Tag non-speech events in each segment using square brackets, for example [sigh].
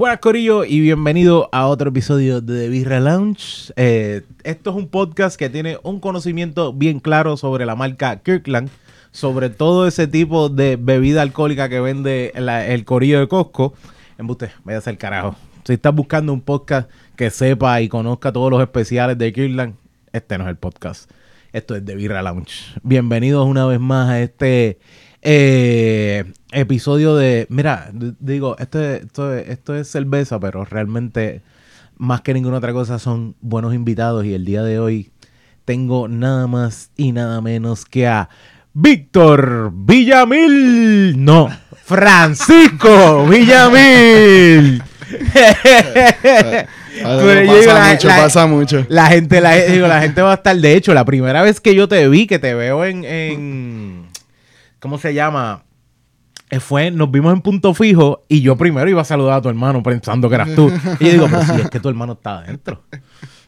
Buenas Corillo y bienvenido a otro episodio de The Birra Lounge. Eh, esto es un podcast que tiene un conocimiento bien claro sobre la marca Kirkland, sobre todo ese tipo de bebida alcohólica que vende el Corillo de Costco. Embuste, vaya a ser carajo. Si estás buscando un podcast que sepa y conozca todos los especiales de Kirkland, este no es el podcast. Esto es The Birra Lounge. Bienvenidos una vez más a este eh, episodio de. Mira, digo, esto es, esto, es, esto es cerveza, pero realmente, más que ninguna otra cosa, son buenos invitados. Y el día de hoy tengo nada más y nada menos que a Víctor Villamil. No, Francisco Villamil. Yo pasa la- mucho, la- pasa mucho. La gente, la, digo, la gente va a estar. De hecho, la primera vez que yo te vi, que te veo en. en- ¿Cómo se llama? Eh, Fue, nos vimos en punto fijo y yo primero iba a saludar a tu hermano pensando que eras tú. Y yo digo, pues sí, es que tu hermano está adentro.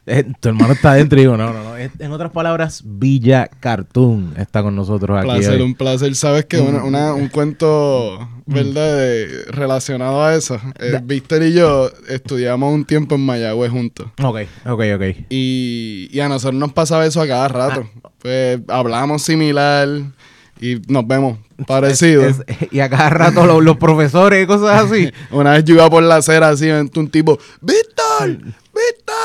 Eh, tu hermano está adentro y digo, no, no, no. En otras palabras, Villa Cartoon está con nosotros aquí. placer, hoy. un placer. Sabes que una- una- un cuento, ¿verdad? de- relacionado a eso. Eh, Víctor y yo estudiamos un tiempo en Mayagüez juntos. Ok, ok, ok. Y, y a nosotros nos pasaba eso a cada rato. Ah. Pues hablamos similar y nos vemos [laughs] parecidos. Es- y a cada rato los, los profesores y cosas así. [laughs] Una vez yo iba por la acera así, un tipo, ¡Víctor! ¡Víctor!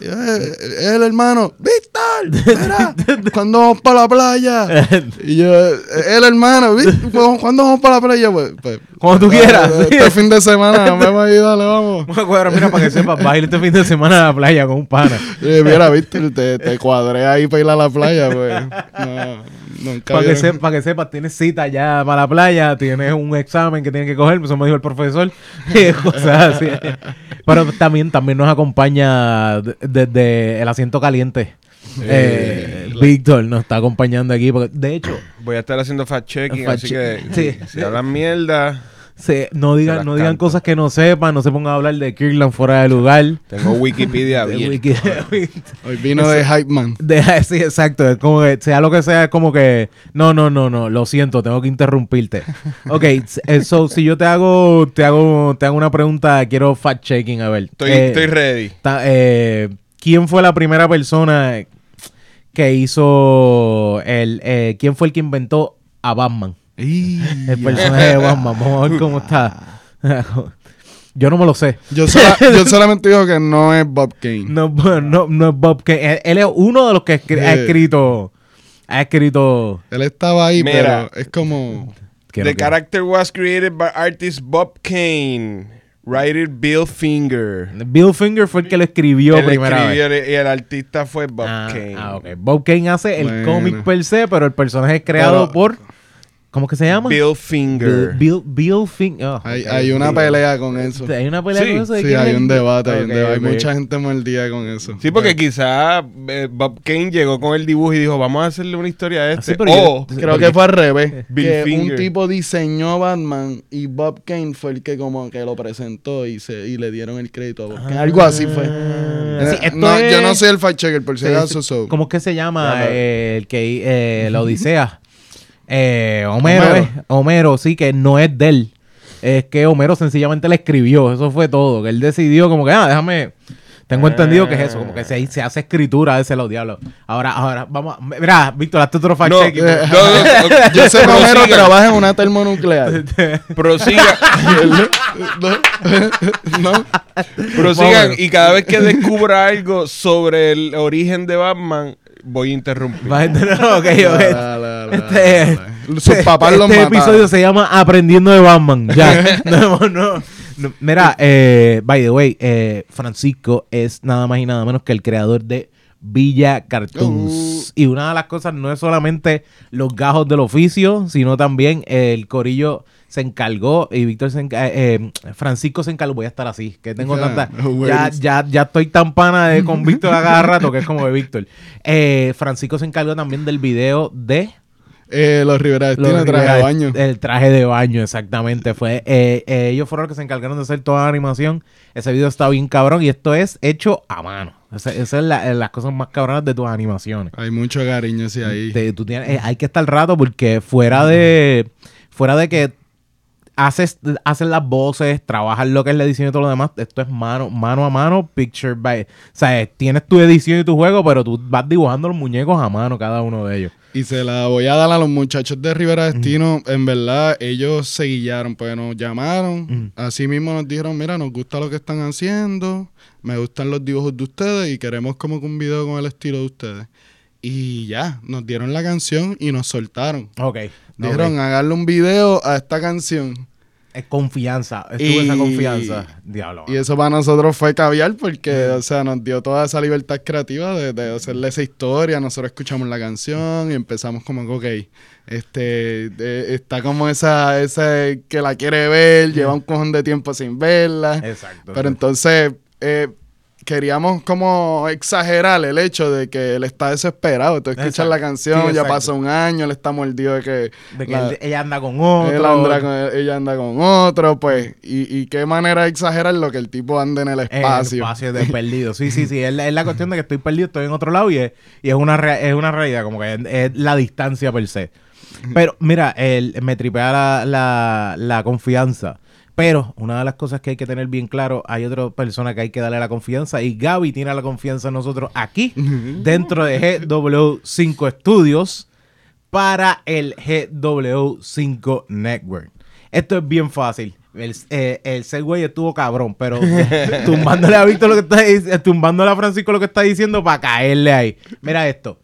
Y yo, "Eh, eh, el hermano, ¡Víctor! Mira, [laughs] ¿cuándo vamos para la playa? [laughs] Y yo, "Eh, el hermano, "Víctor, ¿cuándo vamos para la playa? Pues, pues, Cuando tú quieras. eh, Este fin de semana, me voy a ir, dale, vamos. Vamos a cuadrar, mira, para que sepas, vas a ir este fin de semana a la playa con un pana. Mira, Víctor, te, te cuadré ahí para ir a la playa, pues. No, nunca Para que, se- pa' que sepas, tienes cita ya para la playa, tienes un examen que tienes que coger, eso me dijo el profesor, [laughs] cosas así. Pero también, también nos acompaña desde el asiento caliente. Eh, Víctor nos está acompañando aquí, porque de hecho, Voy a estar haciendo fact-checking, Fact así que [laughs] sí. si hablan mierda, se- no digan, no digan cosas que no sepan, no se pongan a hablar de Kirkland fuera de lugar. tengo Wikipedia [laughs] Hoy vino de Hype Man. [laughs] Sí, exacto. Es como que sea lo que sea, es como que. No, no, no, no. Lo siento, tengo que interrumpirte. [laughs] Ok, eso, si yo te hago, te hago, te hago una pregunta, quiero fact checking, a ver. Estoy, Eh, estoy ready. ta- eh, ¿Quién fue la primera persona que hizo el. eh, ¿Quién fue el que inventó a Batman? El personaje de Batman. Vamos a ver cómo está. Yo no me lo sé. Yo, sola- [laughs] yo solamente digo que no es Bob Kane. No, no, no es Bob Kane. Él, él es uno de los que escri- ha Sí. escrito. Ha escrito. Él estaba ahí, Mira. pero es como... no The quiero. character was created by artist Bob Kane, writer Bill Finger. Bill Finger fue el que lo escribió Él primera escribió vez. y el artista fue Bob Ah, Kane. ah, ok. Bob Kane hace el Bueno. cómic per se, pero el personaje es creado Pero- por. ¿Cómo que se llama? Bill Finger. Bill, Bill Finger. Hay, hay una pelea con eso. Hay una pelea Sí, con eso. Sí, hay un debate. hay, un debate. Hay mucha gente mordida con eso. Sí, porque quizá eh, Bob Kane llegó con el dibujo y dijo, vamos a hacerle una historia a este. Sí, pero o yo- Creo que fue al revés. [laughs] Bill que Finger. un tipo diseñó Batman y Bob Kane fue el que como que lo presentó y se y le dieron el crédito a Bob Kane. Algo así fue. Ah, Eh, sí, esto no, es- Yo no soy el fact checker, por si acaso. so- ¿Cómo es que se llama eh, el que eh, la Odisea? Eh, Homero, Homero. eh. Homero, sí, que no es de él. Es que Homero sencillamente le escribió. Eso fue todo. Que él decidió como que, ah, déjame... Tengo entendido que es eso, como que se, se hace escritura de ese los diablos. Ahora, ahora, vamos a... Mira, Víctor, hazte otro fact No, checking. eh, no, no, Yo sé que Homero trabaja en una termonuclear. [laughs] prosiga, [laughs] ¿No? prosigan y cada vez que descubra algo sobre el origen de Batman, voy a interrumpir. Va. [laughs] La, la, la, Este. Sus papás este mataron. episodio se llama Aprendiendo de Batman. Ya. [laughs] [laughs] no, no, no. Mira, eh, by the way, eh, Francisco es nada más y nada menos que el creador de Villa Cartoons. Y una de las cosas no es solamente los gajos del oficio, sino también el corillo se encargó y Víctor se enca- eh, eh, Francisco se encargó. Voy a estar así, que tengo tanta. Ya, ya, ya estoy tan pana de, con [laughs] Víctor a cada rato que es como de Víctor. Eh, Francisco se encargó también del video de. Eh, los Rivera los Destino, traje de baño. El traje de baño, exactamente. Fue, eh, eh, ellos fueron los que se encargaron de hacer toda la animación. Ese video está bien cabrón y esto es hecho a mano. Esa, esa es la- las cosas más cabronas de tus animaciones. Hay mucho cariño sí, ahí. Te- tú tienes- hay que estar rato porque fuera de fuera de que haces, haces las voces, trabajas lo que es la edición y todo lo demás. Esto es mano, mano a mano, picture by. O sea, tienes tu edición y tu juego, pero tú vas dibujando los muñecos a mano, cada uno de ellos. Y se la voy a dar a los muchachos de Rivera Destino. En verdad, ellos se guiaron, pues nos llamaron. Así mismo nos dijeron, mira, nos gusta lo que están haciendo, me gustan los dibujos de ustedes y queremos como que un video con el estilo de ustedes. Y ya, nos dieron la canción y nos soltaron. Ok. Dijeron, ok. hagarle un video a esta canción. Es confianza. Estuvo esa Y- confianza. Diablo. Y eso para nosotros fue caviar porque, o sea, nos dio toda esa libertad creativa de, de hacerle esa historia. Nosotros escuchamos la canción y empezamos como que, ok, este, está como esa, ese que la quiere ver, lleva un cojón de tiempo sin verla. Exacto. Pero entonces eh, queríamos como exagerar el hecho de que él está desesperado. Tú escuchas Exacto. la canción, Sí, ya pasó un año, él está mordido de que... de que la- él- ella anda con otro. él anda con- ella anda con otro, pues. Y, y qué manera de exagerar lo que el tipo anda en el En el espacio. espacio de [laughs] perdido. Sí, sí, sí. Es la, es la cuestión de que estoy perdido, estoy en otro lado y es, y es, una, es una realidad, como que es, es la distancia per se. Pero mira, el, me tripea la, la, la confianza. Pero una de las cosas que hay que tener bien claro, hay otra persona que hay que darle la confianza y Gaby tiene la confianza en nosotros aquí, dentro de GW5 Studios, para el GW5 Network. Esto es bien fácil. El, eh, el Segway estuvo cabrón, pero [laughs] tumbándole a Víctor lo que está dic- tumbándole a Francisco lo que está diciendo para caerle ahí. Mira esto.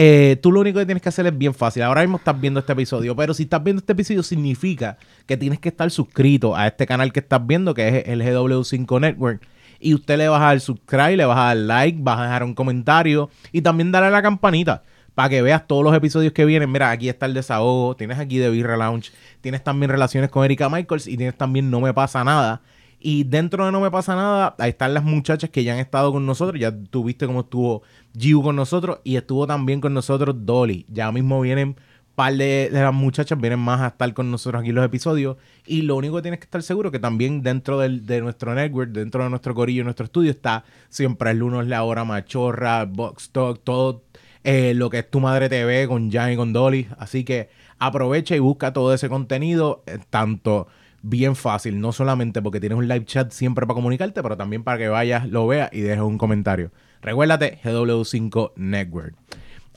Eh, tú lo único que tienes que hacer es bien fácil. Ahora mismo estás viendo este episodio, pero si estás viendo este episodio significa que tienes que estar suscrito a este canal que estás viendo, que es el GW5 Network. Y usted le va a dar subscribe, le vas a dar like, vas a dejar un comentario y también darle a la campanita para que veas todos los episodios que vienen. Mira, aquí está el desahogo, tienes aquí de Birra Lounge, tienes también relaciones con Erika Michaels y tienes también No Me Pasa Nada. Y dentro de No Me Pasa Nada, ahí están las muchachas que ya han estado con nosotros. Ya tuviste cómo estuvo Giu con nosotros y estuvo también con nosotros Dolly. Ya mismo vienen par de, de las muchachas, vienen más a estar con nosotros aquí en los episodios. Y lo único que tienes que estar seguro que también dentro del- de nuestro network, dentro de nuestro corillo, nuestro estudio, está siempre el lunes la hora machorra, Box Talk, todo eh, lo que es tu madre TV con Jan y con Dolly. Así que aprovecha y busca todo ese contenido, eh, tanto bien fácil, no solamente porque tienes un live chat siempre para comunicarte, pero también para que vayas, lo veas y dejes un comentario. Recuérdate, GW5 Network.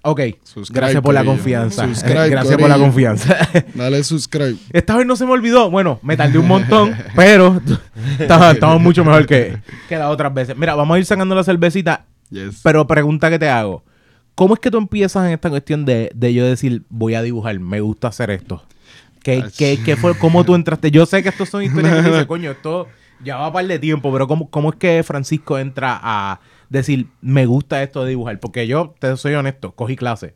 Ok, Subscribe, gracias por la confianza. Subscribe, gracias por la confianza. [laughs] Dale subscribe. Esta vez no se me olvidó. Bueno, me tardé un montón, pero estamos mucho mejor que, que las otras veces. Mira, vamos a ir sacando la cervecita, Yes. pero pregunta que te hago. ¿Cómo es que tú empiezas en esta cuestión de, de yo decir, voy a dibujar, me gusta hacer esto? ¿Qué, qué, qué fue, ¿Cómo tú entraste? Yo sé que estos son historias que dices, [laughs] coño, esto ya va a par de tiempo, pero ¿cómo, ¿cómo es que Francisco entra a decir, me gusta esto de dibujar? Porque yo, te soy honesto, cogí clase.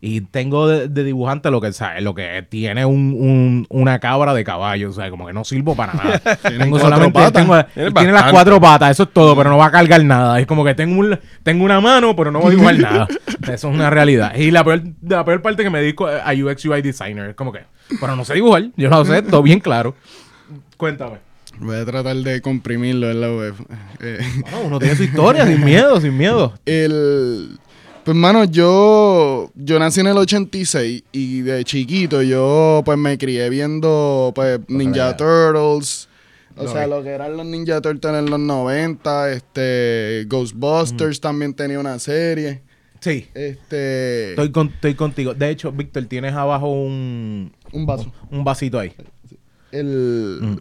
Y tengo de, de dibujante lo que sabe, lo que tiene un, un- una cabra de caballo, o sea, como que no sirvo para nada. [laughs] tengo solamente tengo- tiene las cuatro patas, eso es todo, pero no va a cargar nada. Es como que tengo un, tengo una mano, pero no voy a dibujar nada. [laughs] Eso es una realidad. Y la peor, la peor parte que me dedico a UX UI designer, es como que, pero no sé dibujar, yo lo sé, todo bien claro. Cuéntame. Voy a tratar de comprimirlo en la web. Eh, Bueno, uno tiene su historia, sin miedo, sin miedo. el... Pues, mano, yo, yo nací en el 86 y de chiquito yo, pues, me crié viendo, pues, Ninja Turtles. O Lo sea, vi. lo que eran los Ninja Turtles en los 90. Este, Ghostbusters también tenía una serie. Sí. Este... Estoy, con- estoy contigo. De hecho, Víctor, tienes abajo un, Un vaso. un vasito ahí. El... Mm.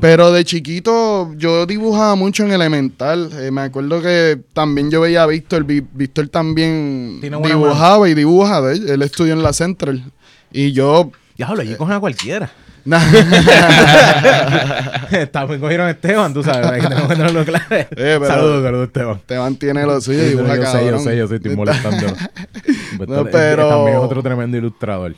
Pero de chiquito yo dibujaba mucho en elemental. Eh, me acuerdo que también yo veía a Víctor. Víctor también Tiene dibujaba y dibuja. de él. Él estudió en la Central. Y yo... Diablo, allí cogen a cualquiera. [laughs] [laughs] También cogieron a Esteban, tú sabes. hay que tenemos que tenerlo claro. [laughs] pero- Saludos, saludos, Esteban. te mantiene lo suyo y dibuja yo sé, yo sé, yo sé, estoy molestando. No, pero- También es otro tremendo ilustrador.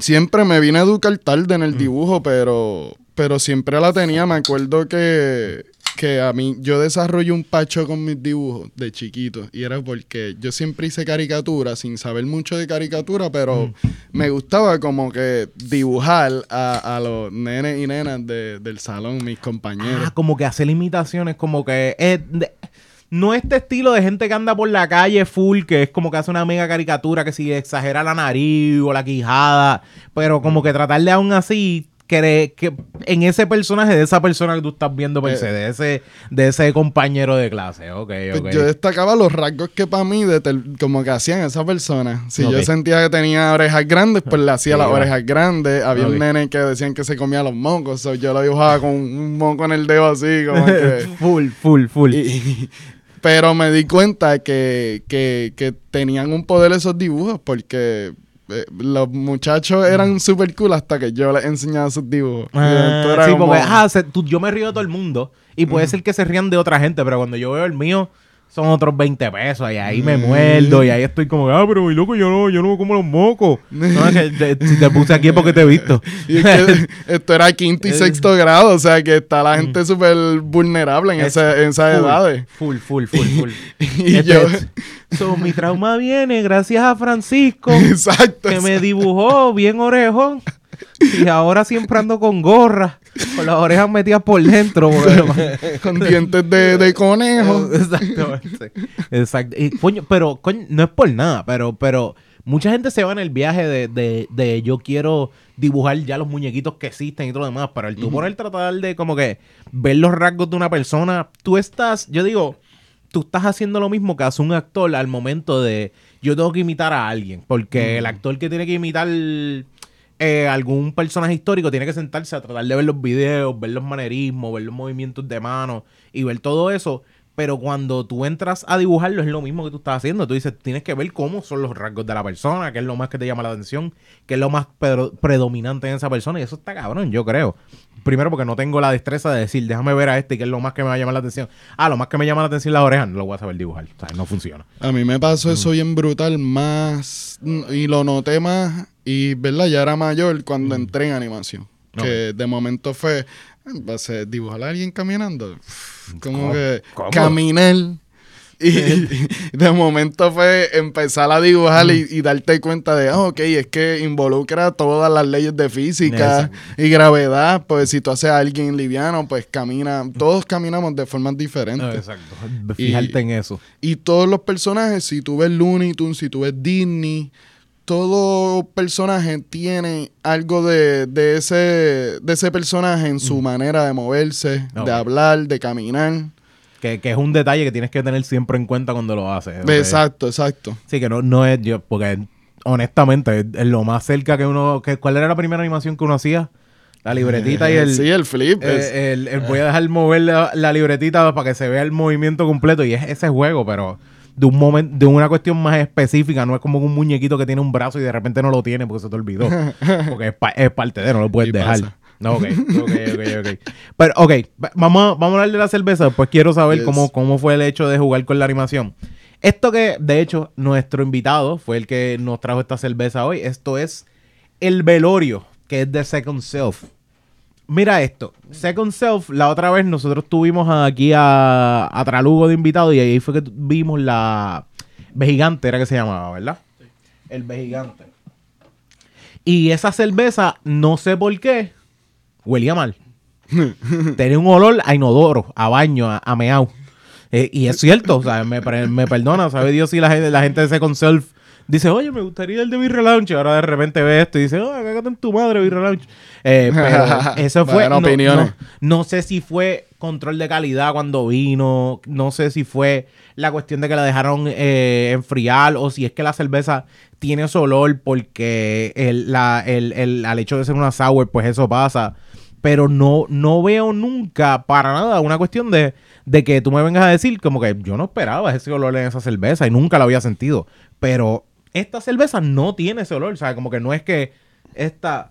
Siempre me vine a educar tarde en el Mm. dibujo, pero, pero siempre la tenía. Me acuerdo que, que a mí, yo desarrollé un pacho con mis dibujos de chiquito. Y era porque yo siempre hice caricatura sin saber mucho de caricatura, pero Mm. me gustaba como que dibujar a, a los nenes y nenas de- del salón, mis compañeros. Ah, como que hacer imitaciones, como que es de- no este estilo de gente que anda por la calle full, que es como que hace una mega caricatura que si exagera la nariz o la quijada, pero como que tratar de aún así que en ese personaje de esa persona que tú estás viendo per Eh. se, de ese de ese compañero de clase. Ok, Pues ok. Yo destacaba los rasgos que para mí como que hacían esa persona. Si yo sentía que tenía orejas grandes, pues le hacía [laughs] las orejas grandes. Había un nene que decían que se comía los mocos. so yo lo dibujaba con un moco en el dedo así, como que... [laughs] full, full, full. Y- pero me di cuenta que, que, que tenían un poder esos dibujos porque eh, los muchachos eran super cool hasta que yo les enseñaba sus dibujos. Ah, sí, como- porque ah, se- tú- yo me río de todo el mundo y puede ser que se rían de otra gente, pero cuando yo veo el mío son otros 20 pesos y ahí me muerdo y ahí estoy como, ah, pero mi loco, yo no, yo no como los mocos. No, es que te, si te puse aquí es porque te he visto. [laughs] Y es que [laughs] esto era quinto y sexto grado, o sea que está la gente súper vulnerable en, Es esa, en esas full, edades. Full, full, full, full. [laughs] Y Este, yo, so, mi trauma viene gracias a Francisco, exacto. que me dibujó bien orejón. Y ahora siempre ando con gorra, con las orejas metidas por dentro. porque- [laughs] Con dientes de, de conejo. [laughs] Exactamente. Exacto. Y, coño, pero coño, no es por nada, pero, pero mucha gente se va en el viaje de, de, de yo quiero dibujar ya los muñequitos que existen y todo lo demás, pero el tú poner tratar de como que ver los rasgos de una persona, tú estás, yo digo, tú estás haciendo lo mismo que hace un actor al momento de yo tengo que imitar a alguien, porque el actor que tiene que imitar eh, algún personaje histórico tiene que sentarse a tratar de ver los videos, ver los manerismos, ver los movimientos de mano y ver todo eso. Pero cuando tú entras a dibujarlo es lo mismo que tú estás haciendo. Tú dices, tienes que ver cómo son los rasgos de la persona, qué es lo más que te llama la atención, qué es lo más predominante en esa persona. Y eso está cabrón, yo creo. Primero porque no tengo la destreza de decir, déjame ver a este, qué es lo más que me va a llamar la atención. Ah, lo más que me llama la atención las orejas, no lo voy a saber dibujar. O sea, no funciona. A mí me Mm. pasó eso bien brutal más y lo noté más y verdad ya era mayor cuando entré en animación. Que de momento fue va a ser dibujar a alguien caminando. Uf, Como ¿Cómo? que ¿Cómo? caminar. Y [laughs] de momento fue empezar a dibujar y, y darte cuenta de, ah, ok, es que involucra todas las leyes de física y gravedad. Pues si tú haces a alguien liviano, pues camina. Todos caminamos de formas diferentes. No, exacto. Fijarte en eso. Y todos los personajes, si tú ves Looney Tunes, si tú ves Disney, todo personaje tiene algo de, de ese, de ese personaje en su manera de moverse, Ok. de hablar, de caminar. Que, que es un detalle que tienes que tener siempre en cuenta cuando lo haces. Exacto, exacto. Sí, que no, no es yo, porque honestamente, es, es lo más cerca que uno. Que, ¿Cuál era la primera animación que uno hacía? La libretita y el. Sí, el flip. eh, es- el- el voy a dejar mover la, la libretita para que se vea el movimiento completo y es ese juego, pero de un momento, de una cuestión más específica, no es como un muñequito que tiene un brazo y de repente no lo tiene porque se te olvidó. [laughs] Porque es, pa- es parte de, no lo puedes Y dejar. pasa. No, ok, [laughs] ok, ok, ok. Pero, ok, va- vamos a, vamos a hablar de la cerveza, pues quiero saber Yes. cómo, cómo fue el hecho de jugar con la animación. Esto que, de hecho, nuestro invitado fue el que nos trajo esta cerveza hoy. Esto es el velorio, que es de Second Self. Mira esto, Second Self, la otra vez nosotros tuvimos aquí a, a Tralugo de invitado y ahí fue que vimos la Vejigante, era que se llamaba, ¿verdad? El Vejigante. Y esa cerveza, no sé por qué, huelía mal. [laughs] Tenía un olor a inodoro, a baño, a, a meao. Eh, y es cierto, o sea, me, perdona, sabe Dios si la gente, la gente de Second Self dice, oye, me gustaría el de Beer Relaunch. Y ahora de repente ve esto y dice, oh, cágate en tu madre, Beer Relaunch. Eh, pero [laughs] eso fue. Bueno, no, opiniones. no- no sé si fue control de calidad cuando vino. No sé si fue la cuestión de que la dejaron eh, enfriar o si es que la cerveza tiene ese olor porque el, la- el- el- al hecho de ser una sour, pues eso pasa. Pero no, no veo nunca para nada una cuestión de, de que tú me vengas a decir como que yo no esperaba ese olor en esa cerveza y nunca lo había sentido. Pero esta cerveza no tiene ese olor. O sea, como que no es que esta,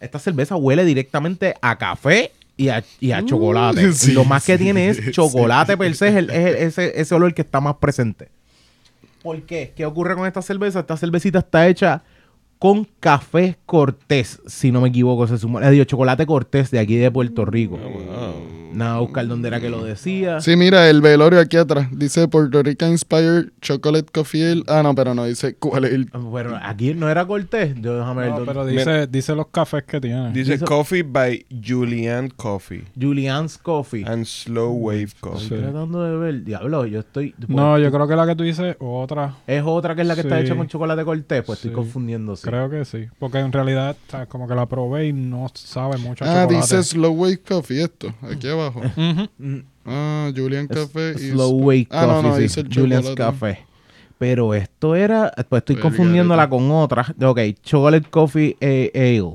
esta cerveza huele directamente a café y a, y a chocolate. [laughs] sí, lo más que sí, tiene es sí. chocolate per se, es, el- es el- ese, ese olor que está más presente. ¿Por qué? ¿Qué ocurre con esta cerveza? Esta cervecita está hecha con café cortés, si no me equivoco. Se suma, eh, digo, chocolate cortés de aquí de Puerto Rico. Nada, a buscar dónde era que lo decía. Sí, mira, el velorio aquí atrás. Dice Puerto Rican Inspired Chocolate Coffee Ale. Ah, no, pero no dice cuál es el. Bueno, aquí no era cortés. Yo déjame ver No, dónde- pero dice, dice los cafés que tiene. Dice Dice- Coffee by Julian Coffee Julian's Coffee. and Slow Wave Coffee. Estoy tratando de ver. Diablo, yo estoy. No, yo creo que la que tú dices, otra. Es otra que es la que está hecha con chocolate cortés. Pues estoy Sí. sí. Creo que sí. Porque en realidad, como que la probé y no sabe mucho a Ah, chocolate. dice Slow Wave Coffee esto, aquí abajo. Mm, Ah, Julian Café y... Slow Wake Ah, no, Coffee, no, sí, el Julian's. Café. Pero esto era, pues estoy confundiéndola con otra. Ok, Chocolate Coffee eh, Ale.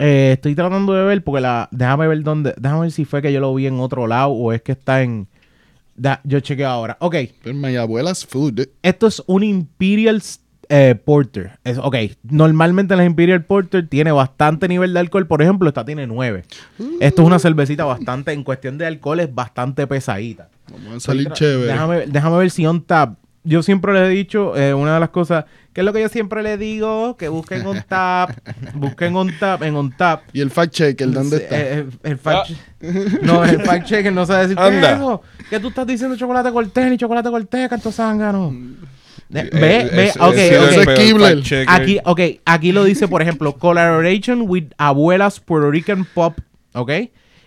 Eh, estoy tratando de ver porque la, déjame ver dónde, déjame ver si fue que yo lo vi en otro lado o es que está en, da- yo chequeo ahora. Ok, Pero mi abuela's food. esto es un Imperial eh, Porter. Es, ok, normalmente las Imperial Porter tiene bastante nivel de alcohol. Por ejemplo, esta tiene 9. Esto es una cervecita bastante, en cuestión de alcohol, es bastante pesadita. Vamos a salir chévere. Déjame, déjame ver si on tap. Yo siempre les he dicho, eh, una de las cosas, que es lo que yo siempre les digo, que busquen [laughs] on tap, busquen on tap, en on tap. ¿Y el fact checker dónde Sí, está? eh, el fact No, el fact checker no sabe decir ¿qué Anda. eso? ¿Qué tú estás diciendo chocolate cortés ni chocolate cortés, canto zángano? Eh, Eh, Ve, ve, ese- ok, ese es ok. el Ese peor Kibler. fact-checker. Aquí, ok, aquí lo dice, por ejemplo, [laughs] collaboration with abuelas Puerto Rican pop, ok.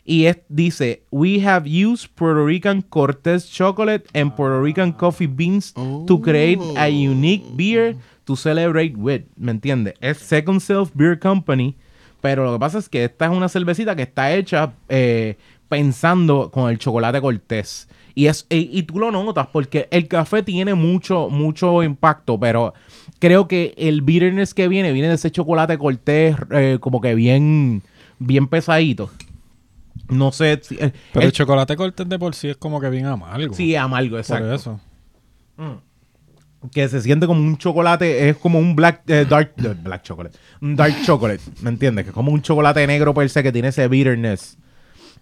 Y es, dice, we have used Puerto Rican Cortez chocolate and Puerto Rican coffee beans to create a unique beer to celebrate with. ¿Me entiendes? Es Second Self Beer Company, pero lo que pasa es que esta es una cervecita que está hecha eh, pensando con el chocolate Cortés. Y, es, y, y tú lo notas porque el café tiene mucho, mucho impacto, pero creo que el bitterness que viene, viene de ese chocolate cortés eh, como que bien, bien pesadito. No sé si... eh, Pero el- el chocolate cortés de por sí es como que bien amargo. sí, amargo, por exacto. eso. Que se siente como un chocolate, es como un black, eh, dark, [laughs] black chocolate, un dark chocolate, ¿me entiendes? Que es como un chocolate negro per se que tiene ese bitterness.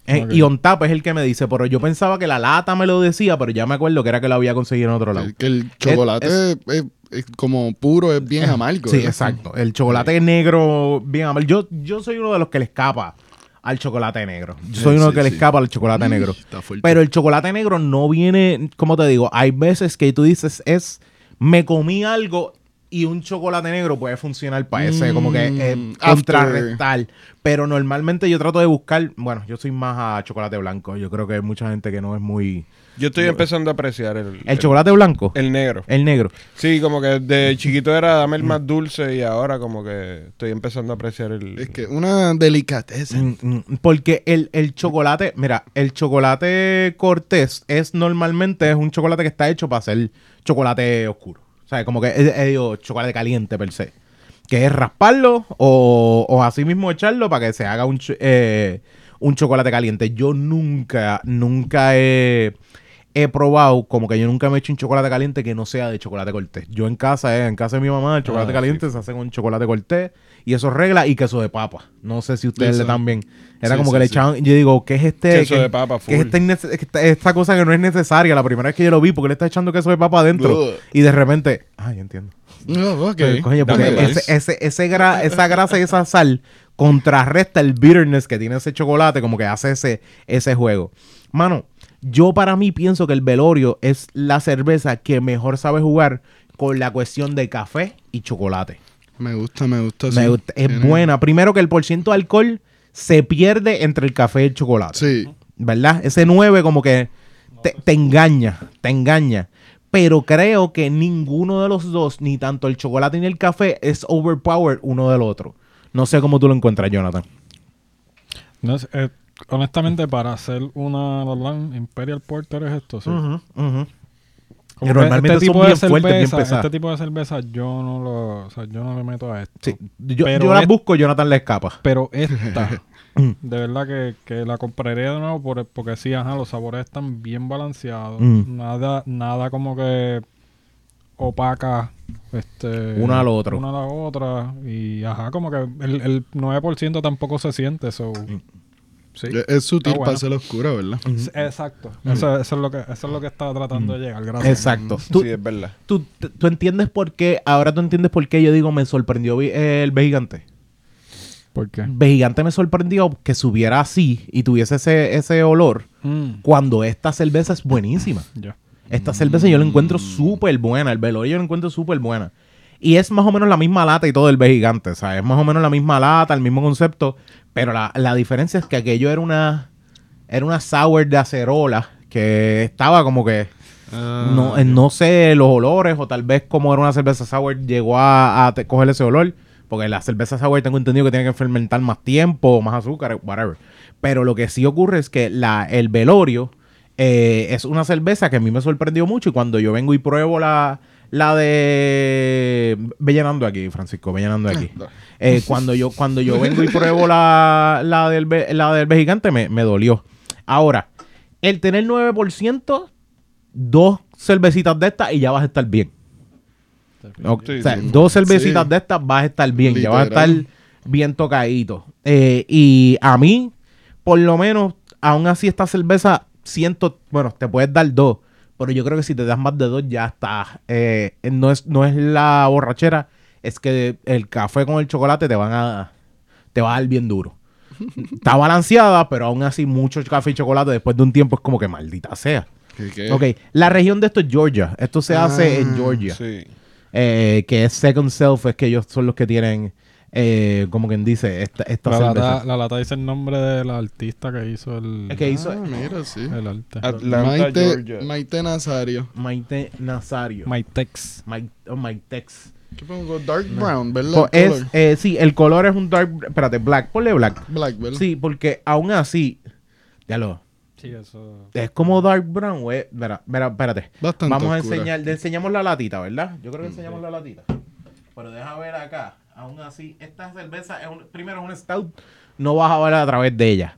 Eh. Y on tap es el que me dice, pero yo pensaba que la lata me lo decía, pero ya me acuerdo que era que lo había conseguido en otro lado. El- que el chocolate es- es, es como puro, es bien amargo. Sí, ¿verdad? exacto. El chocolate negro, bien amargo. Yo, yo soy uno de los que le escapa al chocolate negro. Yo soy Sí, uno sí, que le escapa al chocolate negro. Pero el chocolate negro no viene, como te digo, hay veces que tú dices es, me comí algo y un chocolate negro puede funcionar para ese, como que eh, Mm, contrarrestar. Pero normalmente yo trato de buscar, bueno, yo soy más a chocolate blanco. Yo creo que hay mucha gente que no es muy... Yo estoy empezando a apreciar el, El chocolate blanco, el negro. el negro. Sí, como que de [laughs] chiquito era dame el más dulce y ahora como que estoy empezando a apreciar el... Es que una delicateza. Mm, mm, Porque el, el chocolate, mira, el chocolate cortés es normalmente es un chocolate que está hecho para hacer chocolate oscuro. O sea, como que es, es, digo, chocolate caliente per se. Que es rasparlo o, o así mismo echarlo para que se haga un, eh, un chocolate caliente. Yo nunca, nunca he, he probado, como que yo nunca me he hecho un chocolate caliente que no sea de chocolate cortés. Yo en casa, eh, en casa de mi mamá, el chocolate Ah, caliente se hace con chocolate cortés y eso regla y queso de papa. No sé si ustedes le también. Era Sí, como sí, que le echaban, yo digo, ¿qué es este? Queso de papa, qué es esta, esta, cosa que no es necesaria? La primera vez que yo lo vi, porque le está echando queso de papa adentro. Ugh. Y de repente, ah, yo entiendo. Oh, ok. Pero, coño, porque ese, ese, ese gra- esa grasa y esa sal contrarresta el bitterness que tiene ese chocolate, como que hace ese, ese juego. Mano, yo para mí pienso que el velorio es la cerveza que mejor sabe jugar con la cuestión de café y chocolate. Me gusta, me gusta. Me sí. gusta- es buena. Primero que el porciento de alcohol se pierde entre el café y el chocolate. Sí. ¿verdad? Ese 9 como que te, te engaña, te engaña. Pero creo que ninguno de los dos, ni tanto el chocolate ni el café, es overpowered uno del otro. No sé cómo tú lo encuentras, Jonathan. No eh, honestamente, para hacer una. Imperial Porter es esto, sí. Como que normalmente este son tipo de bien fuertes, bien cerveza, este tipo de cerveza yo no lo, o sea, yo no le meto a esto. Sí, yo, Pero yo las es- busco, Jonathan le escapa. Pero esta, [laughs] de verdad que, que la compraría de nuevo por- porque sí, ajá, los sabores están bien balanceados. Mm. Nada, nada como que opaca este, Una a la otra. Una a la otra. Y ajá, como que el, el 9% tampoco se siente. So, sí. Es- sutil bueno. para ser oscura, ¿verdad? Exacto. Eso, eso es lo que, eso es lo que estaba tratando de llegar. Gracias. Exacto. Tú, Sí, es verdad. tú, tú entiendes por qué, ahora tú entiendes por qué yo digo me sorprendió el Vejigante. ¿Por qué? Vejigante me sorprendió que subiera así y tuviese ese, ese olor Mm, cuando esta cerveza es buenísima. [coughs] Esta cerveza yo la encuentro súper buena. El velorio yo la encuentro súper buena. Y es más o menos la misma lata y todo el B gigante. O sea, es más o menos la misma lata, el mismo concepto. Pero la, la diferencia es que aquello era una. Era una sour de acerola. Que estaba como que. Ah, no, eh, no sé los olores o tal vez como era una cerveza sour llegó a, a coger ese olor. Porque la cerveza sour tengo entendido que tiene que fermentar más tiempo, más azúcar, whatever. Pero lo que sí ocurre es que la, el velorio eh, es una cerveza que a mí me sorprendió mucho y cuando yo vengo y pruebo la, la de... Ve llenando aquí, Francisco, ve llenando aquí. Eh, cuando, yo, cuando yo vengo y pruebo la, la, del, la del gigante me, me dolió. Ahora, el tener 9%, dos cervecitas de estas y ya vas a estar bien. Sí, o sea, sí. dos cervecitas Sí. de estas vas a estar bien, ya vas a estar bien tocadito. Eh, y a mí, por lo menos, aún así esta cerveza siento, bueno, te puedes dar dos, pero yo creo que si te das más de dos ya está. Eh, no, es, no es la borrachera, es que el café con el chocolate te van a, te va a dar bien duro. [laughs] Está balanceada, pero aún así mucho café y chocolate después de un tiempo es como que maldita sea. ¿Qué, qué? Ok, la región de esto es Georgia. Esto se hace Ah, en Georgia. Sí. Eh, que es Second Self, es que ellos son los que tienen, eh, como quien dice, esta, esta La cerveza. lata, la lata dice el nombre del artista que hizo el, Es que hizo Ah, mira, sí. el arte. Atlanta, Maite, Georgia. Maite Nazario. Maite Nazario. Maitex. Mike, oh, Mike Tex. ¿Qué pongo? Dark brown, ¿verdad? El es, eh, sí, el color es un dark, espérate, black, ponle black. Black, ¿verdad? Sí, porque aún así, ya lo, Sí, eso. es como dark brown, güey. Mira, mira, espérate. Bastante Vamos a oscura. enseñar, le enseñamos la latita, ¿verdad? Yo creo que enseñamos la latita. Pero deja ver acá, aún así, esta cerveza es un, primero es un stout, no vas a ver a través de ella.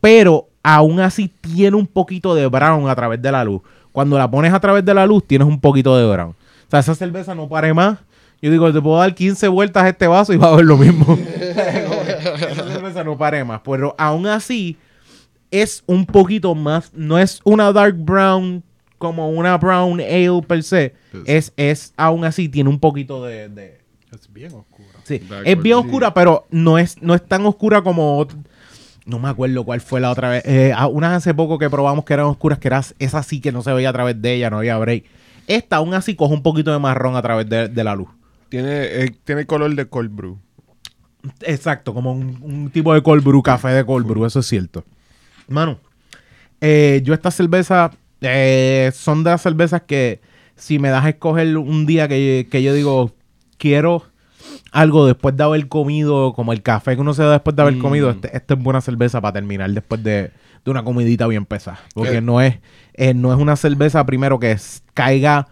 Pero aún así tiene un poquito de brown a través de la luz. Cuando la pones a través de la luz, tienes un poquito de brown. O sea, esa cerveza no pare más. Yo digo, te puedo dar 15 vueltas a este vaso y va a ver lo mismo. [laughs] esa cerveza no pare más. Pero aún así, es un poquito más, no es una dark brown como una brown ale per se. Es, es aún así, tiene un poquito de... de- Es bien oscura. sí. Dark Es bien oscura, pero no es, no es tan oscura como... No me acuerdo cuál fue la otra vez. Eh, unas hace poco que probamos que eran oscuras, que era esa sí que no se veía a través de ella, no había break. Esta aún así coge un poquito de marrón a través de, de la luz. Tiene, eh, tiene color de cold brew. Exacto, como un, un tipo de cold brew, café de cold brew, eso es cierto. Mano, eh, yo esta cerveza eh, son de las cervezas que si me das a escoger un día que, que yo digo, quiero algo después de haber comido, como el café que uno se da después de haber Mm. comido, este, esta es buena cerveza para terminar después de, de una comidita bien pesada. Porque no es, eh, no es una cerveza primero que es- caiga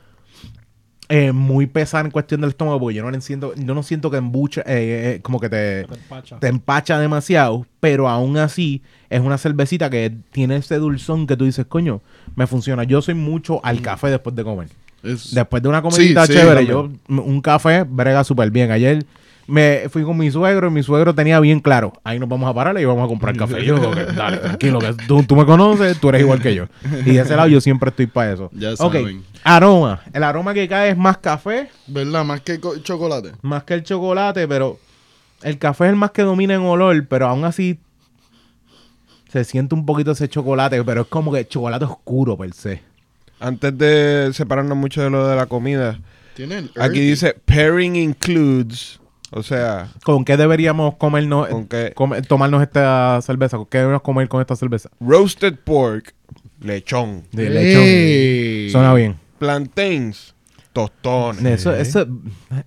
eh, muy pesada en cuestión del estómago, porque yo no siento, yo no siento que embucha, eh, eh, como que te, Te empacha. te empacha demasiado, pero aún así es una cervecita que tiene ese dulzón que tú dices, coño, me funciona. Yo soy mucho al café después de comer. Es- Después de una comidita Sí, chévere, yo un café brega súper bien. Ayer me fui con mi suegro y mi suegro tenía bien claro, ahí nos vamos a parar y vamos a comprar café. Yo, ok, [laughs] dale, tranquilo, que tú, tú me conoces, tú eres igual que yo. Y de ese lado yo siempre estoy para eso. Ya Ok, saben. aroma. El aroma que cae es más café, ¿Verdad? Más que co- chocolate. más que el chocolate, pero el café es el más que domina en olor, pero aún así se siente un poquito ese chocolate, pero es como que chocolate oscuro per se. Antes de separarnos mucho de lo de la comida, Tiene el aquí dice pairing includes, o sea, ¿Con qué deberíamos comernos, ¿Con qué? tomarnos esta cerveza? ¿Con qué deberíamos comer con esta cerveza? roasted pork, lechón, De lechón. Suena bien. plantains, tostones, Eso, eso,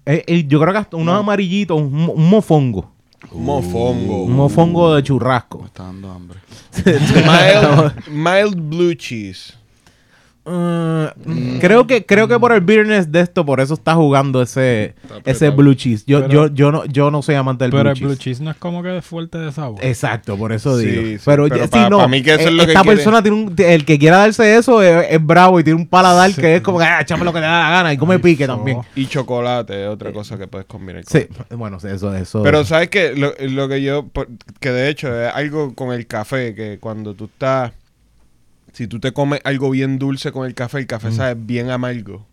eh, eh, yo creo que hasta unos amarillitos, un, un mofongo. mofongo, Un mofongo de churrasco. Me está dando hambre. [laughs] mild, mild blue cheese. Uh, creo que creo que por el bitterness de esto por eso está jugando ese ese blue cheese yo Pero- yo yo no yo no soy amante del Pero blue el blue cheese. no es como que fuerte de sabor. exacto por eso Sí, digo sí, pero, pero ya- pa- sí, no mí que eso es eh, lo que esta quiere. persona tiene un el que quiera darse eso es, es bravo y tiene un paladar que es como que ah, échame lo que le da la gana y come Ay, pique so. también Y chocolate es otra cosa que puedes combinar. con sí bueno eso eso Pero sabes que lo, lo que yo, que de hecho es algo con el café, que cuando tú estás, si tú te comes algo bien dulce con el café, el café sabe bien amargo.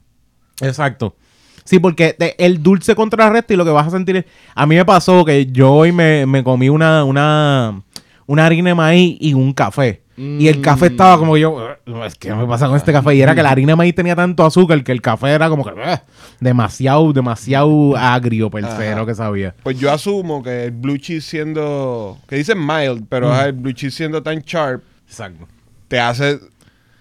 Exacto. Sí, porque te- el dulce contrarresta y lo que vas a sentir es... A mí me pasó que yo hoy me, me comí una, una, una harina de maíz y un café. Y el café Mm. estaba como yo... "Ugh, ¿Qué me pasa con este café? Y era que la harina de maíz tenía tanto azúcar que el café era como que... "Ugh", demasiado, demasiado agrio per se, Ajá. lo que sabía. Pues yo asumo que el blue cheese siendo, que dicen mild, pero el blue cheese siendo tan sharp, Exacto. Te hace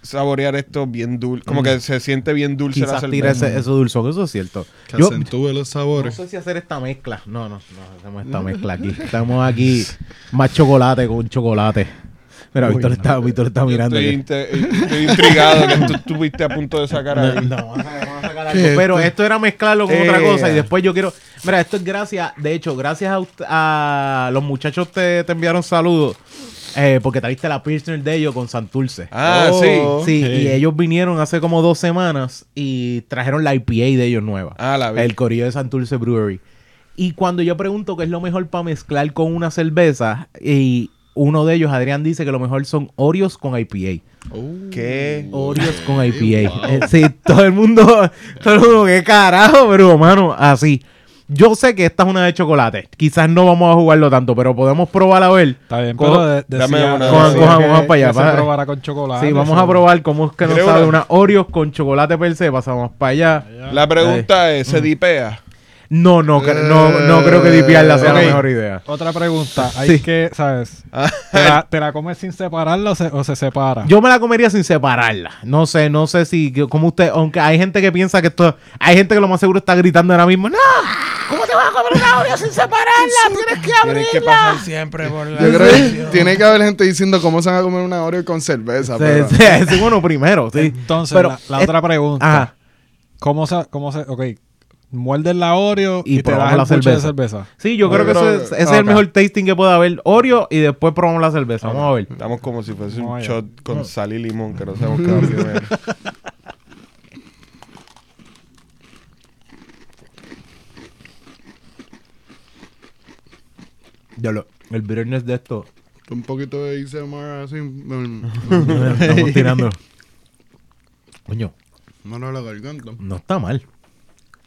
saborear esto bien dulce. Como que se siente bien dulce la Quizás cerveza. tira ese, ese dulzón, eso es cierto. Que Yo acentúe los no sabores. sé si hacer esta mezcla. No, no, no hacemos esta mezcla aquí. Estamos aquí más chocolate con chocolate. Mira, Uy, Víctor, no. está, Víctor está mirando. Estoy, aquí. inte- estoy intrigado que tú estuviste a punto de sacar No, ahí. no, vamos a, vamos a sacar ¿Qué algo. Pero esto? esto era mezclarlo con otra Eh. cosa y después yo quiero... Mira, esto es gracias... De hecho, gracias a, a los muchachos te, te enviaron saludos eh, porque trajiste la Pilsner de ellos con Santurce. Ah, Oh. sí. Sí, Sí. y ellos vinieron hace como dos semanas y trajeron la IPA de ellos nueva. Ah, la vi. El corillo de Santurce Brewery. Y cuando yo pregunto qué es lo mejor para mezclar con una cerveza, y uno de ellos, Adrián, dice que lo mejor son Oreos con IPA. ¿Qué? Oreos con wow. IPA. Eh, sí, todo el mundo, [laughs] todo el mundo, qué carajo, pero mano, así. Yo sé que esta es una de chocolate. Quizás no vamos a jugarlo tanto, pero podemos probar a ver. Está bien, Co- pero de, dame decía, una- decía Cojan, cojan, que- cojan para allá, que se para- probara con chocolate. Sí, vamos a probar cómo es que nos ¿Quieres sabe una? una Oreos con chocolate per se. Pasamos para allá. La pregunta es, ¿se dipea? No, no, cre- no, no creo que dipiarla sea Ok. la mejor idea. Otra pregunta. Hay Sí. que, ¿sabes? [laughs] Ah. ¿Te la, te la comes sin separarla o se, o se separa? Yo me la comería sin separarla. No sé, no sé si, como usted, aunque hay gente que piensa que esto, hay gente que lo más seguro está gritando ahora mismo, no, ¿cómo te vas a comer una Oreo sin separarla? [laughs] Tienes que abrirla. Tienes que pasar siempre por la... Yo creo que tiene que haber gente diciendo cómo se van a comer una Oreo con cerveza. Sí, pero- sí, sí, [laughs] bueno, primero, sí. Entonces, Pero la, la es- otra pregunta. Ajá. ¿Cómo se, cómo se, ok, muerdes la Oreo Y y, te das probamos el la de cerveza. Sí, yo creo que eso es, ese es el mejor tasting que puede haber. Oreo y después probamos la cerveza. Vamos a ver. Estamos como si fuese un shot con sal y limón, que no sabemos qué va primero. Ya lo, el bitterness de esto. Un poquito de ASMR así. mm, Estamos tirando. Coño, Mano a la garganta. no está mal.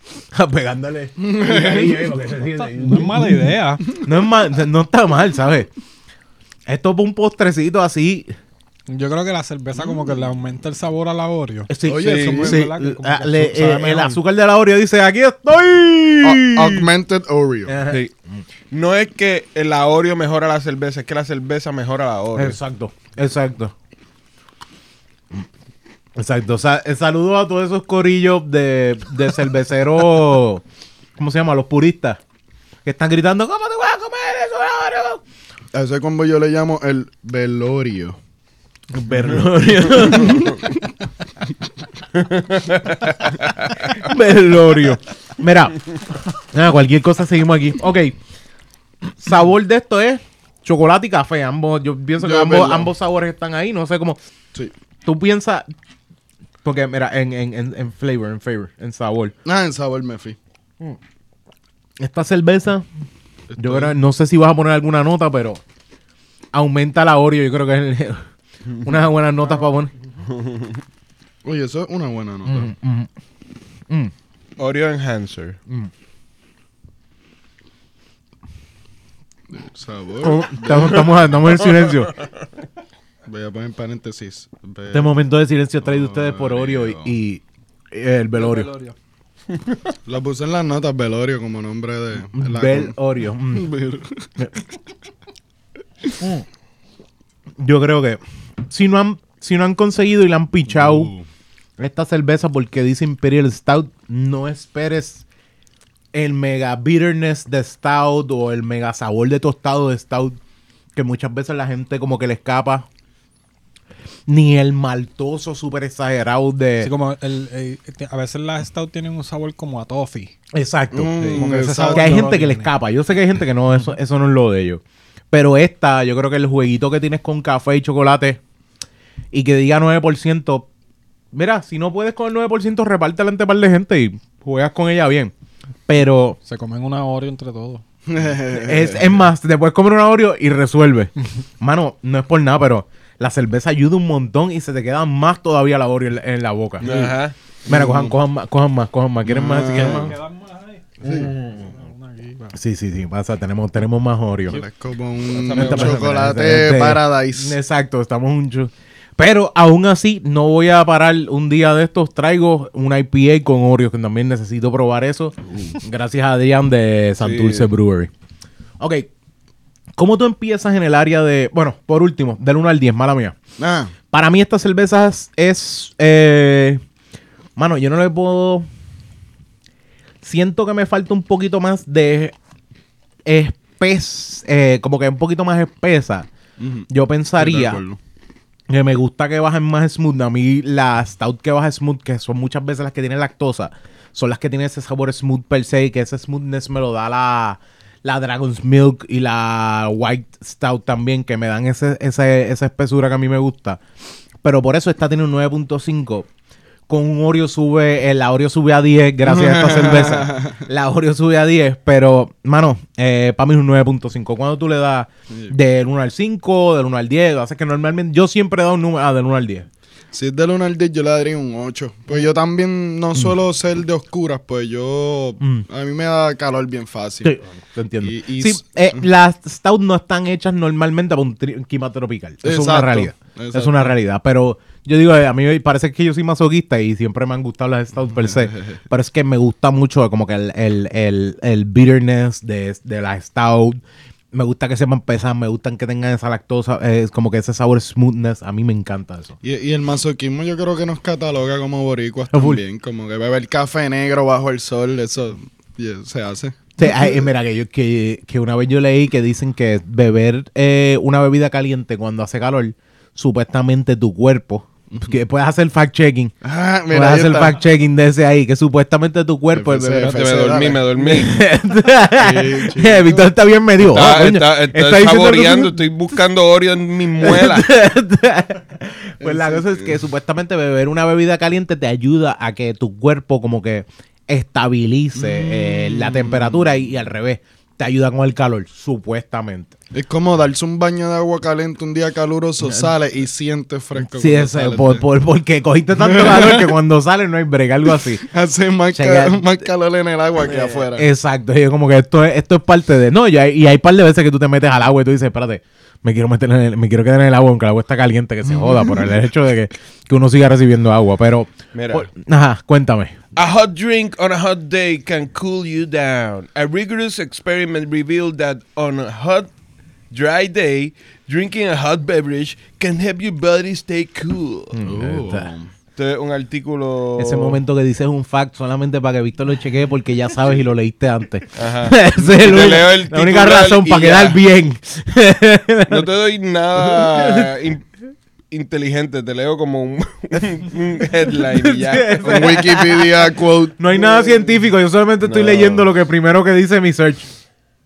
[laughs] Pegándole. [laughs] No es mala idea. No, es mal, no está mal, ¿sabes? Esto es un postrecito así. Yo creo que la cerveza como que le aumenta el sabor a la Oreo. Sí, Oye, sí, eso es sí. que Ah, que le- sabe eh, el azúcar de la Oreo dice, aquí estoy. A- augmented Oreo. Sí. No es que el Oreo mejora la cerveza, es que la cerveza mejora la Oreo. Exacto, exacto. Exacto. O sea, eh, saludo a todos esos corillos de, de cerveceros, [laughs] ¿cómo se llama? Los puristas. Que están gritando, ¿cómo te vas a comer eso, Oreo? A ese combo yo le llamo el velorio. Velorio. [laughs] Velorio. Mira, nada, cualquier cosa seguimos aquí. Ok. Sabor de esto es chocolate y café. Ambos, yo pienso que ambos, ambos sabores están ahí. No sé cómo. Sí. Tú piensas. Porque, mira, en, en, en, en flavor, en flavor, en sabor. Ah, en sabor me fui. Esta cerveza, yo creo, no sé si vas a poner alguna nota, pero aumenta la Oreo. Yo creo que es el- [laughs] unas buenas notas para poner. [laughs] Oye, eso es una buena nota. Mm, mm, mm. Oreo Enhancer. Sabor. Oh, Estamos, estamos, estamos en silencio. [laughs] Voy a poner paréntesis. Ve- Este momento de silencio traído ustedes por Oreo y, y el Velorio. [laughs] Lo puse en las notas velorio como nombre de. la- Bel Oreo. [laughs] Mm. Ver- Yo creo que si no han, si no han conseguido y la han pichado Uh. esta cerveza porque dice Imperial Stout, no esperes el mega bitterness de Stout o el mega sabor de tostado de Stout que muchas veces la gente como que le escapa. Ni el maltoso súper exagerado de... Así como el, el- a veces las stout tienen un sabor como a toffee. Exacto. Mm, Sí. Como que ese sabor Que hay no gente que le escapa. Yo sé que hay gente que no, eso, eso no es lo de ellos. Pero esta, yo creo que el jueguito que tienes con café y chocolate y que diga 9%, mira, si no puedes con el 9%, repártela entre par de gente y juegas con ella bien. Pero Se comen una Oreo entre todos. es, es más, te puedes comer una Oreo y resuelve. [laughs] Mano, no es por nada, pero la cerveza ayuda un montón y se te queda más todavía la Oreo en, la- en la boca. Ajá. Mira, cojan, cojan más, cojan más, cojan más. ¿Quieren más? Quieren más? ¿Quedan más va. Sí, sí, sí, pasa, tenemos, tenemos más Oreo. Es como un chocolate Este- paradise. Exacto, estamos un chu- Pero aún así, no voy a parar un día de estos. Traigo una IPA con Oreo, que también necesito probar eso. Gracias a Adrián de Santurce Sí. Brewery. Ok, ¿Cómo tú empiezas en el área de. Bueno, por último, del 1 al 10, mala mía. Ah, Para mí, esta cerveza es. eh, mano, yo no le puedo. Siento que me falta un poquito más de. Espes. eh, como que un poquito más espesa. Yo pensaría que me gusta que bajen más smooth. A mí, la stout que baja smooth, que son muchas veces las que tienen lactosa, son las que tienen ese sabor smooth per se. Y que ese smoothness me lo da la. La Dragon's Milk y la White Stout también, que me dan ese, ese- esa espesura que a mí me gusta. Pero por eso esta tiene un 9.5. Con un Oreo sube, el Oreo sube a 10 gracias a esta [laughs] cerveza. La Oreo sube a 10, pero, mano, eh, para mí es un 9.5. Cuando tú le das del 1 al 5, del 1 al 10, hace que normalmente yo siempre he dado un número ah, del 1 al 10. Si es del 1 al 10, yo le daría un 8. Pues yo también no suelo ser de oscuras, pues yo. Mm. A mí me da calor bien fácil. Sí, te entiendo. Y- y sí, eh, las stout no están hechas normalmente para un clima tropical. Eso es una Exacto, realidad. exacto. Es una realidad. Pero yo digo, eh, a mí parece que yo soy masoquista y siempre me han gustado las stout per se. [laughs] pero es que me gusta mucho como que el, el, el, el bitterness de, de la stout. Me gusta que sepan pesar, me gustan que tengan esa lactosa, eh, es como que ese sabor smoothness. A mí me encanta eso. Y, y el masoquismo yo creo que nos cataloga como boricuas también. Como que beber café negro bajo el sol, eso yeah, se hace. Sí, ay, mira, que, yo, que, que una vez yo leí que dicen que beber eh, una bebida caliente cuando hace calor, supuestamente tu cuerpo, que puedes hacer fact-checking, Ah, puedes hacer fact-checking de ese ahí, que supuestamente tu cuerpo es FC. Espérate, FC, me dormí, dale. me dormí. [laughs] Sí, chico. Víctor está bien medio. Está, oh, está- está está diciendo saboreando, estoy buscando Oreo en mis muelas. [laughs] pues la cosa es que supuestamente beber una bebida caliente te ayuda a que tu cuerpo como que estabilice eh, la temperatura y, y al revés, te ayuda con el calor, supuestamente. Es como darse un baño de agua caliente un día caluroso, sale y sientes fresco. Sí, sales por, por- porque cogiste tanto calor que [laughs] cuando sale no hay break, algo así. Hace más, Checa- más calor en el agua que afuera. Exacto, y yo como que esto es, esto es parte de... No, y hay, y hay par de veces que tú te metes al agua y tú dices, espérate, me quiero meter en el- me quiero quedar en el agua aunque el agua está caliente, que se joda por el hecho de que, que uno siga recibiendo agua, pero... Mira. por- ajá, cuéntame. A hot drink on a hot day can cool you down. A rigorous experiment revealed that on a hot, dry day, drinking a hot beverage can help your body stay cool. Oh. Este es un artículo. Ese momento que dices un fact solamente para que Víctor lo chequee porque ya sabes y lo leíste antes. Ajá. [laughs] Esa es el Te leo el la única razón para ya. quedar bien. [laughs] No te doy nada in- inteligente, te leo como un, [laughs] un headline y ya. Un Wikipedia quote. No hay nada científico, yo solamente estoy No. leyendo lo que primero que dice mi search.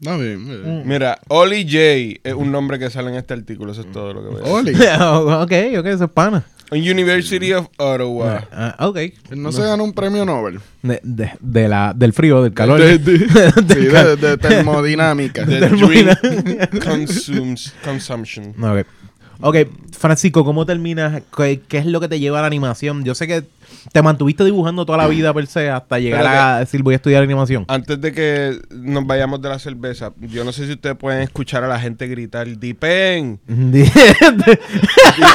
No, bien, bien. Mira, Oli J es un nombre que sale en este artículo, eso es todo lo que voy a decir. Oli. ok, ok, eso es pana. University of Ottawa. Ah, ok. No se ganó un premio Nobel. De, de- de la, del frío, del calor. De, de- [laughs] sí, de- de termodinámica. [laughs] Drink [laughs] consumes, consumption. Ok. Ok, Francisco, ¿cómo terminas? ¿Qué, qué es lo que te lleva a la animación? Yo sé que te mantuviste dibujando toda la [clears throat] vida per se hasta llegar a decir voy a estudiar animación. Antes de que nos vayamos de la cerveza, yo no sé si ustedes pueden escuchar a la gente gritar ¡Dipen! [laughs]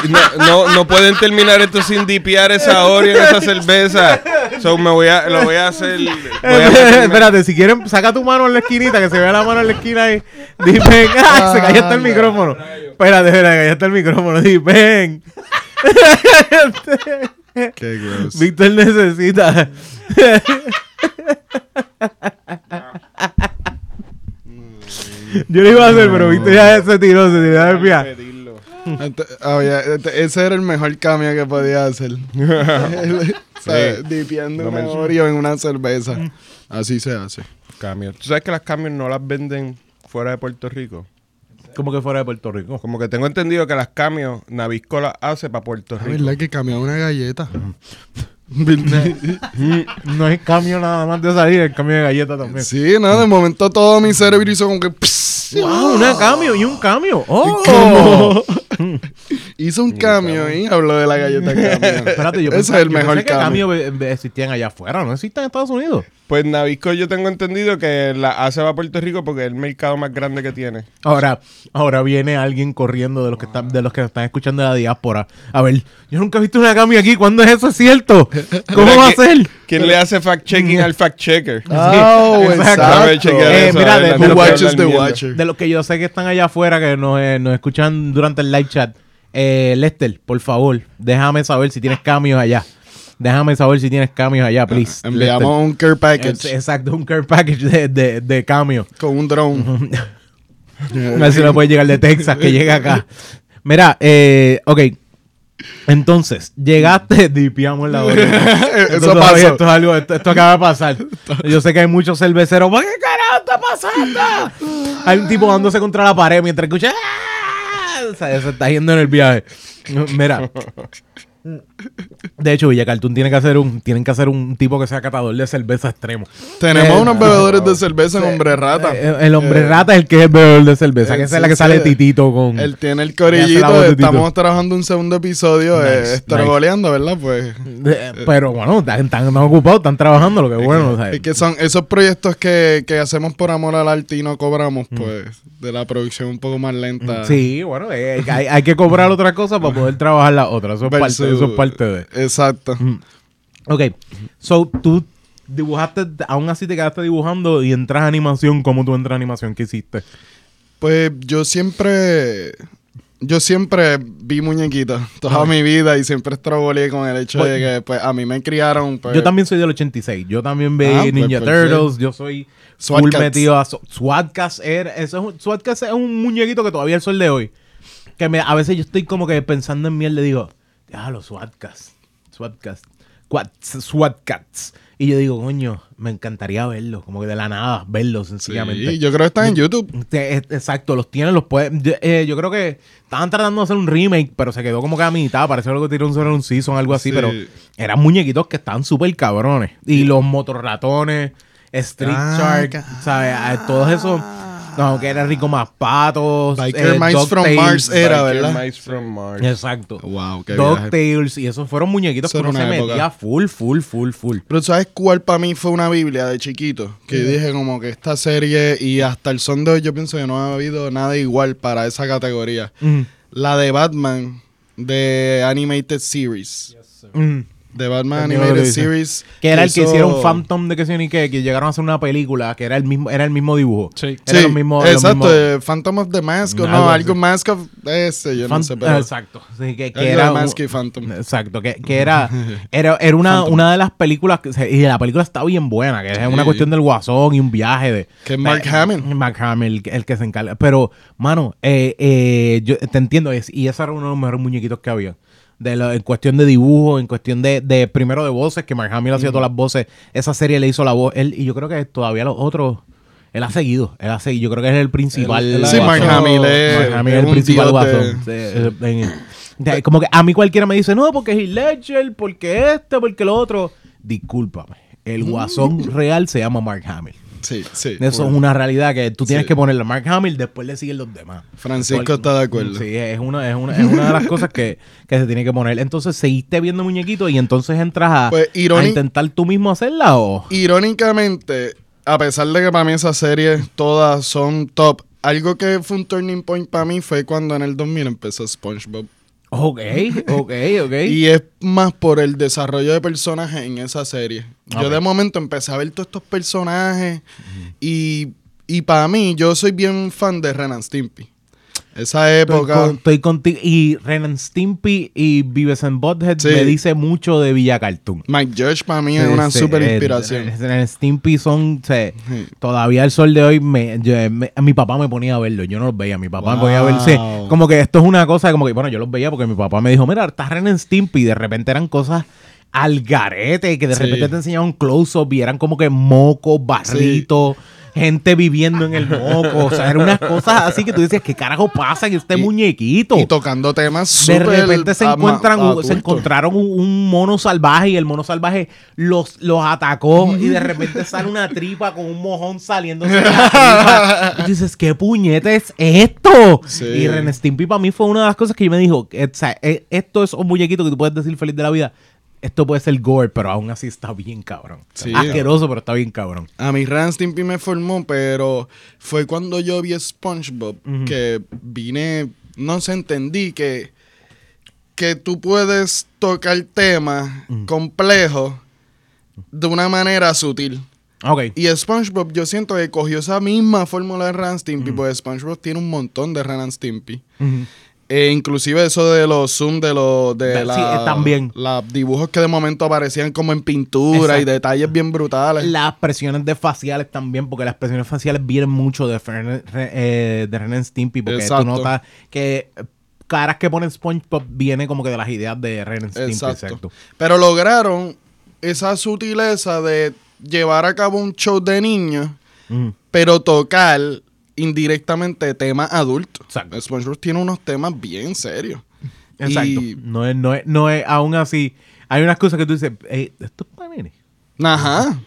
No, no, no pueden terminar esto sin dipear esa Oreo en esa cerveza. So me voy a, lo voy a hacer. voy a Espérate, si quieren, saca tu mano en la esquinita, que se vea la mano en la esquina ahí. Dime, [laughs] ¡ah! se cayó hasta el Anda. micrófono. Espérate, espérate, cayó hasta el micrófono. Dime. [laughs] Qué gross. Víctor necesita. Yo lo iba a hacer, pero Víctor ya se tiró, se tiró del pie. Este- ese era el mejor cambio que podía hacer. [laughs] O sea, Sí. Una mencioné. Oreo en una cerveza. Así se hace. Cambios. ¿Tú sabes que las cambios no las venden fuera de Puerto Rico? Como que fuera de Puerto Rico. Como que tengo entendido que las cambios Navisco las hace para Puerto La Rico. verdad que cambió una galleta. [laughs] No es cambio nada más de salir, el cambio de galleta también. sí, no, de momento todo mi cerebro hizo como que... pss, ¡Wow! Una cambio y un cambio. ¡Oh! [laughs] Hizo un cambio y habló de la galleta cambio. [laughs] Espérate, yo Ese pensaba- es el yo mejor pensé que existían allá afuera, no existen en Estados Unidos. Pues Navisco yo tengo entendido que la hace para Puerto Rico porque es el mercado más grande que tiene. Ahora, ahora viene alguien corriendo de los que están, de los que están escuchando de la diáspora. A ver, yo nunca he visto una cambio aquí. ¿Cuándo es eso? ¿Es cierto? [laughs] ¿Cómo va a ser? ¿Quién le hace fact-checking al fact-checker? [laughs] Oh, exacto. Dame exacto. Eh, eso, mira, de- lo watches the watcher? De los que yo sé que están allá afuera, que nos, eh, nos escuchan durante el live chat. Eh, Lester, por favor, déjame saber si tienes cambios allá. Déjame saber si tienes cambios allá, please. Ah, Enviamos Lester. un care Es- package exacto, un care package de, de, de cambio. con un drone. [laughs] A ver si no puede llegar de Texas, que llega acá. Mira, eh, ok. Entonces, llegaste, [laughs] dipiamos la hora. Esto [laughs] Eso todavía- pasó. Esto es algo, esto, esto acaba de pasar. Yo sé que hay muchos cerveceros. ¿Qué carajo está pasando? Hay un tipo dándose contra la pared mientras escucha. "Ah", O sea, se está yendo en el viaje. Mira. De hecho, Villa Cartoon tiene que hacer un, tienen que hacer un tipo que sea catador de cerveza extremo. Tenemos Eh, unos bebedores de cerveza en Hombre Rata. Eh, El hombre Eh, rata es el que es el bebedor de cerveza, eh, que esa es la que sale titito con. Él tiene el corillito. de. Estamos trabajando un segundo episodio. Nice, eh, estrogoleando, ¿verdad? Pues. Eh, Pero bueno, están, están- ocupados, están trabajando, lo que es bueno. o sea, Es que son esos proyectos que, que hacemos por amor al arte y no cobramos, pues, de la producción un poco más lenta. Mm. Sí, bueno, eh, hay, hay que cobrar otra cosa para poder trabajar la otra. Eso es, parte, Eso es parte de. Exacto. Ok, so tú dibujaste, aún así te quedaste dibujando y entras a animación. ¿Cómo tú entras a animación? ¿Qué hiciste? Pues yo siempre. Yo siempre vi muñequitos toda mi vida y siempre estrogoleé con el hecho de que pues a mí me criaron. Pues, Yo también soy del 86. Yo también vi Ah, pues, Ninja. Turtles. Yo soy SWAT full Cats. metido a... So- SWAT Cats era- eso es un, SWAT Cats es un muñequito que todavía el sol de hoy. Que me, a veces yo estoy como que pensando en miel le digo, ya los SWAT Cats. SWAT Cats. Quats- SWAT Cats. Y yo digo, coño, me encantaría verlos. Como que de la nada, verlos sencillamente. Sí, yo creo que están en YouTube. Es- Exacto, los tienen, los pueden. Yo, eh, yo creo que estaban tratando de hacer un remake, pero se quedó como que a mitad. Pareció algo que tiró un solo un season, algo así, Sí. pero eran muñequitos que estaban súper cabrones. Y los motorratones, Street Ah, Shark, ¿sabes? Ah, Todos esos. No, que era rico más patos. Biker eh, Mice from DuckTales. Mars era, Biker ¿verdad? Mice from Mars. Exacto. Wow, qué. DuckTales. Y esos fueron muñequitos Eso que uno se una época. metía full, full, full, full. Pero ¿sabes cuál para mí fue una Biblia de chiquito? Que yo dije como que esta serie y hasta el son de hoy yo pienso que no ha habido nada igual para esa categoría. Mm, La de Batman de Animated Series. mm. De Batman que Animated. Series. Que era el que hicieron Phantom de que sé ni qué, que llegaron a hacer una película que era el mismo, era el mismo dibujo. Sí. Era Sí, los mismos- los exacto, de Phantom of the Mask, o no, algo Mask of ese, yo Fan- no sé, pero Exacto. Sí, que, que era Mask y Phantom. Exacto, que, que era, [laughs] era, era una, una de las películas que se- y la película está bien buena, que es una Sí. cuestión del guasón y un viaje de Que es Mark Eh, Hamill. Mark Hamill, el, el que se encarga. Pero, mano, eh, eh, yo te entiendo, y ese era uno de los mejores muñequitos que había. De lo- en cuestión de dibujo, en cuestión de, de primero de voces, que Mark Hamill hacía todas las voces. Esa serie le hizo la voz. Él, y yo creo que todavía los otros. Él ha seguido, él ha seguido. Yo creo que es el principal. Ha guasón. Mark Hamill es- Mark Hamill es el principal de- guasón. Sí, eh, de- como que a mí cualquiera me dice, no, porque es Ledger, porque este, porque lo otro. Discúlpame. El guasón real se llama Mark Hamill. Sí, sí. Eso es una realidad que tú tienes Sí. que ponerle a Mark Hamill, después le siguen los demás. Francisco Porque- está de acuerdo. Sí, es una, es una, es una de las cosas que, que se tiene que poner. Entonces, seguiste viendo muñequitos y entonces entras a, Pues, a intentar tú mismo hacerla o. Irónicamente, a pesar de que para mí esas series todas son top, algo que fue un turning point para mí fue cuando en el 2000 empezó SpongeBob. Ok, ok, ok. [laughs] Y es más por el desarrollo de personajes en esa serie. Yo de momento empecé a ver todos estos personajes y, y para mí, yo soy bien fan de Ren and Stimpy. Esa Estoy, época... con- estoy contigo. Y Ren and Stimpy y and Butthead Sí. me dice mucho de Villa Cartoon. Mike Judge para mí es una Sí, super eh, inspiración. Ren and Stimpy son. se- Sí. Todavía el sol de hoy, me, yo- me- mi papá me ponía a verlo. Yo no los veía. Mi papá me ponía a ver. sí, Wow. como que esto es una cosa. Como que, bueno, yo los veía porque mi papá me dijo: Mira, está Ren and Stimpy. Y de repente eran cosas al garete. Que de Sí. repente te enseñaban close-up y eran como que mocos, barritos. Gente viviendo en el moco. O sea, eran unas cosas así que tú decías: ¿Qué carajo pasa en este Y- muñequito? Y tocando temas De repente se encuentran, se encontraron un, un mono salvaje y el mono salvaje los, los atacó y de repente [laughs] sale una tripa con un mojón saliéndose de la tripa. Y tú dices, ¿qué puñeta es esto? Sí. Y Ren Stimpy para mí fue una de las cosas que yo me dijo, eh, o sea, eh, esto es un muñequito que tú puedes decir feliz de la vida. Esto puede ser gore, pero aún así está bien cabrón. Sí. Asqueroso, pero está bien cabrón. A mí Stimpy me formó, pero fue cuando yo vi SpongeBob que vine, no sé, entendí que, que tú puedes tocar temas complejos de una manera sutil. Ok. Y SpongeBob, yo siento que cogió esa misma fórmula de Ren and Stimpy, porque SpongeBob tiene un montón de Ren and Stimpy. Eh, inclusive eso de los zoom de los de Sí, la- eh, también. los dibujos que de momento aparecían como en pintura y detalles bien brutales. Las expresiones de faciales también, porque las expresiones faciales vienen mucho de, Ren- Re- eh, de Ren and Stimpy, porque Exacto. tú notas que caras que ponen SpongeBob viene como que de las ideas de Ren Stimpy. Exacto. Exacto. Pero lograron esa sutileza de llevar a cabo un show de niños, pero tocar indirectamente temas adultos. Exacto. SpongeBob tiene unos temas bien serios. Exacto. Y- No, es, no, es, no es, aún así, hay unas cosas que tú dices, "Ey, esto es para nene. Ajá.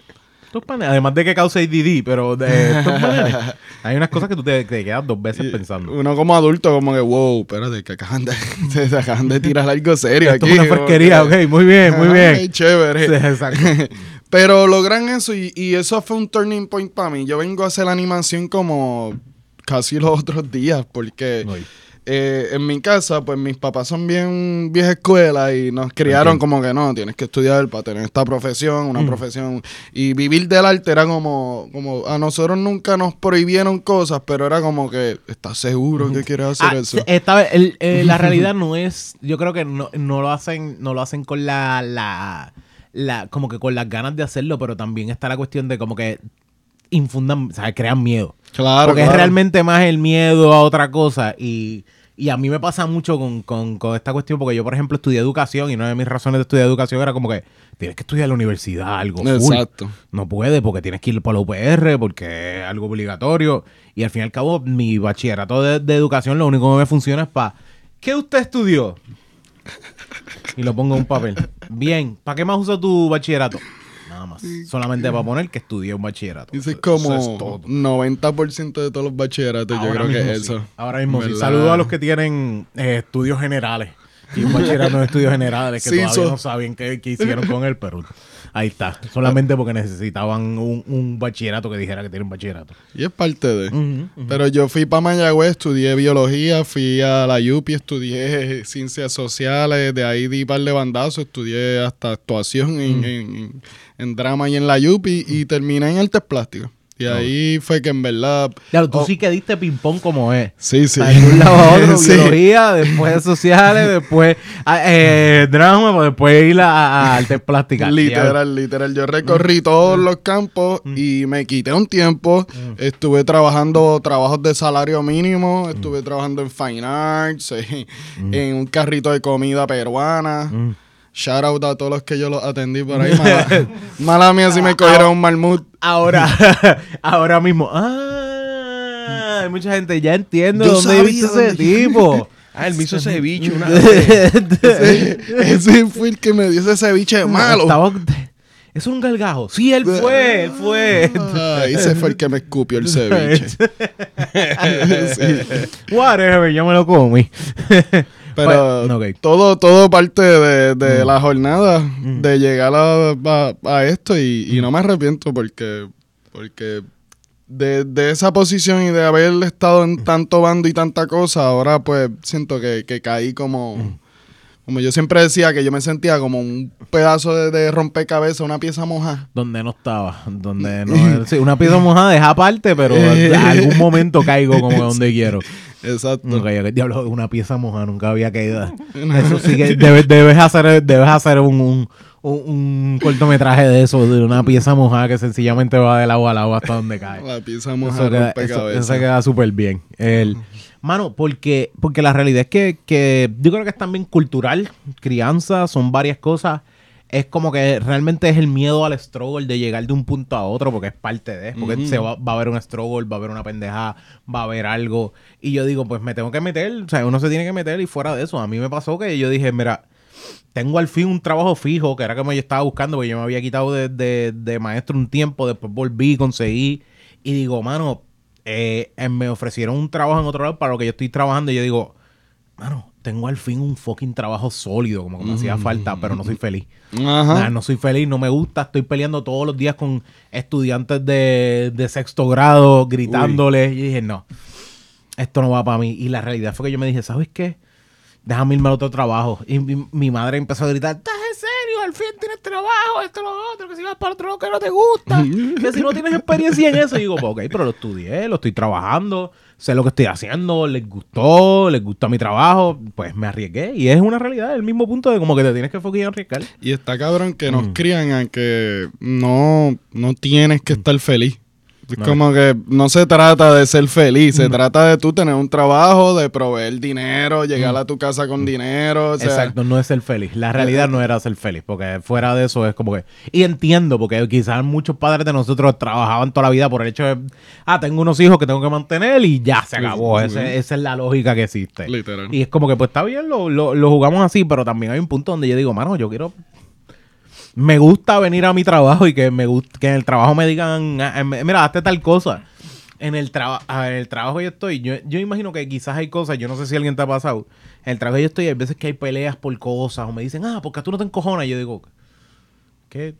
Esto es pa' nene". Además de que causa ADD, pero de, esto es nene. [laughs] Hay unas cosas que tú te, te quedas dos veces pensando. Uno como adulto, como que, wow, espérate, que acaban de, [laughs] se acaban de tirar algo serio Esto aquí. es una fresquería, que- ok, muy bien, muy bien. Ay, chévere. Sí, exacto. [laughs] Pero logran eso y, y eso fue un turning point para mí. Yo vengo a hacer la animación como casi los otros días porque Uy. eh, en mi casa, pues mis papás son bien vieja escuela y nos criaron como que no, tienes que estudiar para tener esta profesión, una Mm. profesión. Y vivir del arte era como, como, a nosotros nunca nos prohibieron cosas, pero era como que, ¿estás seguro que quieres hacer Ah, eso? esta vez, el- eh, la [laughs] realidad no es, yo creo que no, no lo hacen, no lo hacen con la, la, la, como que con las ganas de hacerlo, pero también está la cuestión de como que infundan, o sea, crean miedo. Claro, Porque claro. es realmente más el miedo a otra cosa y, y a mí me pasa mucho con, con, con esta cuestión porque yo, por ejemplo, estudié educación y una de mis razones de estudiar educación era como que tienes que estudiar la universidad, algo full. Exacto. No puede porque tienes que ir por la UPR, porque es algo obligatorio. Y al fin y al cabo, mi bachillerato de, de educación lo único que me funciona es para... ¿Qué usted estudió? Y lo pongo en un papel. Bien, ¿para qué más usa tu bachillerato? Nada más. Solamente para poner que estudié un bachillerato. Eso es Eso como es todo. 90% de todos los bachilleratos, yo Ahora creo que mismo es sí. eso. Ahora mismo sí. Saludos a los que tienen eh, estudios generales. Y un bachillerato en estudios generales que Sí, todavía so- no saben qué, qué hicieron con él, pero ahí está. Solamente porque necesitaban un, un bachillerato que dijera que tiene un bachillerato. Y es parte de. Ujú. Pero yo fui para Mayagüez, estudié biología, fui a la UPI, estudié [laughs] ciencias sociales, de ahí di par de bandazos, estudié hasta actuación en- en drama y en la UPI y terminé en artes plásticas. Y ahí fue que en verdad... Claro, tú oh, sí que diste ping-pong como es. Sí, sí. De un lado a otro, [laughs] Sí. biología, después sociales, [laughs] después ah, eh, drama, pues después ir a, a artes plásticas. Literal, literal. Yo Mm. recorrí todos los campos y me quité un tiempo. Mm. Estuve trabajando trabajos de salario mínimo. Estuve trabajando en Fine Arts, [laughs] en un carrito de comida peruana. Shout out a todos los que yo los atendí por ahí. Mala, [laughs] mala mía si me cogieron un malmut. Ahora, [laughs] ahora mismo. Ah, hay mucha gente, ya entiendo Yo dónde viste ese dónde- tipo. Ah, él me hizo ese bicho una [laughs] vez. Ese, ese fue el que me dio ese ceviche malo. Estaba- es un galgajo. Sí, él fue, él fue. Ah, ese fue el que me escupió el ceviche. Sí. Whatever, yo me lo comí. Pero Pues, todo, todo parte de, de la jornada, de llegar a, a- a esto y, y no me arrepiento porque, porque de, de esa posición y de haber estado en tanto bando y tanta cosa, ahora pues siento que, que caí como... Como yo siempre decía, que yo me sentía como un pedazo de, de rompecabezas, una pieza moja. Donde no estaba, donde [laughs] no. sí, una pieza mojada es aparte, pero en algún momento caigo como donde [laughs] quiero. Exacto. Nunca llegué. Diablo, una pieza mojada, nunca había caído. [laughs] Eso sí que debes, debes hacer, debes hacer un, un, un- cortometraje de eso, de una pieza mojada que sencillamente va del agua al agua hasta donde cae. La pieza Eso moja queda, eso- eso queda súper bien. El, mano, porque, porque la realidad es que, que yo creo que es también cultural, crianza, son varias cosas. Es como que realmente es el miedo al struggle de llegar de un punto a otro, porque es parte de, porque se va, va a haber un struggle, va a haber una pendejada, va a haber algo. Y yo digo, pues me tengo que meter, o sea, uno se tiene que meter y fuera de eso. A mí me pasó que yo dije, mira, tengo al fin un trabajo fijo, que era como yo estaba buscando, porque yo me había quitado de, de- de maestro un tiempo, después volví, conseguí, y digo, mano, eh, eh, me ofrecieron un trabajo en otro lado para lo que yo estoy trabajando, y yo digo, mano, tengo al fin un fucking trabajo sólido, como que me hacía falta, pero no soy feliz. Ajá. Nah, no soy feliz, no me gusta, estoy peleando todos los días con estudiantes de, de sexto grado, gritándoles, y dije, no, esto no va para mí. Y la realidad fue que yo me dije, ¿sabes qué? Déjame irme al otro trabajo. Y mi, mi madre empezó a gritar, al fin tienes trabajo, esto, lo otro, que si vas para otro lado que no te gusta, [laughs] que si no tienes experiencia en eso, y digo, pues, ok, pero lo estudié, lo estoy trabajando, sé lo que estoy haciendo, les gustó, les gusta mi trabajo, pues me arriesgué. Y es una realidad, el mismo punto de como que te tienes que y arriesgar. Y está cabrón que nos Mm. crían a que no, no tienes que estar feliz. Es No. como que no se trata de ser feliz, se Mm. trata de tú tener un trabajo, de proveer dinero, llegar a tu casa con dinero. O sea, Mm. Exacto, no es ser feliz. La realidad no era ser feliz, porque fuera de eso es como que... Y entiendo, porque quizás muchos padres de nosotros trabajaban toda la vida por el hecho de, ah, tengo unos hijos que tengo que mantener y ya se acabó. Ese- esa es la lógica que existe. Literal. Y es como que, pues está bien, lo, lo, lo jugamos así, pero también hay un punto donde yo digo, mano, yo quiero... Me gusta venir a mi trabajo y que me gusta, que en el trabajo me digan, "Ah, eh, mira, hazte tal cosa. En el, traba- en el trabajo yo estoy, yo, yo imagino que quizás hay cosas, yo no sé si alguien te ha pasado. En el trabajo yo estoy, hay veces que hay peleas por cosas, o me dicen, ah, porque tú no te encojonas. Y yo digo, ¿qué?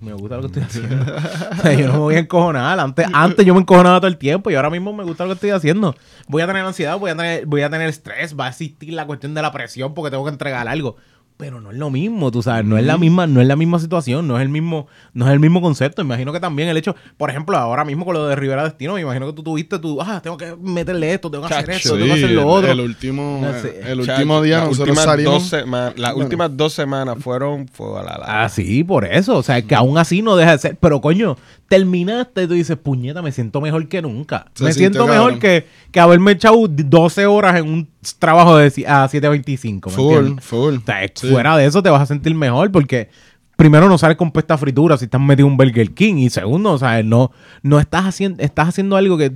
Me gusta lo que estoy haciendo. [laughs] Yo no me voy a encojonar. Antes, antes yo me encojonaba todo el tiempo y ahora mismo me gusta lo que estoy haciendo. Voy a tener ansiedad, voy a tener, voy a tener estrés, va a existir la cuestión de la presión porque tengo que entregar algo. Pero no es lo mismo, tú sabes, no es la misma, no es la misma situación, no es el mismo, no es el mismo concepto. Imagino que también el hecho, por ejemplo, ahora mismo con lo de Rivera Destino, me imagino que tú tuviste tu, ah, tengo que meterle esto, tengo que hacer esto, Sí, tengo que hacer lo otro. El último, No sé. el último día las nosotros últimas salimos. dos sema- las Bueno. últimas dos semanas fueron fuego a la. Ah, sí, por eso. O sea, que aún así no deja de ser. Pero coño, terminaste y tú dices, puñeta, me siento mejor que nunca. Se me siento mejor cabrón. que, que haberme echado 12 horas en un trabajo de a 7.25. ¿me Full, entiendes? full. O sea, Sí. fuera de eso te vas a sentir mejor porque primero no sales con puesta fritura si estás metido en un Burger King y segundo, o sea, no, no estás haciendo, estás haciendo algo que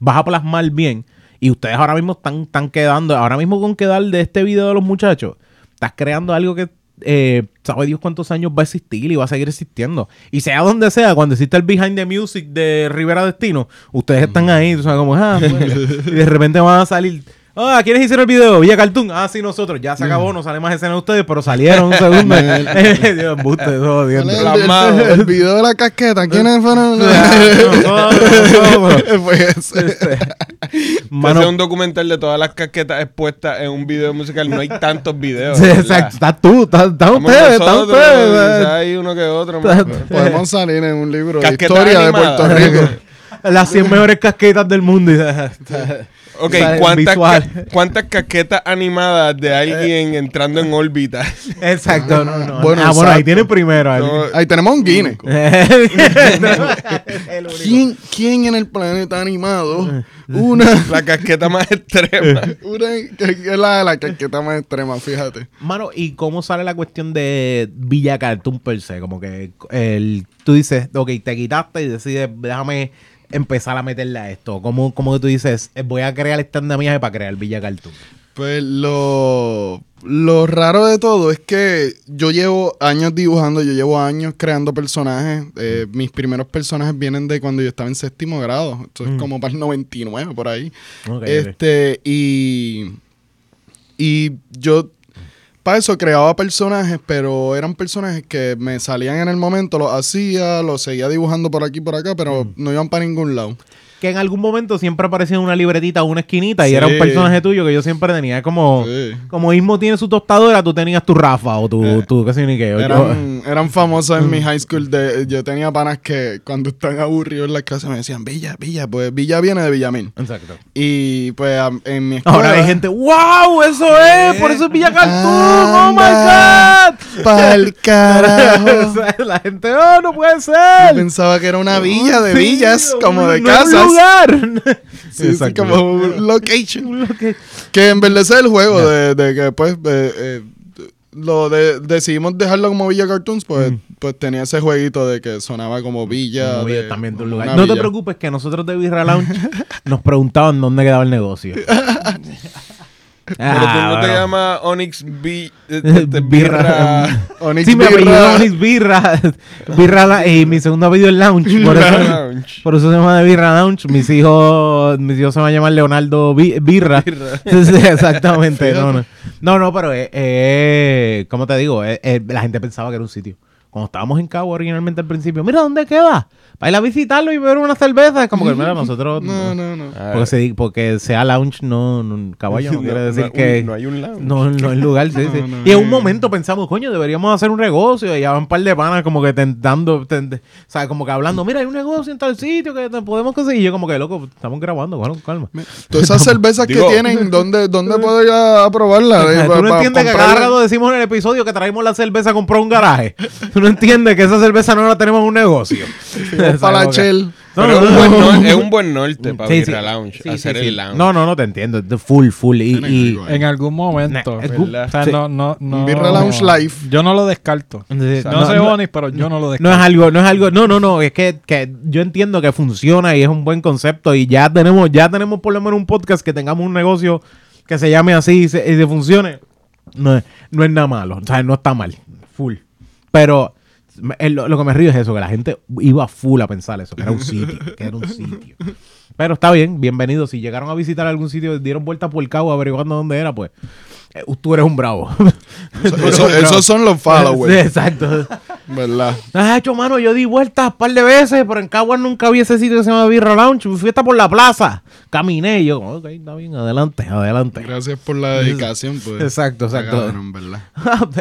vas a plasmar bien y ustedes ahora mismo están, están quedando, ahora mismo con quedar de este video de los muchachos, estás creando algo que eh, sabe Dios cuántos años va a existir y va a seguir existiendo. Y sea donde sea, cuando existe el Behind the Music de Rivera Destino, ustedes están ahí, o sea, como, ah, bueno. [laughs] y de repente van a salir. Ah, ¿quiénes hicieron el video? Villa Cartoon. Ah, sí, nosotros. Ya se acabó, no sale más escena de ustedes, pero salieron [laughs] un segundo. [laughs] Dios, embuste, eso, ¿Cuál es odiando. el, el- el video de la casqueta, ¿quiénes fueron? Pues, Mano, un documental de todas las casquetas expuestas en un video musical. No hay tantos videos. exacto. Estás tú, Estamos ustedes, están nosotros, ustedes. quizá hay uno que otro. Está- podemos salir en un libro Casquetas historia de. Puerto Rico. [laughs] Las 100 mejores casquetas del mundo. Ok, ¿cuántas, ca- ¿cuántas casquetas animadas de alguien entrando en órbita? [laughs] Exacto, no, no. Bueno, ah, bueno, ahí tiene primero. ahí. No, Ahí tenemos un Guinness. ¿Quién, ¿Quién en el planeta animado? Una, la casqueta más extrema. [laughs] una es la, la casqueta más extrema, fíjate. Mano, ¿y cómo sale la cuestión de Villa Cartoon per se? Como que el, tú dices, ok, te quitaste y decides, déjame empezar a meterle a esto. ¿Cómo, cómo tú dices, eh, voy a crear stand de para crear Villa Cartoon? Pues lo, lo raro de todo es que yo llevo años dibujando, yo llevo años creando personajes. Eh, mis primeros personajes vienen de cuando yo estaba en séptimo grado. Esto es Mm. como para el 99, por ahí. Ok, ok. Este, y, y yo para eso creaba personajes, pero eran personajes que me salían en el momento, los hacía, los seguía dibujando por aquí y por acá, pero Mm. no iban para ningún lado. Que en algún momento siempre aparecía en una libretita o una esquinita y era un personaje tuyo que yo siempre tenía. Como, Sí. como Ismo tiene su tostadora, tú tenías tu Rafa o tu, tu qué sé yo ni qué. yo- Eran, famosos en Mm. mi high school. De, yo tenía panas que cuando están aburridos en la clase me decían, Villa, Villa, pues Villa viene de Villamil. Exacto. Y pues en mi escuela... Ahora hay gente, wow, eso es, por eso es Villa Cartoon, oh my god. Pa'l [laughs] carajo. La gente, oh, no puede Yo ser. pensaba que era una villa de villas, como de no casas. Lugar. [laughs] Sí, sí, Exacto. como un location. Un que- en verdad ese es el juego de, de que pues eh, eh, lo de, decidimos dejarlo como Villa Cartoons, pues, pues tenía ese jueguito de que sonaba como Villa. De- también de un lugar. No te preocupes que nosotros de Birra Lounge nos preguntaban dónde quedaba el negocio. [laughs] Pero tú Ah, no te llamas Onyx B, [laughs] este, Birra. Onyx Sí, mi Birra. apellido es Onyx Birra. [laughs] Birra y mi segundo apellido es Lounge. Por eso, Lounge. por eso se llama de Birra Lounge. Mis hijos, mis hijos se van a llamar Leonardo Bi- Birra. Birra. [laughs] Sí, exactamente. No, no. No, no, pero eh, eh, ¿cómo te digo? Eh, eh, la gente pensaba que era un sitio. Cuando estábamos en Cabo originalmente al principio, mira, ¿dónde queda? Para ir a visitarlo y beber una cerveza. Es como que, mira, nosotros... [laughs] No, no, no. Ah, Porque, se- porque sea lounge, no, no- caballo, [laughs] no, quiere decir no- que... no hay un lounge. No, no es lugar, sí, [laughs] sí. no, y en no. un momento pensamos, coño, deberíamos hacer un negocio. Y ya un par de panas como que tentando, tent- o sea, como que hablando, mira, hay un negocio en tal sitio que podemos conseguir. Y yo como que, loco, estamos grabando, bueno, calma. Todas esas cervezas Digo- que tienen, ¿dónde, dónde puedo ir a, probarlas? Tú no entiendes que cada rato decimos en el episodio que traímos la cerveza a comprar un garaje. Tú no entiendes que esa cerveza no la tenemos en un negocio. Para la Shell. No, no, es, un buen no. es un buen norte para Sí, sí. a lounge, Sí, hacer sí, sí. el lounge. No, no, no te entiendo. de Full, full. Y. En algún momento. Nah. O sea, Sí. no, no, no. Birra Lounge Life. Yo no lo descarto. Sí, No, sé, Bonis, pero yo no lo No descarto. es algo, no es algo, no, no, no, es que, que yo entiendo que funciona y es un buen concepto y ya tenemos, ya tenemos por lo menos un podcast que tengamos un negocio que se llame así y se, y se funcione. No es, no es nada malo, o sea, no está mal, full. Pero me- lo, lo que me río es eso, que la gente iba full a pensar eso, que era un sitio, [laughs] que era un sitio. Pero está bien, bienvenido. Si llegaron a visitar algún sitio, dieron vuelta por el cabo averiguando dónde era, pues eh, tú eres un bravo. Eso- eso- esos son los [laughs] Sí, followers, exacto. ¿Verdad? Hecho, mano, yo di vueltas un par de veces, pero en Caguas nunca había ese sitio que se llama Birra Lounge. Fui hasta por la plaza. Caminé y yo, ok, está bien, adelante, adelante. Gracias por la dedicación, pues. Exacto, exacto. [laughs]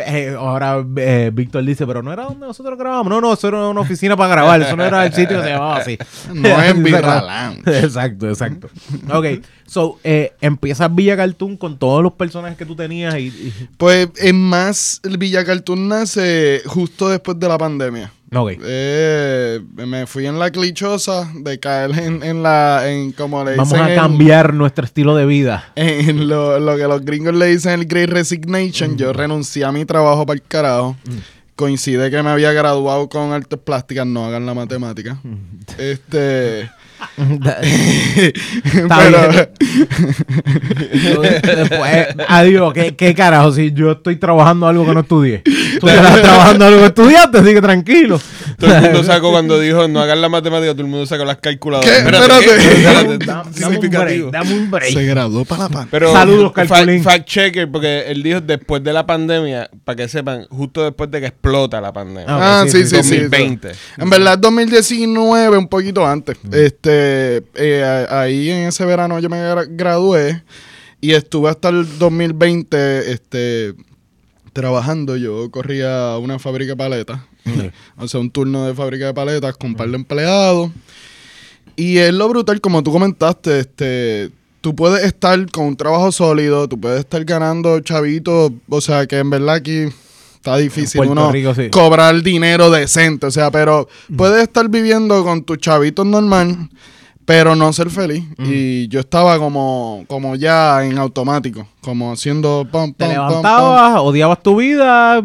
Eh, Ahora eh, Víctor dice, pero no era donde nosotros grabamos. No, no, eso era una oficina para grabar. Eso no era el sitio que se llamaba así. [laughs] No es Birra [laughs] Lounge. Exacto, exacto. Ok, so, eh, empiezas Villa Cartoon con todos los personajes que tú tenías y... y- Pues es más, el Villa Cartoon nace justo después de la pandemia. Ok. Eh, me fui en la clichosa de caer en, en la, en como le Vamos dicen a en- cambiar nuestro estilo de vida. en lo, lo que los gringos le dicen el Great Resignation, yo renuncié a mi trabajo para el carajo. Coincide que me había graduado con artes plásticas, no hagan la matemática. Este. Pero. Después, adiós, ¿qué, qué carajo? Si yo estoy trabajando algo que no estudié. Tú estás trabajando algo que estudiaste, así que tranquilo. Todo el mundo sacó cuando dijo no hagan la matemática, todo el mundo sacó las calculadoras. ¿Qué? Espérate. Espérate, Dame- dame un break, dame un break. se graduó para la pan. Pero Saludos, Calculín. fact checker, porque él dijo después de la pandemia, para que sepan, justo después de que explota la pandemia. Ah, ok, sí, sí, sí, sí. 2020. En verdad, 2019, un poquito antes. Este, eh, a- ahí en ese verano yo me gra- gradué y estuve hasta el 2020, este, trabajando. Yo corría una fábrica de paletas, [laughs] o sea, un turno de fábrica de paletas con un par de empleados. Y es lo brutal, como tú comentaste, este, tú puedes estar con un trabajo sólido, tú puedes estar ganando chavitos, o sea, que en verdad aquí está difícil uno Rico, sí. cobrar dinero decente, o sea, pero puedes estar viviendo con tus chavitos normal, pero no ser feliz. Y yo estaba como, como ya en automático, como haciendo pam, Te pam, pam, pam. levantabas, odiabas tu vida,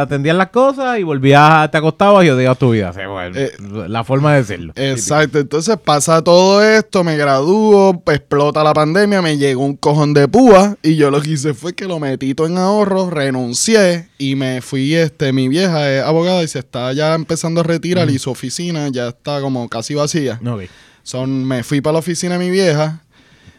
atendías las cosas y volvías, te acostabas y odiabas tu vida. Bueno, Eh, la forma de decirlo. Exacto, entonces pasa todo esto, me gradúo, explota la pandemia, me llegó un cojón de púa y yo lo que hice fue que lo metí todo en ahorro, renuncié y me fui, este, mi vieja es abogada y se está ya empezando a retirar y su oficina ya está como casi vacía. Ok. Son, me fui para la oficina de mi vieja,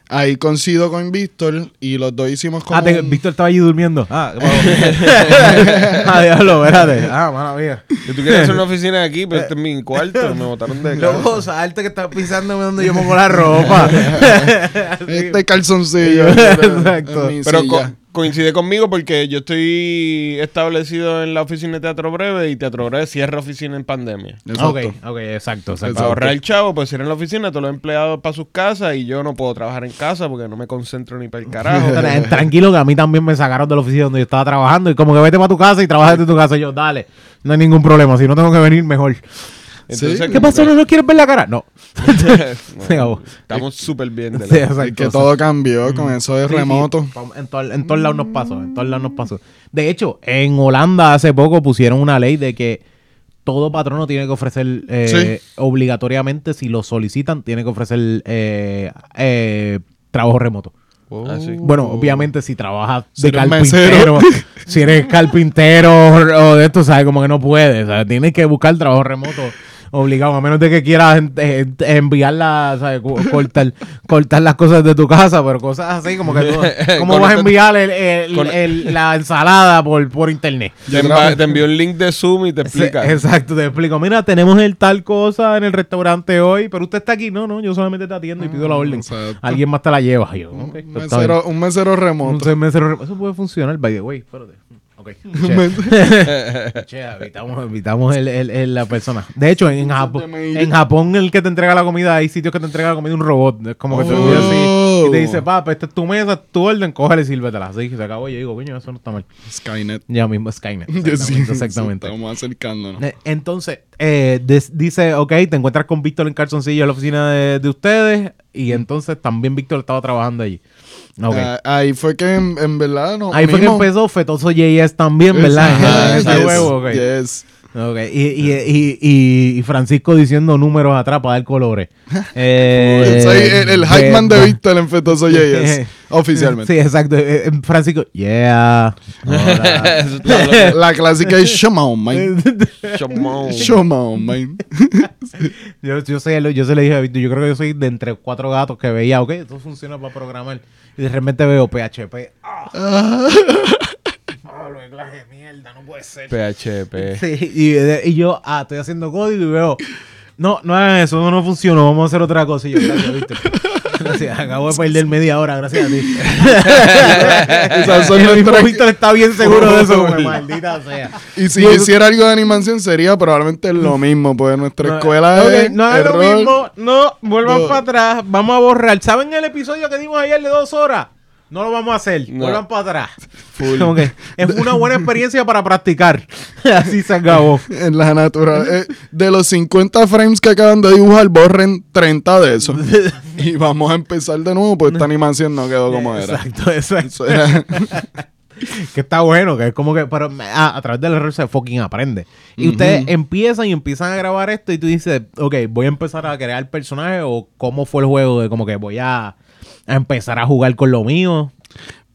ahí coincido con Víctor y los dos hicimos como Ah, te, un- Víctor estaba allí durmiendo. Ah, [laughs] ah diablo, espérate. Ah, mala mía. Si tú quieres hacer una [laughs] oficina aquí, pero este es mi cuarto, me botaron de casa. Loco, salte que estás pisándome donde yo pongo la ropa. [laughs] este calzoncillo. Exacto. Pero. Coincide conmigo porque yo estoy establecido en la oficina de Teatro Breve y Teatro Breve cierra oficina en pandemia. Exacto. Ok, ok, exacto, exacto. Para ahorrar el chavo, pues cierran la oficina, todos los empleados para sus casas y yo no puedo trabajar en casa porque no me concentro ni para el carajo. [laughs] Tra- Tranquilo que a mí también me sacaron de la oficina donde yo estaba trabajando y como que vete para tu casa y trabaja desde tu casa. Y yo, dale, no hay ningún problema. Si no tengo que venir, mejor. Entonces, ¿Qué pasó? que- ¿No, no quieres ver la cara? No. [laughs] Estamos súper bien de la- Sí, Es que todo cambió con eso de Sí, sí. remoto. En, todo- en todos lados nos pasó, en todos lados nos pasó. De hecho, en Holanda hace poco pusieron una ley de que todo patrono tiene que ofrecer eh, obligatoriamente, si lo solicitan, tiene que ofrecer eh, eh, trabajo remoto. Ah. Bueno, obviamente si trabajas de carpintero, [laughs] si eres carpintero o o de esto, ¿sabes? Como que no puedes, ¿sabes? Tienes que buscar trabajo remoto. Obligado, a menos de que quieras en- en- enviarla, ¿sabes? Co- Cortar, cortar las cosas de tu casa, pero cosas así como que tú, [laughs] ¿cómo vas a enviar el- el- con- el- la ensalada por, por internet? Te, te envió un link de Zoom y te explica. Sí, Exacto, te explico. Mira, tenemos el tal cosa en el restaurante hoy, pero usted está aquí. No, no, yo solamente te atiendo y pido la orden. exacto. Alguien más te la lleva. Yo, Un pues mesero, un mesero remoto. Un seis meses re- Eso puede funcionar, by the way. Espérate. Ok. [laughs] Che, evitamos, [laughs] evitamos el, el- el- la persona. De hecho, en, Japón, en Japón, el que te entrega la comida, hay sitios que te entrega la comida un robot. Es como que te olvida así. Y te dice, papá, esta es tu mesa, tu orden, cógela y sírvetela. Así que se acabó. Y yo digo, coño, eso no está mal. Skynet. Ya mismo, Skynet. [laughs] Sí, Exactamente. exactamente. Estamos acercándonos. Eh, Entonces, eh, des- dice, ok, te encuentras con Víctor en calzoncillo en la oficina de, de ustedes y entonces también Víctor estaba trabajando allí. Ah, ahí fue que en, en verdad no. Ahí fue que empezó Fetoso JS también, ¿verdad? [laughs] Yes, ok. yes. Ok, Y, y, y, y- y Francisco diciendo números atrás para dar colores. [laughs] Eh, Soy el, el hype man de [laughs] Víctor en Fetoso JS. [laughs] oficialmente. Sí, exacto. Eh, eh, Francisco, yeah. Loco. La clásica es on, man. On, man. Yo, yo, sé, yo se le dije a Víctor, yo creo que yo soy de entre cuatro gatos que veía, ok, esto funciona para programar. Y de repente veo PHP. ¡Ah! De mierda, no puede ser. PHP. Sí, y, de- y yo, ah, estoy haciendo código y veo, no, no hagan eso, no, no funcionó, vamos a hacer otra cosa. Y yo, gracias, Víctor. [laughs] Gracias, acabo de perder media hora, gracias a ti. [laughs] Esas son [laughs] el mismo nuestras- Víctor está bien seguro de eso, como maldita sea. Y si hiciera algo de animación sería probablemente lo mismo, pues nuestra escuela Ok, es no hagan lo mismo, no, vuelvan No. para atrás, vamos a borrar. ¿Saben el episodio que dimos ayer de dos horas? No lo vamos a hacer, No. vuelvan para atrás. [laughs] Es una buena experiencia para practicar. [laughs] Así se acabó. En la natural. eh, de los 50 frames que acaban de dibujar, borren 30 de esos. [laughs] y vamos a empezar de nuevo, pues esta animación no quedó como era. Exacto, exacto. Que está bueno, que es como que, pero a, a través del error se fucking aprende. Y ustedes empiezan y empiezan a grabar esto y tú dices, ok, voy a empezar a crear personajes o cómo fue el juego de como que voy a, a empezar a jugar con lo mío.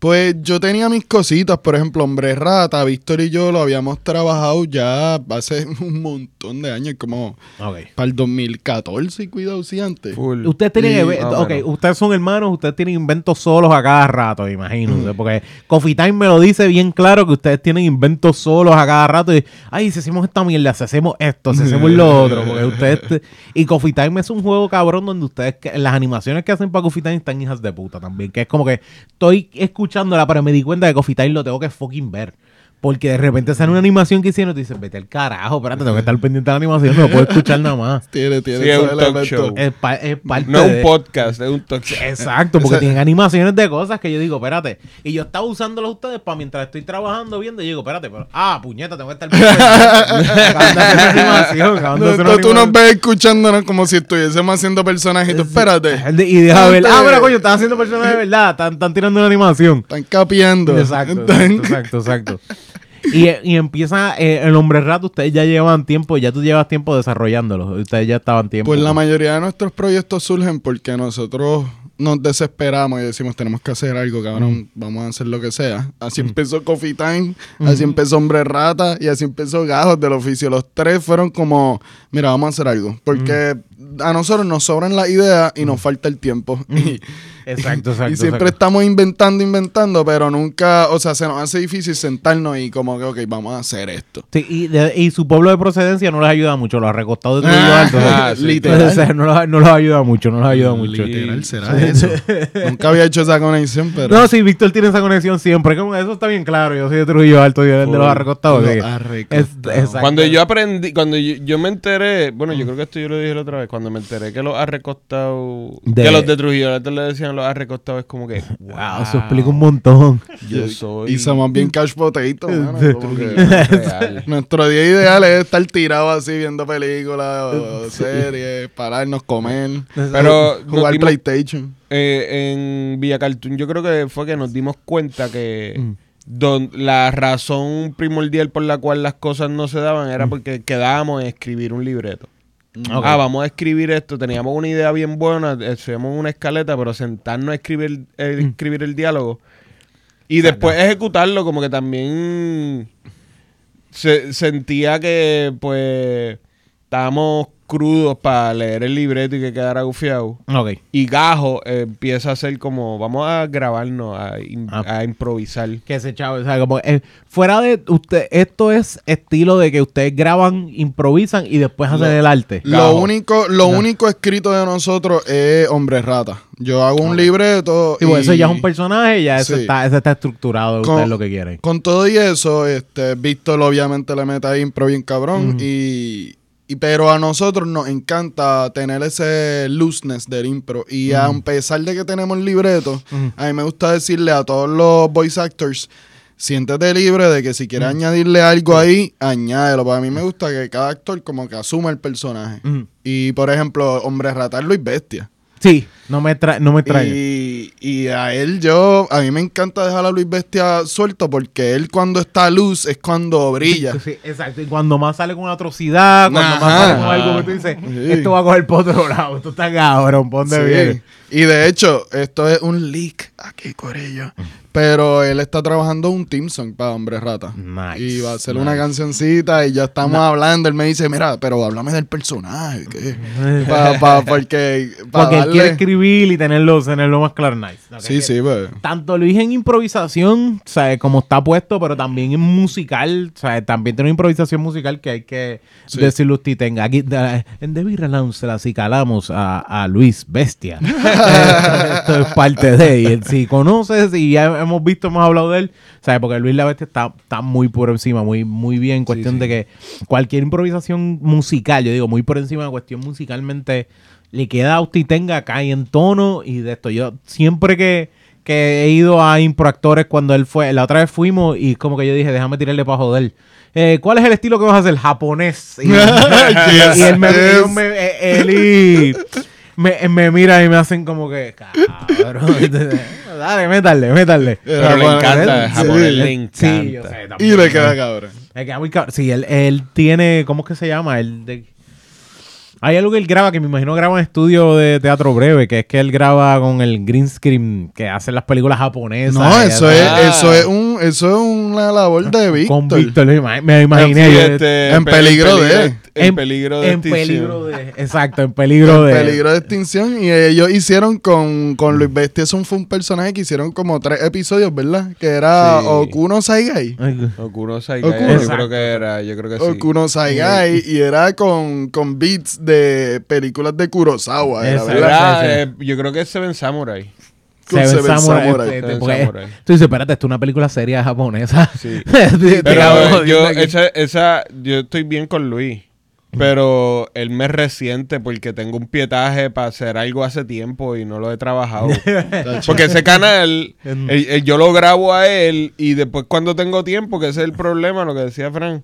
Pues yo tenía mis cositas, por ejemplo, Hombre Rata, Víctor y yo lo habíamos trabajado ya hace [laughs] un montón de años, como para el 2014, cuidado, sí, antes. Full. Ustedes tienen, Sí, eve- más o ok, menos. ustedes son hermanos, ustedes tienen inventos solos a cada rato, imagino. Porque Coffee Time me lo dice bien claro que ustedes tienen inventos solos a cada rato. Y, ay, si hacemos esta mierda, si hacemos esto, si hacemos lo [laughs] otro. Porque ustedes. te- y Coffee Time es un juego cabrón donde ustedes, que- las animaciones que hacen para Coffee Time están hijas de puta también. Que es como que estoy escuchándola, pero me di cuenta que Coffee Time lo tengo que fucking ver. Porque de repente sale una animación que hicieron y tú dices, vete al carajo, espérate, tengo que estar pendiente de la animación, no puedo escuchar nada más. [laughs] Tiene, tiene Sí, es un talk show. Es, pa- es parte No es de- un podcast, es un talk show. Exacto, porque tienen animaciones de cosas que yo digo, espérate. Y yo estaba usándolos ustedes para mientras estoy trabajando viendo, y digo, espérate, pero, ah, puñeta, tengo que estar [laughs] animación, No, tú, nos ves escuchándonos como si estuviésemos haciendo personajes y tú, espérate, [laughs] Y deja ver, ah, mira, coño, están haciendo personas de verdad, están, están tirando una animación. están capeando. Exacto, Están- exacto, exacto, exacto. Y, y empieza eh, el hombre rato, ustedes ya llevan tiempo, ya tú llevas tiempo desarrollándolo, ustedes ya estaban tiempo. Pues la mayoría de nuestros proyectos surgen porque nosotros nos desesperamos y decimos, tenemos que hacer algo, cabrón, vamos a hacer lo que sea. Así empezó Coffee Time, así empezó Hombre Rata y así empezó Gajos del Oficio. Los tres fueron como, mira, vamos a hacer algo. Porque a nosotros nos sobran las ideas y nos falta el tiempo. [laughs] Y, Exacto, [laughs] exacto. y siempre exacto. estamos inventando, inventando, pero nunca, o sea, se nos hace difícil sentarnos y como que, ok, vamos a hacer esto. Sí, y, de- y su pueblo de procedencia no les ayuda mucho, los recostados de Trujillo Ah, Alto. ah. [laughs] Literal. O sea, no, los, no los ayuda mucho, no los ayuda mucho. Literal, será eso. [laughs] Nunca había hecho esa conexión, pero... No, sí, Víctor tiene esa conexión siempre. Como eso está bien claro. Yo soy de Trujillo Alto y él es de los arrecostados. Los sí. Es- exacto. Cuando yo aprendí, cuando yo, yo me enteré, bueno, yo creo que esto yo lo dije la otra vez, cuando me enteré que los arrecostados, De- que los de Trujillo Alto le decían los arrecostados, es como que, [laughs] Wow, wow, eso explica un montón. [laughs] yo soy Y somos bien cash potato, mano, como que- [laughs] real. Nuestro día ideal es estar tirado así viendo películas o series, pararnos, comer, Pero jugar dimos- PlayStation. Eh, en Villa Cartoon yo creo que fue que nos dimos cuenta que Mm. don- la razón primordial por la cual las cosas no se daban Mm. era porque quedábamos en escribir un libreto. Ah, vamos a escribir esto. Teníamos una idea bien buena, hacíamos una escaleta, pero sentarnos a escribir, eh, Mm. escribir el diálogo y después ejecutarlo, como que también se, sentía que, pues, estábamos crudos para leer el libreto y que quedara gufiado. Ok. Y Gajo eh, empieza a hacer como, vamos a grabarnos, a, im- Ah. a improvisar. Que ese chavo, o sea, como, eh, fuera de usted, esto es estilo de que ustedes graban, improvisan y después hacen el arte. Lo Gajo. único, lo único escrito de nosotros es Hombre Rata. Yo hago un libreto. Sí, pues eso y ya es un personaje, ya eso Sí. está, eso está estructurado, Con- ustedes lo que quieren. Con todo y eso, este, Víctor obviamente le mete ahí impro bien cabrón. y, y- pero a nosotros nos encanta tener ese looseness del impro. Y a pesar de que tenemos el libreto, a mí me gusta decirle a todos los voice actors. Siéntete libre de que si quieres añadirle algo ahí, añádelo. Para mí me gusta que cada actor como que asuma el personaje. Y por ejemplo, Hombre Rata es Luis Bestia. Sí, no me, tra no me extraña. Y, y a él yo, a mí me encanta dejar a Luis Bestia suelto porque él cuando está luz es cuando brilla. Sí, exacto. Y cuando más sale con una atrocidad, cuando más sale con algo que tú dices, Sí. esto va a coger por otro lado, esto está cabrón, ponte Sí. bien. Y de hecho, esto es un leak aquí, Corillo. Pero él está trabajando un team song para Hombre Rata. Nice, Y va a nice. una cancioncita y ya estamos hablando. Él me dice, mira, pero háblame del personaje. ¿qué? [laughs] Pa- pa- porque pa Porque él quiere escribir y tenerlo, tenerlo más claro. Nice. Ok, Sí, sí, pues. Tanto Luis en improvisación, ¿sabes? Como está puesto, pero también en musical, ¿sabes? También tiene una improvisación musical que hay que Sí. decirlo usted tenga. Aquí de- en The Beer Lounge se la acicalamos a, a Luis Bestia. [laughs] esto, esto es parte de él. Si [laughs] conoces y ya hemos visto, hemos hablado de él, ¿sabes? Porque Luis la Bestia está, está muy por encima, muy, muy bien. en Cuestión de que cualquier improvisación musical, yo digo, muy por encima cuestión musicalmente, le queda a usted y tenga, cae en tono y de esto. Yo siempre que, que he ido a improactores cuando él fue, la otra vez fuimos y como que yo dije, déjame tirarle para joder. Eh, ¿Cuál es el estilo que vas a hacer? Japonés. Y, [laughs] y él me, Yes. ellos me- eh, él y me, me mira y me hacen como que, cabrón. [laughs] Dale, métale, métale. Pero le encanta, sí. japonés le encanta. Sí, yo sé, Y le queda cabrón. Le queda muy cabrón. Sí, él, él tiene, ¿cómo es que se llama? Él de- Hay algo que él graba que me imagino graba en estudio de teatro breve, que es que él graba con el green screen que hacen las películas japonesas. No, eso es, Ah. eso es un, eso es una labor de Víctor. Con Víctor, me ima- me imaginé. Yo- este, en peligro de- En peligro de en extinción. peligro de exacto en peligro En de peligro de extinción. Y ellos hicieron con, con Luis Bestia, eso fue un personaje que hicieron como tres episodios, ¿verdad? Que era Sí. Okuno Saigai. Ay, Okuro Saigai, yo creo que era, yo creo que sí. Okuno Saigai. Y era con, con beats de películas de Kurosawa. Era. ¿verdad? Era, eh, yo creo que es Seven Samurai. Seven Seven Samurai, Samurai. este, Seven porque- Samurai. Tú dices, espérate, esto es una película seria japonesa. Sí. [laughs] Pero eh, yo, esa, esa, yo estoy bien con Luis. Pero él me resiente porque tengo un pietaje para hacer algo hace tiempo y no lo he trabajado. [laughs] porque ese canal, el- el- yo lo grabo a él y después cuando tengo tiempo, que ese es el problema, lo que decía Frank.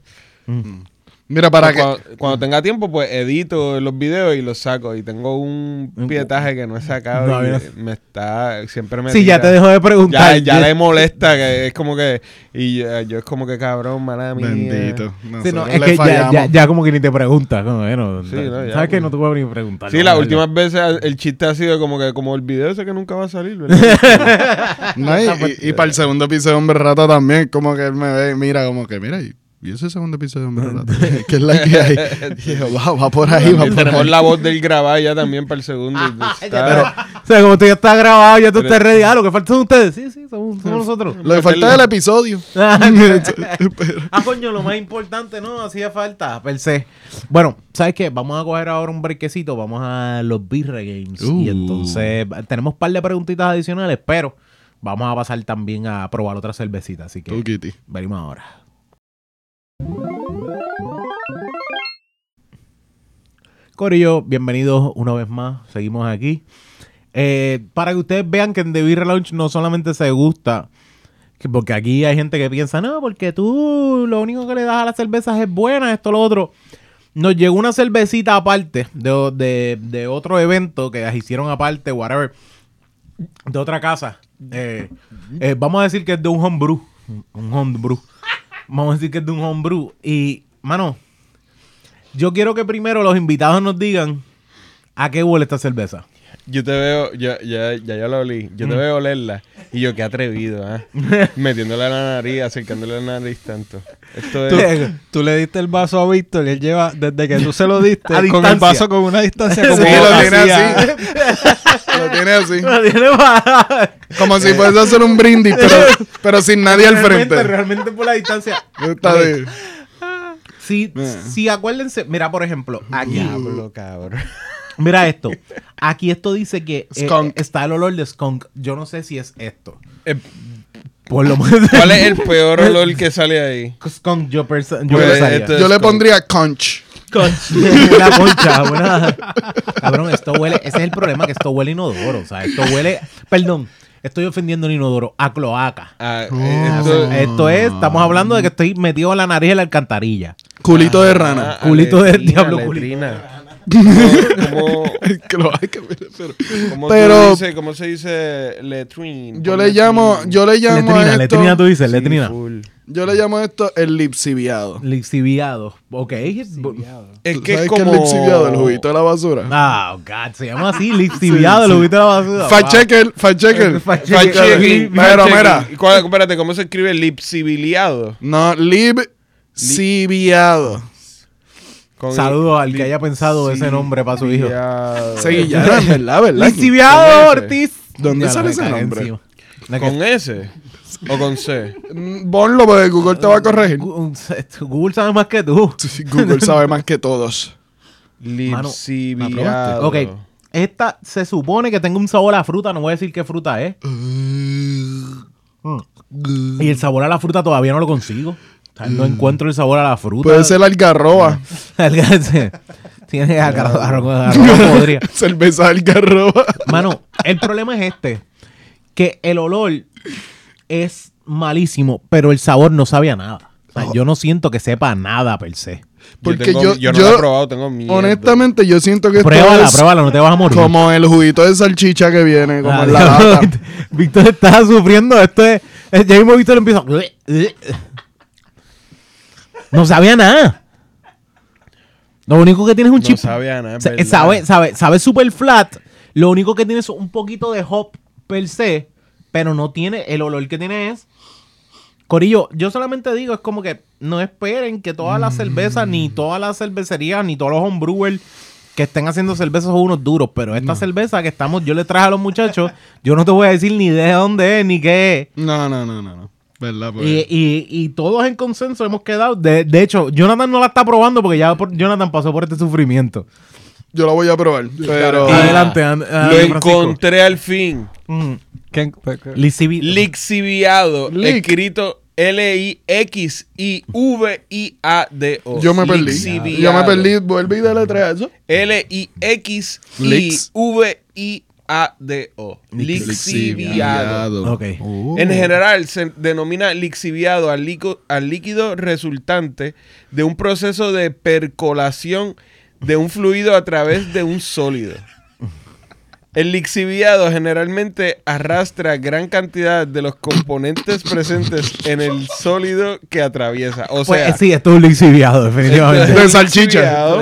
Mira, para Pues que. cuando, cuando tenga tiempo, pues edito los videos y los saco. Y tengo un pietaje que no he sacado No, y me está, siempre me Sí, ya te dejo de preguntar. Ya, ya le molesta, que es como que. Y ya- yo es como que cabrón, mala mía. Bendito. Sí, no, Nosotros es que ya, ya, ya como que ni te preguntas. como, bueno, Sí, no, ya, ¿Sabes que no te voy a ni preguntar? Sí, las últimas veces el chiste ha sido como que como el video ese que nunca va a salir, ¿verdad? [laughs] No, y, y- y para el segundo episodio de Hombre Rata también, como que él me ve, mira, como que, mira, y, y ese segundo episodio de Hombre Rata, que es la que hay. [laughs] Va, va por ahí, va por tenemos ahí. la voz del grabar ya también para el segundo. [laughs] está- O sea, como tú ya estás grabado, ya tú Pero- estás ready. Ah, lo que falta son ustedes. Sí, sí, somos, somos nosotros. Lo que falta es el episodio. [laughs] ah, coño, lo más importante, ¿no? Hacía falta, per se. Bueno, ¿sabes qué? Vamos a coger ahora un brequecito. Vamos a los Birra Games. Uh. Y entonces tenemos un par de preguntitas adicionales, pero vamos a pasar también a probar otra cervecita. Así que Tú, Kitty. venimos ahora. Corillo, bienvenidos una vez más. Seguimos aquí. Eh, para que ustedes vean que en The Beer Lounge no solamente se gusta, que porque aquí hay gente que piensa, no, porque tú lo único que le das a las cervezas es buena, esto, lo otro. Nos llegó una cervecita aparte de, de- de otro evento que las hicieron aparte, whatever, de otra casa. Eh, eh, vamos a decir que es de un homebrew. Un homebrew. Vamos a decir que es de un homebrew. Y, mano, yo quiero que primero los invitados nos digan a qué huele esta cerveza. Yo te veo, yo, ya, ya yo la olí. Yo te veo olerla. Y yo, qué atrevido, ¿ah? [laughs] Metiéndole a la nariz, acercándole a la nariz tanto. Esto Tú, es. tú le diste el vaso a Víctor y él lleva, desde que tú se lo [laughs] diste, con el vaso con una distancia [laughs] como Sí, lo así. Lo tiene así. No tiene más. Como si fuese a hacer un brindis, pero, pero sin nadie al frente. realmente por la distancia. [laughs] Está de- Si, si acuérdense, mira, por ejemplo, aquí. Diablo, cabrón. Mira esto. Aquí esto dice que eh, está el olor de skunk. Yo no sé si es esto. Eh, Por lo menos. ¿Cuál es el peor olor que sale ahí? skunk? Yo, yo Pues, esto- Yo le Skunk. pondría conch. La [laughs] concha, buena. [laughs] Cabrón, esto huele. Ese es el problema, que esto huele inodoro. O sea, esto huele. Perdón, estoy ofendiendo en inodoro. A cloaca. Ah, esto- sea, esto es, estamos hablando de que estoy metido en la nariz de la alcantarilla. Culito de rana. Ah, culito de diablo, culito. letrina. ¿Cómo, [laughs] Que lo hay que ver, pero- cómo, Pero- se dice, ¿Cómo se dice letrine? Yo le llamo, yo le llamo Letrina, a esto, letrina tú dices, letrina. Yo le llamo a esto el lipsiviado. Lixiviado. Ok. Es ¿Tú que es ¿Sabes qué es como... el lipsiviado? El juguito de la basura. Ah, God, se llama así, [laughs] lixiviado, Sí, lo sí. viste la basura. Fact Wow. checker, fact checker. Fact Fact checker. checking, Mira, fact checking. mira. ¿Y cuál- espérate, ¿cómo se escribe lipsibiliado? No, lipsiviado. Saludos al que haya pensado ese nombre para su hijo. lipsiviado. Sí, ya, ¿verdad? ¿verdad? Ese. Ortiz. ¿Dónde sale ese nombre? ¿Con S? ¿O con C? Mm, Ponlo porque Google te va a corregir. Google sabe más que tú. Sí, Google sabe más que todos. Lipsibiliado. Ok. Esta se supone que tenga un sabor a fruta, no voy a decir qué fruta es. Y el sabor a la fruta todavía no lo consigo. O sea, no encuentro el sabor a la fruta. Puede ser la algarroba. [laughs] Tiene agarrado agarrado [laughs] podría. Cerveza algarroba. Mano, el problema es este. Que el olor es malísimo, pero el sabor no sabe a nada. O sea, yo no siento que sepa nada per se. Porque tengo- yo, yo no yo- lo he probado, tengo miedo. Honestamente, yo siento que esto Pruébala, es pruébala, no te vas a morir. como el juguito de salchicha que viene, como Ah, en la lata. [laughs] Víctor está sufriendo. Esto es. es- Ya mismo Víctor empieza. No sabía nada. Lo único que tiene es un No chip. sabe a nada, sabe, sabe, sabe super flat. Lo único que tiene es un poquito de hop per se. Pero no tiene. El olor que tiene es. Corillo, yo solamente digo, es como que no esperen que todas las cervezas, ni todas las cervecerías, ni todos los homebrewers que estén haciendo cervezas son unos duros. Pero esta cerveza que estamos, yo le traje a los muchachos, [laughs] yo no te voy a decir ni de dónde es, ni qué es. No, no, no, no, no. ¿Verdad? Pues? Y, y- y todos en consenso hemos quedado. De, de hecho, Jonathan no la está probando porque ya por- Jonathan pasó por este sufrimiento. Yo la voy a probar. Pero. Adelante, and- Lo encontré al fin. Mm. ¿Quién- pe- pe- Lixivi- Lixiviado. Escrito L-I-X-I-V-I-A-D-O. Yo me perdí. Lixiviado. Yo me perdí. Vuelve y dale tres a eso. L-I-X-I-V-I-A-D-O. Lixiviado. Ok. Uh. En general se denomina lixiviado al líquido resultante de un proceso de percolación de un fluido a través de un sólido. El lixiviado generalmente arrastra gran cantidad de los componentes presentes en el sólido que atraviesa. O Pues sea, sí, esto es un lixiviado, definitivamente. De salchicha.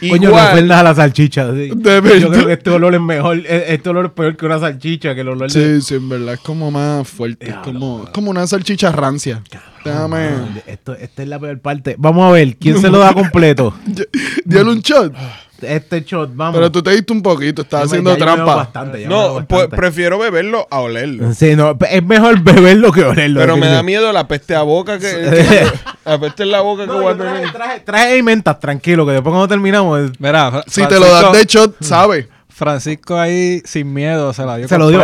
Sí. Coño, no ofendas a la salchicha. sí. De Yo verdad. creo que este olor es mejor. eh, Este olor es peor que una salchicha, que el olor de. Sí, sí, en verdad es como más fuerte. Es como, es como una salchicha rancia. Déjame. Esto, esta es la peor parte. Vamos a ver, ¿quién se lo da completo? [laughs] Dale un shot. Este shot, vamos. Pero tú te diste un poquito, estás me- haciendo ya yo trampa. bastante, ya No, pues bastante. prefiero beberlo a olerlo. Sí, no, es mejor beberlo que olerlo. Pero me da miedo la peste a boca que, que- [laughs] la peste en la boca que voy a traje, tener. traje, traje mentas, tranquilo, que después cuando terminamos. Mira, Fra- Si te lo das de shot, sabe. Francisco ahí sin miedo se la dio Se lo dio.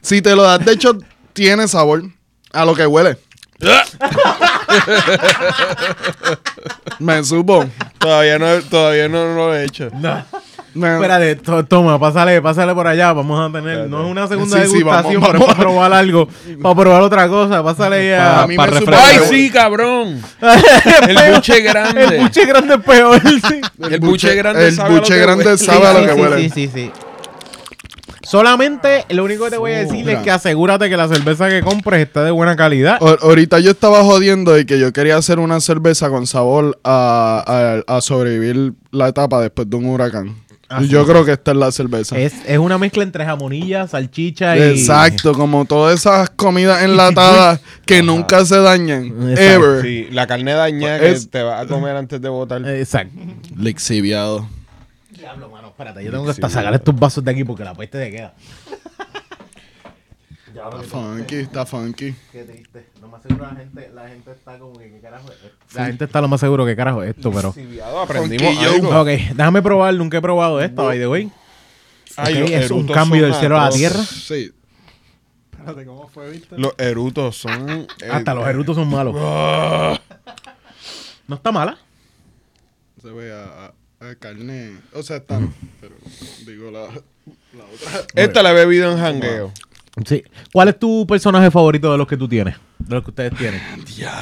Si te lo das de shot, tiene sabor a lo que huele. [laughs] Me supo. Todavía no, todavía no, lo he hecho. Me- Espérate, to- toma, pásale, pásale por allá. Vamos a tener, no es una segunda Sí, sí, degustación, vamos, pero vamos. es para probar algo, para probar otra cosa. Pásale a ya. mí pa' me supo. ¡Ay, sí, cabrón! [laughs] El buche grande. El buche grande es peor. sí. El buche grande el sabe a lo buche que grande sabe a lo Sí, que sí, huele. Sí, sí, sí. Solamente lo único que te voy a decir mira. es que asegúrate que la cerveza que compres esté de buena calidad. Ahorita yo estaba jodiendo de que yo quería hacer una cerveza con sabor a, a- a sobrevivir la etapa después de un huracán. Así yo es. creo que esta es la cerveza. Es, es una mezcla entre jamonilla, salchicha y... Exacto, como todas esas comidas enlatadas [laughs] que nunca se dañan. Exacto. Ever. Sí, la carne dañada que Es- te vas a comer antes de botar. Exacto. Lixiviado. Espérate, yo tengo que hasta sacar estos vasos de aquí porque la peste te queda. Está funky, está funky. Qué triste. Lo más seguro la gente, la gente está como que, ¿qué carajo es esto? La gente está lo más seguro que carajo es esto, pero... Aprendimos algo. Ok, déjame probar, nunca he probado esto, by the way. Ay, Ok, los es un cambio del cielo a la tierra. Sí. Espérate, ¿cómo fue, viste? Los erutos son... eh, Hasta los erutos son malos. No está mala. Se ve a, carne. O sea, están. Pero digo la, la otra. Esta la he bebido en jangueo. Sí. ¿Cuál es tu personaje favorito de los que tú tienes? De los que ustedes tienen.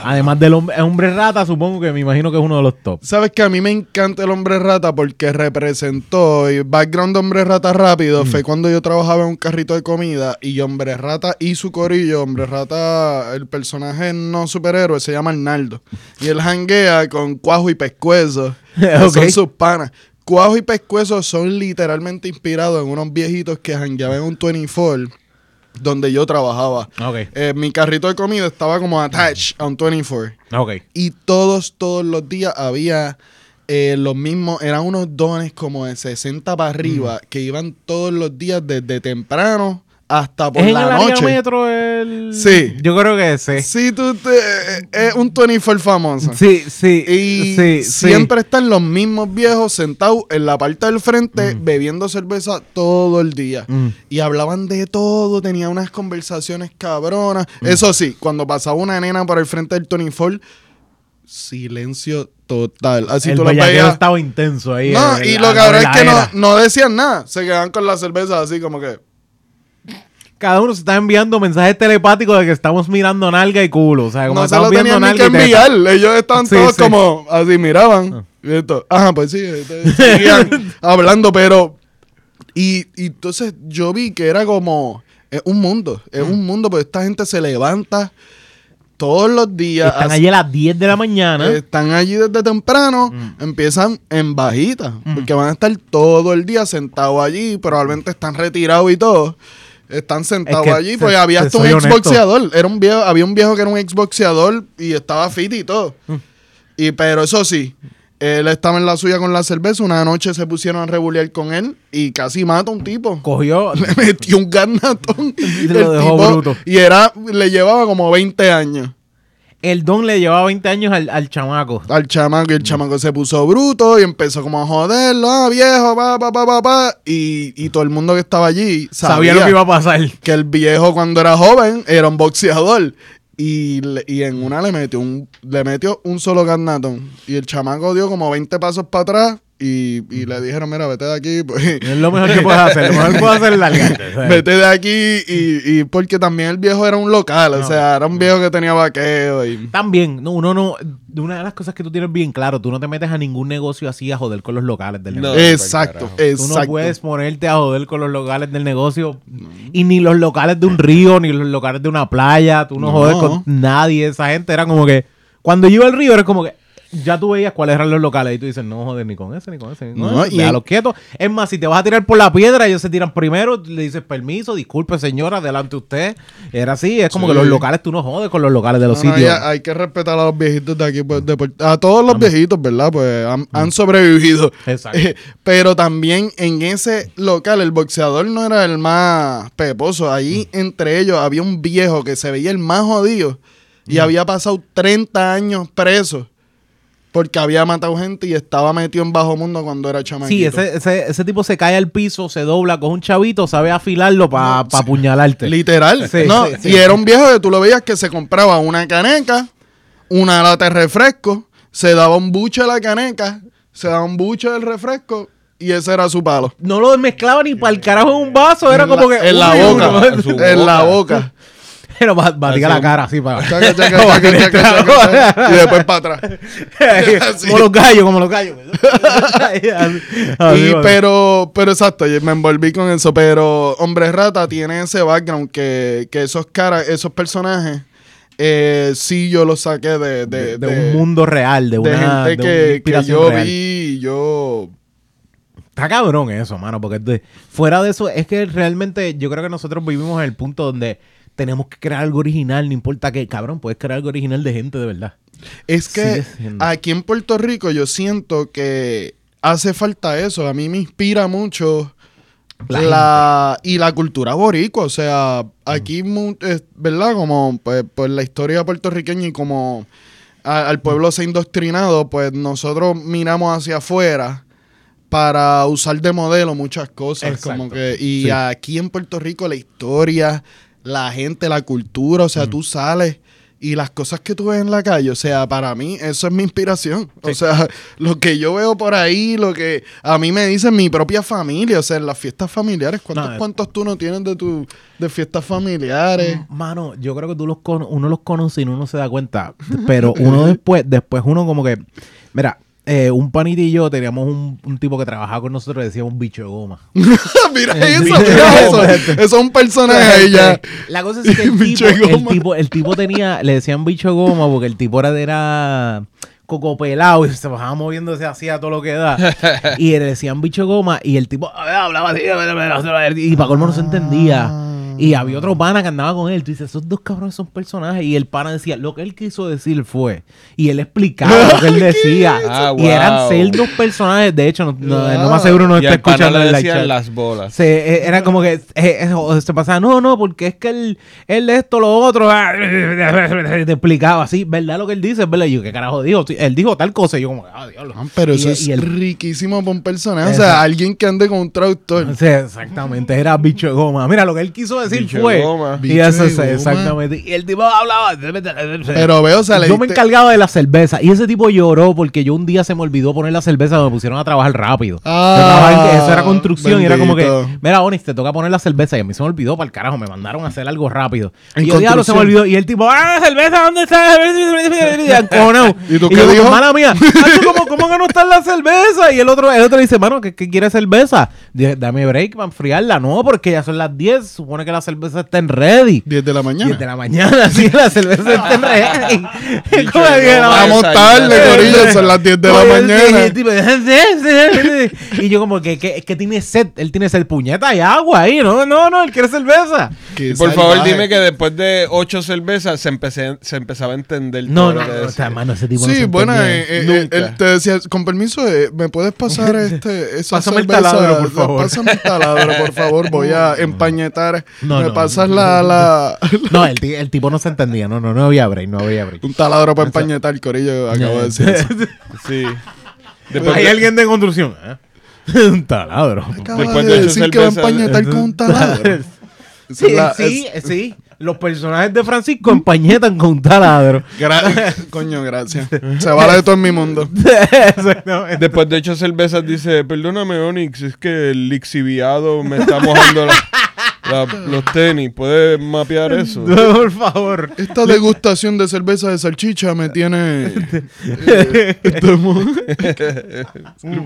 Además del hombre, hombre rata, supongo que me imagino que es uno de los top. Sabes que a mí me encanta el hombre rata porque representó y background de hombre rata rápido fue cuando yo trabajaba en un carrito de comida y hombre rata y su corillo, hombre rata, el personaje no superhéroe se llama Arnaldo. Y él janguea con Cuajo y Pescuezo, [laughs] son sus panas. Cuajo y Pescuezo son literalmente inspirados en unos viejitos que jangueaban en un 24 donde yo trabajaba. Ok. Eh, mi carrito de comida estaba como attached a un 24 Ok. y todos, todos los días había eh, los mismos, eran unos dones como de 60 para arriba que iban todos los días desde temprano hasta por ¿Es en la el área noche. metro el...? Sí. Yo creo que sí. Sí, tú te, es un 24 famoso. Sí, sí. Y sí, sí. siempre están los mismos viejos sentados en la parte del frente bebiendo cerveza todo el día. Mm. Y hablaban de todo, tenían unas conversaciones cabronas. Mm. Eso sí, cuando pasaba una nena por el frente del Tony Ford, silencio total. Así el tú lo veías. estaba intenso ahí. No, en y lo cabrón en es que no, no decían nada. Se quedaban con la cerveza así como que. Cada uno se está enviando mensajes telepáticos de que estamos mirando nalga y culo. O sea, como no se lo tenían ni que y enviar. Ellos estaban Sí, todos sí. como así, miraban. Y esto, Ajá, pues sí, este, [laughs] hablando, pero. Y, y entonces yo vi que era como. Es un mundo, es un mundo, porque esta gente se levanta todos los días. Están allí a las 10 de la mañana. Están allí desde temprano, empiezan en bajita, porque van a estar todo el día sentados allí, probablemente están retirados y todo. Están sentados Es que allí, pues había te hasta un exboxeador. Era un viejo, había un viejo que era un exboxeador y estaba fit y todo. Y pero eso sí, él estaba en la suya con la cerveza. Una noche se pusieron a rebulear con él y casi mata a un tipo. Cogió. [laughs] Le metió un garnatón. [laughs] Y lo dejó bruto. Y era, le llevaba como 20 años. El don le llevaba 20 años al, al chamaco. al chamaco y el chamaco se puso bruto y empezó como a joderlo, ah, viejo, pa, pa, pa, pa, pa. Y, y todo el mundo que estaba allí sabía, Sabía lo que iba a pasar. que el viejo cuando era joven era un boxeador. Y, y en una le metió un, le metió un solo garnatón. Y el chamaco dio como 20 pasos para atrás y, y le dijeron, mira, vete de aquí. Pues, [laughs] Es lo mejor que puedes hacer. Lo mejor que puedes hacer es largarte. [laughs] vete de aquí y, y porque también el viejo era un local, o sea, era un viejo que tenía vaqueo y... También, no, uno no. Una de las cosas que tú tienes bien claro, tú no te metes a ningún negocio así a joder con los locales del No. negocio. Exacto, carajo. Tú exacto. no puedes ponerte a joder con los locales del negocio. Y ni los locales de un río, ni los locales de una playa. Tú no, No. jodes con nadie. Esa gente era como que. Cuando yo iba al río, era como que. Ya tú veías cuáles eran los locales y tú dices, no joder ni con ese, ni con ese, ni con No, ese. y- Déjalos quietos. Es más, si te vas a tirar por la piedra, ellos se tiran primero, le dices permiso, disculpe señora, adelante usted. Era así, es como Sí. que los locales tú no jodes con los locales de los sitios. hay que respetar a los viejitos de aquí. pues, de a todos los viejitos, ¿verdad? Pues han, han sobrevivido. Exacto. Eh, [laughs] pero también en ese local, el boxeador no era el más peposo. Allí entre ellos había un viejo que se veía el más jodido y había pasado 30 años preso porque había matado gente y estaba metido en bajo mundo cuando era chamaquito. Sí, ese, ese, ese tipo se cae al piso, se dobla con un chavito, sabe afilarlo para apuñalarte. Literal. Sí, no, sí, sí. Y era un viejo que tú lo veías que se compraba una caneca, una lata de refresco, se daba un buche de la caneca, se daba un buche del refresco y ese era su palo. No lo mezclaba ni para el carajo en un vaso, era En como la- que. En la boca. uno- en su en la boca. Pero ba- batía la cara así para. Chaca, [laughs] chaca, chaca, y después para atrás. [laughs] Como los gallos, como los gallos. [laughs] Y, pero, pero exacto, me envolví con eso. Pero Hombre Rata tiene ese background que, que esos caras, esos personajes, eh, sí yo los saqué de, de, de, de un mundo real, de una, gente una que, yo real. vi yo está cabrón eso, mano, porque de- fuera de eso, es que realmente yo creo que nosotros vivimos en el punto donde tenemos que crear algo original, no importa qué, cabrón, puedes crear algo original de gente de verdad. Es que aquí en Puerto Rico yo siento que hace falta eso. A mí me inspira mucho La la, y la cultura boricua. O sea, aquí, es- ¿verdad? Como pues, pues, la historia puertorriqueña y como a- al pueblo se ha indoctrinado, pues nosotros miramos hacia afuera para usar de modelo muchas cosas. Exacto. Como que, y Sí. aquí en Puerto Rico la historia, la gente, la cultura, o sea, tú sales y las cosas que tú ves en la calle, o sea, para mí eso es mi inspiración. O sea, [laughs] lo que yo veo por ahí, lo que a mí me dicen mi propia familia, o sea, en las fiestas familiares, ¿cuántos No, eh. cuantos tú no tienes de tu de fiestas familiares? Mano, yo creo que tú los uno los conoce y uno no se da cuenta. Pero uno [laughs] después, después uno como que. Mira, eh, un panita y yo teníamos un, un tipo que trabajaba con nosotros y decíamos un bicho de goma. [laughs] mira eso, mira eso. Eso es un personaje ahí ya. La cosa es que [laughs] el Bicho tipo, el tipo, el tipo tenía, le decían bicho de goma porque el tipo era, era coco pelado y se bajaba moviéndose hacía todo lo que da. [laughs] Y le decían bicho de goma y el tipo hablaba así y para colmo no se entendía. Y había otro pana que andaba con él. Tú dices, esos dos cabrones son personajes. Y el pana decía, lo que él quiso decir fue. Y él explicaba lo que él [laughs] decía. Ah, Y eran ser dos personajes. De hecho, no, no, no más seguro no y está al pana escuchando le decían chat. las bolas. Se, eh, era como que eh, eh, se pasaba, no, no, porque es que él, él esto, lo otro, ah, [laughs] te explicaba así, ¿verdad? Lo que él dice, ¿verdad? Y yo, ¿qué carajo dijo? Él dijo tal cosa, y yo como, ah, diablo. Ah, Pero Y- eso es y el- riquísimo para un personaje. O sea, alguien que ande con un traductor. Sí, exactamente, era bicho de goma. Mira, lo que él quiso decir Bicho fue. goma. Y Bicho eso es exactamente. Y el tipo hablaba. Pero veo, o sea, le yo me diste- encargaba de la cerveza. Y ese tipo lloró porque yo un día se me olvidó poner la cerveza. Me pusieron a trabajar rápido. Ah, Yo trabajaba en- eso era construcción. Y era como que, bendito. mira, Onix, te toca poner la cerveza. Y a mí se me olvidó para el carajo. Me mandaron a hacer algo rápido. En y yo, diablo, se me construcción. olvidó. Y el tipo, ah, cerveza, ¿dónde está? Y encojonado. ¿Y tú y qué yo, dijo? Mala mía, "Macho, ¿cómo, ¿cómo que no está en la cerveza? Y el otro, el otro dice, mano, ¿qué, qué quiere cerveza? Dije, dame break para enfriarla. No, porque ya son las 10. Supone que la cerveza está en ready. 10 de la mañana. 10 de la mañana, [laughs] sí, la cerveza está en ready. [laughs] No, [laughs] Vamos tarde. Corillo, son las 10 de la mañana. el y yo como que, que, que tiene sed, él tiene sed puñeta y agua ahí, no, no, no, él quiere cerveza. Qué por favor, dime que después de ocho cervezas se, empecé, se empezaba a entender No, todo no, lo que no, o sea, mano, ese tipo no Sí, se bueno, eh, eh, Nunca. él te decía, con permiso, eh, ¿me puedes pasar este, esa Pásame el cerveza? taladro, por favor. Pásame el taladro, por favor, voy a empañetar. No, ¿Me no, pasas no. la, la- [laughs] No, el, el tipo no se entendía, no, no, no había break, no había break. un taladro para empañetar, Corillo? Acabo de decir eso. [laughs] Sí. Después ¿Hay de- alguien de construcción? ¿eh? [laughs] Un taladro. Acaba Después de de ocho decir que va a empañetar con un taladro. Sí, la- sí, es- sí. Los personajes de Francisco empañetan con un taladro. gra- Coño, gracias. Se vale de todo en mi mundo. Después de ocho cervezas dice, perdóname Onyx, es que el lixiviado me está mojando la- la- los tenis. ¿Puedes mapear [laughs] eso? Por favor. Esta degustación de cerveza de salchicha me tiene... eh, estamos- [laughs]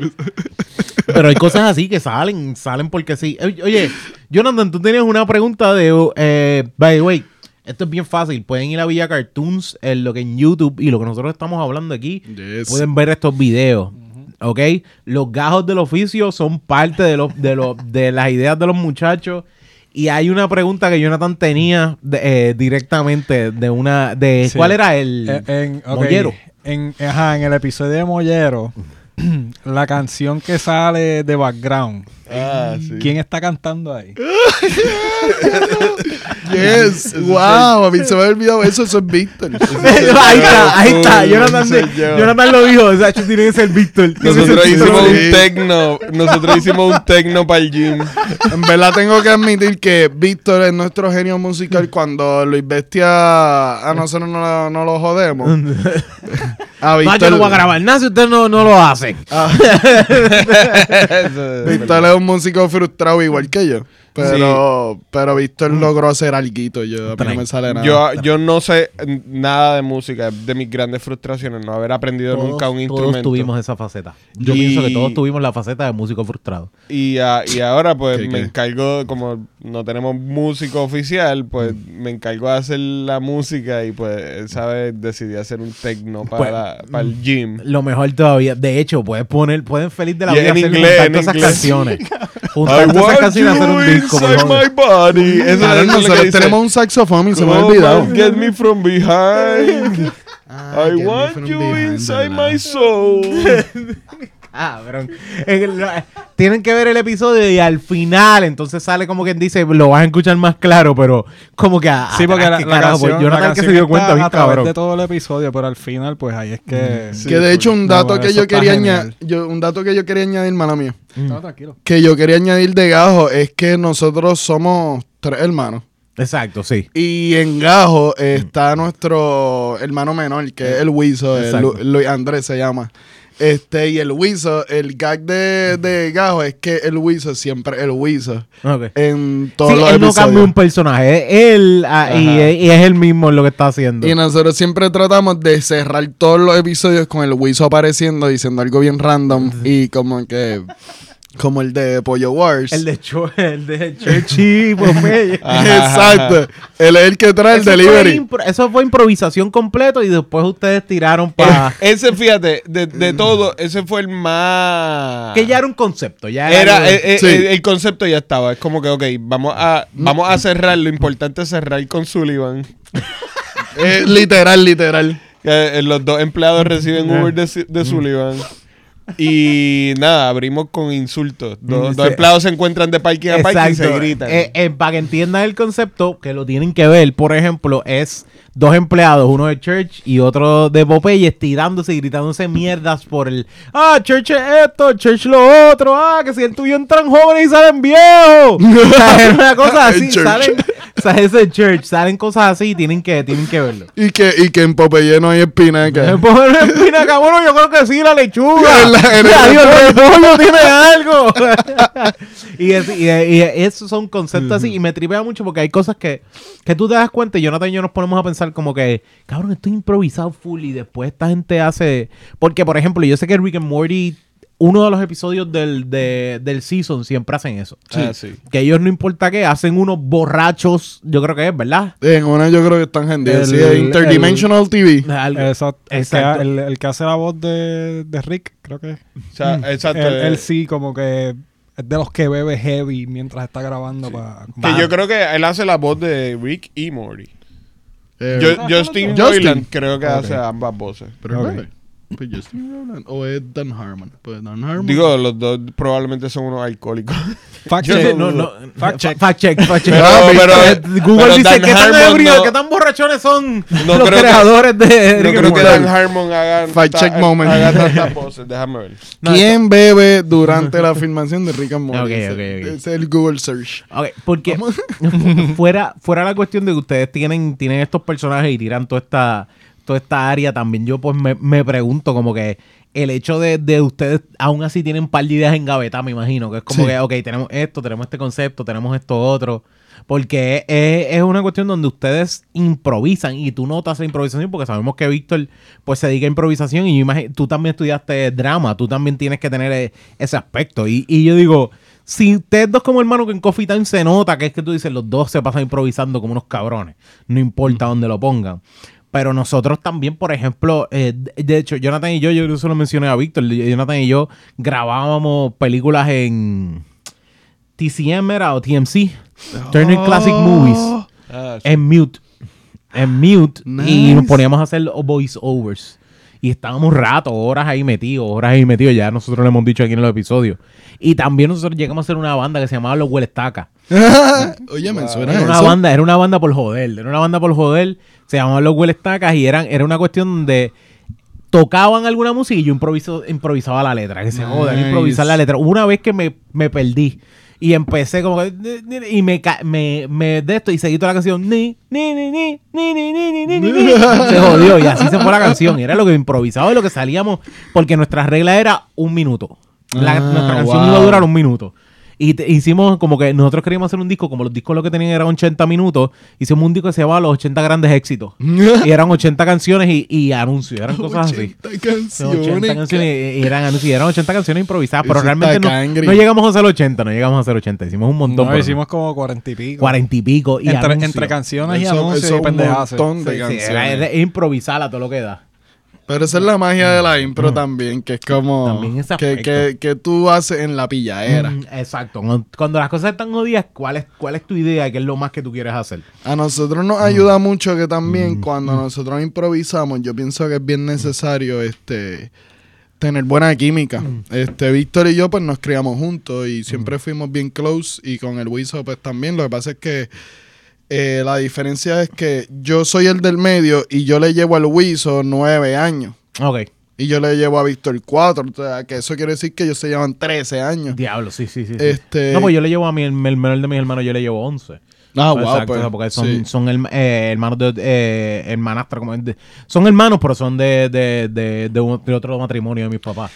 Pero hay cosas así que salen, salen porque sí. Oye, Oye, Jonathan, tú tenías una pregunta de, eh, by the way, esto es bien fácil. Pueden ir a Villa Cartoons, en lo que en YouTube y lo que nosotros estamos hablando aquí, Yes. pueden ver estos videos. ¿Ok? Los gajos del oficio son parte de, los, de, los, de las ideas de los muchachos. Y hay una pregunta que Jonathan tenía de- eh, directamente de una... de Sí. ¿Cuál era el Eh, en, mollero? En, ajá, en el episodio de Mollero, [clears throat] la canción que sale de background, Ah, sí. ¿quién está cantando ahí? [laughs] Yes. wow, a mí se me había olvidado eso. Eso es Víctor. [laughs] [laughs] ahí está, ahí está. Uy, Jonathan, yo. Jonathan lo dijo. O sea, tiene que ser Víctor. Nosotros hicimos Víctor. un tecno. Nosotros hicimos un tecno para el gym. En verdad tengo que admitir que Víctor es nuestro genio musical cuando Luis Bestia a nosotros no, lo- no lo jodemos. A No, yo no voy a grabar nada si usted no, no lo hace. Es Víctor es un músico frustrado igual que yo. Pero, pero Víctor logró hacer alguito. Yo, a mí no me sale nada. Yo, yo no sé nada de música, es de mis grandes frustraciones, no haber aprendido Todos- nunca un Todos instrumento. tuvimos esa faceta. Yo Y- pienso que todos tuvimos la faceta de músico frustrado. Y, a- y ahora pues ¿Qué, me qué? encargo, como no tenemos músico oficial, pues Mm. me encargo de hacer la música y pues esa vez decidí hacer un techno para, Pues, la- para el gym. Lo mejor todavía, de hecho, puedes poner, pueden feliz de la Y vida en hacer inglés, en esas inglés. canciones. [laughs] I Juntar todas esas want canciones y hacer un you disco. my body. Eso Claro, es lo que nosotros dice. tenemos un saxofón y se me ha olvidado. Get me from behind. Ah, [laughs] I want you behind, inside ¿verdad? my soul. [laughs] Ah, el- lo- tienen que ver el episodio y al final, entonces sale como quien dice, lo vas a escuchar más claro, pero como que ah, Sí, porque atrás, la, pues, canción, Jonathan la que se dio cuenta bien a través cabrón. de todo el episodio, pero al final, pues ahí es que... que de hecho un No, dato que yo quería añadir, yo, un dato que yo quería añadir, mala mía, No, tranquilo. que yo quería añadir de Gajo es que nosotros somos tres hermanos. Exacto, sí. Y en Gajo está nuestro hermano menor, que es el Wiso, Luis Andrés se llama. Este, y el Wiso, el gag de, de Gajo es que el Wiso siempre el Wiso. Ok. En todos Sí, los él no episodios. cambia un personaje, él ah, y, es él mismo lo que está haciendo. Y nosotros siempre tratamos de cerrar todos los episodios con el Wiso apareciendo, diciendo algo bien random y como que... Como el de Pollo Wars. El de, Cho- el de Churchy. [laughs] [laughs] Exacto. Él es el que trae el Eso fue delivery. impro- Eso fue improvisación completo y después ustedes tiraron para... Ese, fíjate, de, de todo, ese fue el más... que ya era un concepto, ya era... Eh, eh, Sí. el, el concepto ya estaba. Es como que, ok, vamos a, vamos a cerrar. Lo importante es cerrar con Sullivan. [laughs] Eh, literal, literal. Que, eh, los dos empleados reciben Uber de, de Sullivan. [laughs] Y nada, abrimos con insultos. Dos, Mm, dos empleados se encuentran de parking a parking y se gritan. Eh, eh, para que entiendan el concepto, que lo tienen que ver, por ejemplo, es dos empleados, uno de Church y otro de Popeye, tirándose y gritándose mierdas por el, ah, Church es esto, Church lo otro, ah, que si el tuyo entran jóvenes y salen viejos. [laughs] Es una cosa así, salen, o sea, ese Church, salen cosas así y tienen que, tienen que verlo. Y que, y que en Popeye no hay espinaca. Me ponen espinaca, bueno, yo creo que sí, la lechuga. En [laughs] la- en el repollo tiene [laughs] algo. y, es- y- y esos son conceptos así. Y me tripea mucho porque hay cosas que, que tú te das cuenta y Jonathan y yo nos ponemos a pensar como que, cabrón, esto es improvisado full y después esta gente hace... Porque, por ejemplo, yo sé que Rick and Morty, uno de los episodios del, de- del season siempre hacen eso. Ah, sí. Que ellos no importa qué, hacen unos borrachos, yo creo que es, ¿verdad? En una yo creo que están gendidos. El- Sí, Interdimensional TV. Algo- Exacto. El, Exacto. Que, el, el que hace la voz de, de Rick, creo que es. O sea, exacto. Él, eh, él sí, como que es de los que bebe heavy mientras está grabando para... Que yo creo que él hace la voz de Rick y Morty. Eh, Yo- Justin Justin. Roiland creo que hace ambas voces. pero. Pues Justin. O es Dan Harmon. Pues Dan Harmon. Digo, los dos probablemente son unos alcohólicos. [laughs] Fact Yo check. no, no, Fact check. Fact check, fact check. Pero- pero- eh, Google pero dice que tan ebrios, no- que tan borrachones son No los que- creadores de No creo que. Dan Harmon haga, Fact check moment. haga tantas [laughs] voces. Déjame ver. No, ¿Quién bebe durante la filmación de Rick and Morty? Ok, Ese- ok, ok. Ese es el Google Search. Ok, porque [laughs] fuera, fuera la cuestión de que ustedes tienen, tienen estos personajes y tiran toda esta, toda esta área, también yo pues me, me pregunto como que el hecho de, de ustedes aún así tienen un par de ideas en gaveta, me imagino, que es como Sí. que, ok, tenemos esto, tenemos este concepto, tenemos esto otro. Porque es, es una cuestión donde ustedes improvisan y tú notas la improvisación porque sabemos que Víctor pues se dedica a improvisación y yo imagi- tú también estudiaste drama, tú también tienes que tener eh, ese aspecto. Y, y yo digo, si ustedes dos como hermanos que en Coffee Time se nota que es que tú dices, los dos se pasan improvisando como unos cabrones, no importa dónde lo pongan. Pero nosotros también, por ejemplo, eh, de hecho, Jonathan y yo, yo se lo mencioné a Víctor, Jonathan y yo grabábamos películas en TCM era o TMC, Turner Classic Movies, Ah, sí. en mute, en mute, y nos poníamos a hacer voice overs. Y estábamos rato, horas ahí metidos, horas ahí metidos, ya nosotros lo hemos dicho aquí en los episodios. Y también nosotros llegamos a hacer una banda que se llamaba Los Huelestacas. [laughs] Oye, me suena Era una eso. banda, era una banda por joder, era una banda por joder, se llamaban Los Huelestacas y eran, era una cuestión donde tocaban alguna música y yo improviso, improvisaba la letra, que se jodan, Nice. improvisar la letra. Hubo una vez que me, me perdí y empecé como que y me, me, me de esto y seguí toda la canción ni ni ni ni ni ni ni ni ni ni ni. se jodió y así se fue la canción y era lo que improvisaba y lo que salíamos porque nuestra regla era un minuto la, Ah, nuestra canción wow. iba a durar un minuto Y te- hicimos como que nosotros queríamos hacer un disco, como los discos lo que tenían eran 80 minutos, hicimos un disco que se llamaba Los 80 Grandes Éxitos. [laughs] y eran 80 canciones y, y anuncios, eran cosas así. 80 80 canciones. canciones y, y eran anuncios, y eran 80 canciones improvisadas, pero realmente no, no llegamos a hacer 80, no llegamos a hacer 80, hicimos un montón. No, pero hicimos como cuarenta y pico. 40 y pico y entre, entre canciones y Eso- anuncios eso y un montón de Sí, sí, canciones. era, era improvisar a todo lo que da. Pero esa es la magia de la impro también, que es como También ese que, que, que tú haces en la pilladera. Mm, exacto. Cuando- las cosas están jodidas, ¿cuál es, ¿cuál es tu idea? ¿Qué es lo más que tú quieres hacer? A nosotros nos ayuda mucho que también cuando nosotros improvisamos, yo pienso que es bien necesario este tener buena química. Este Víctor y yo pues nos criamos juntos y siempre fuimos bien close y con el Wiso pues también. Lo que pasa es que eh, la diferencia es que yo soy el del medio y yo le llevo al Wiso nueve años. Ok. Y yo le llevo a Víctor cuatro. O sea, que eso quiere decir que ellos se llevan 13 años. Diablo, sí, sí, sí. Este- No, pues yo le llevo a mi, el menor de mis hermanos, yo le llevo 11. Ah, wow, Exacto, pues, o sea, porque son, sí. son herma- eh, hermanos de eh, hermanastra, como de- son hermanos, pero son de, de, de, de un- de otro matrimonio de mis papás.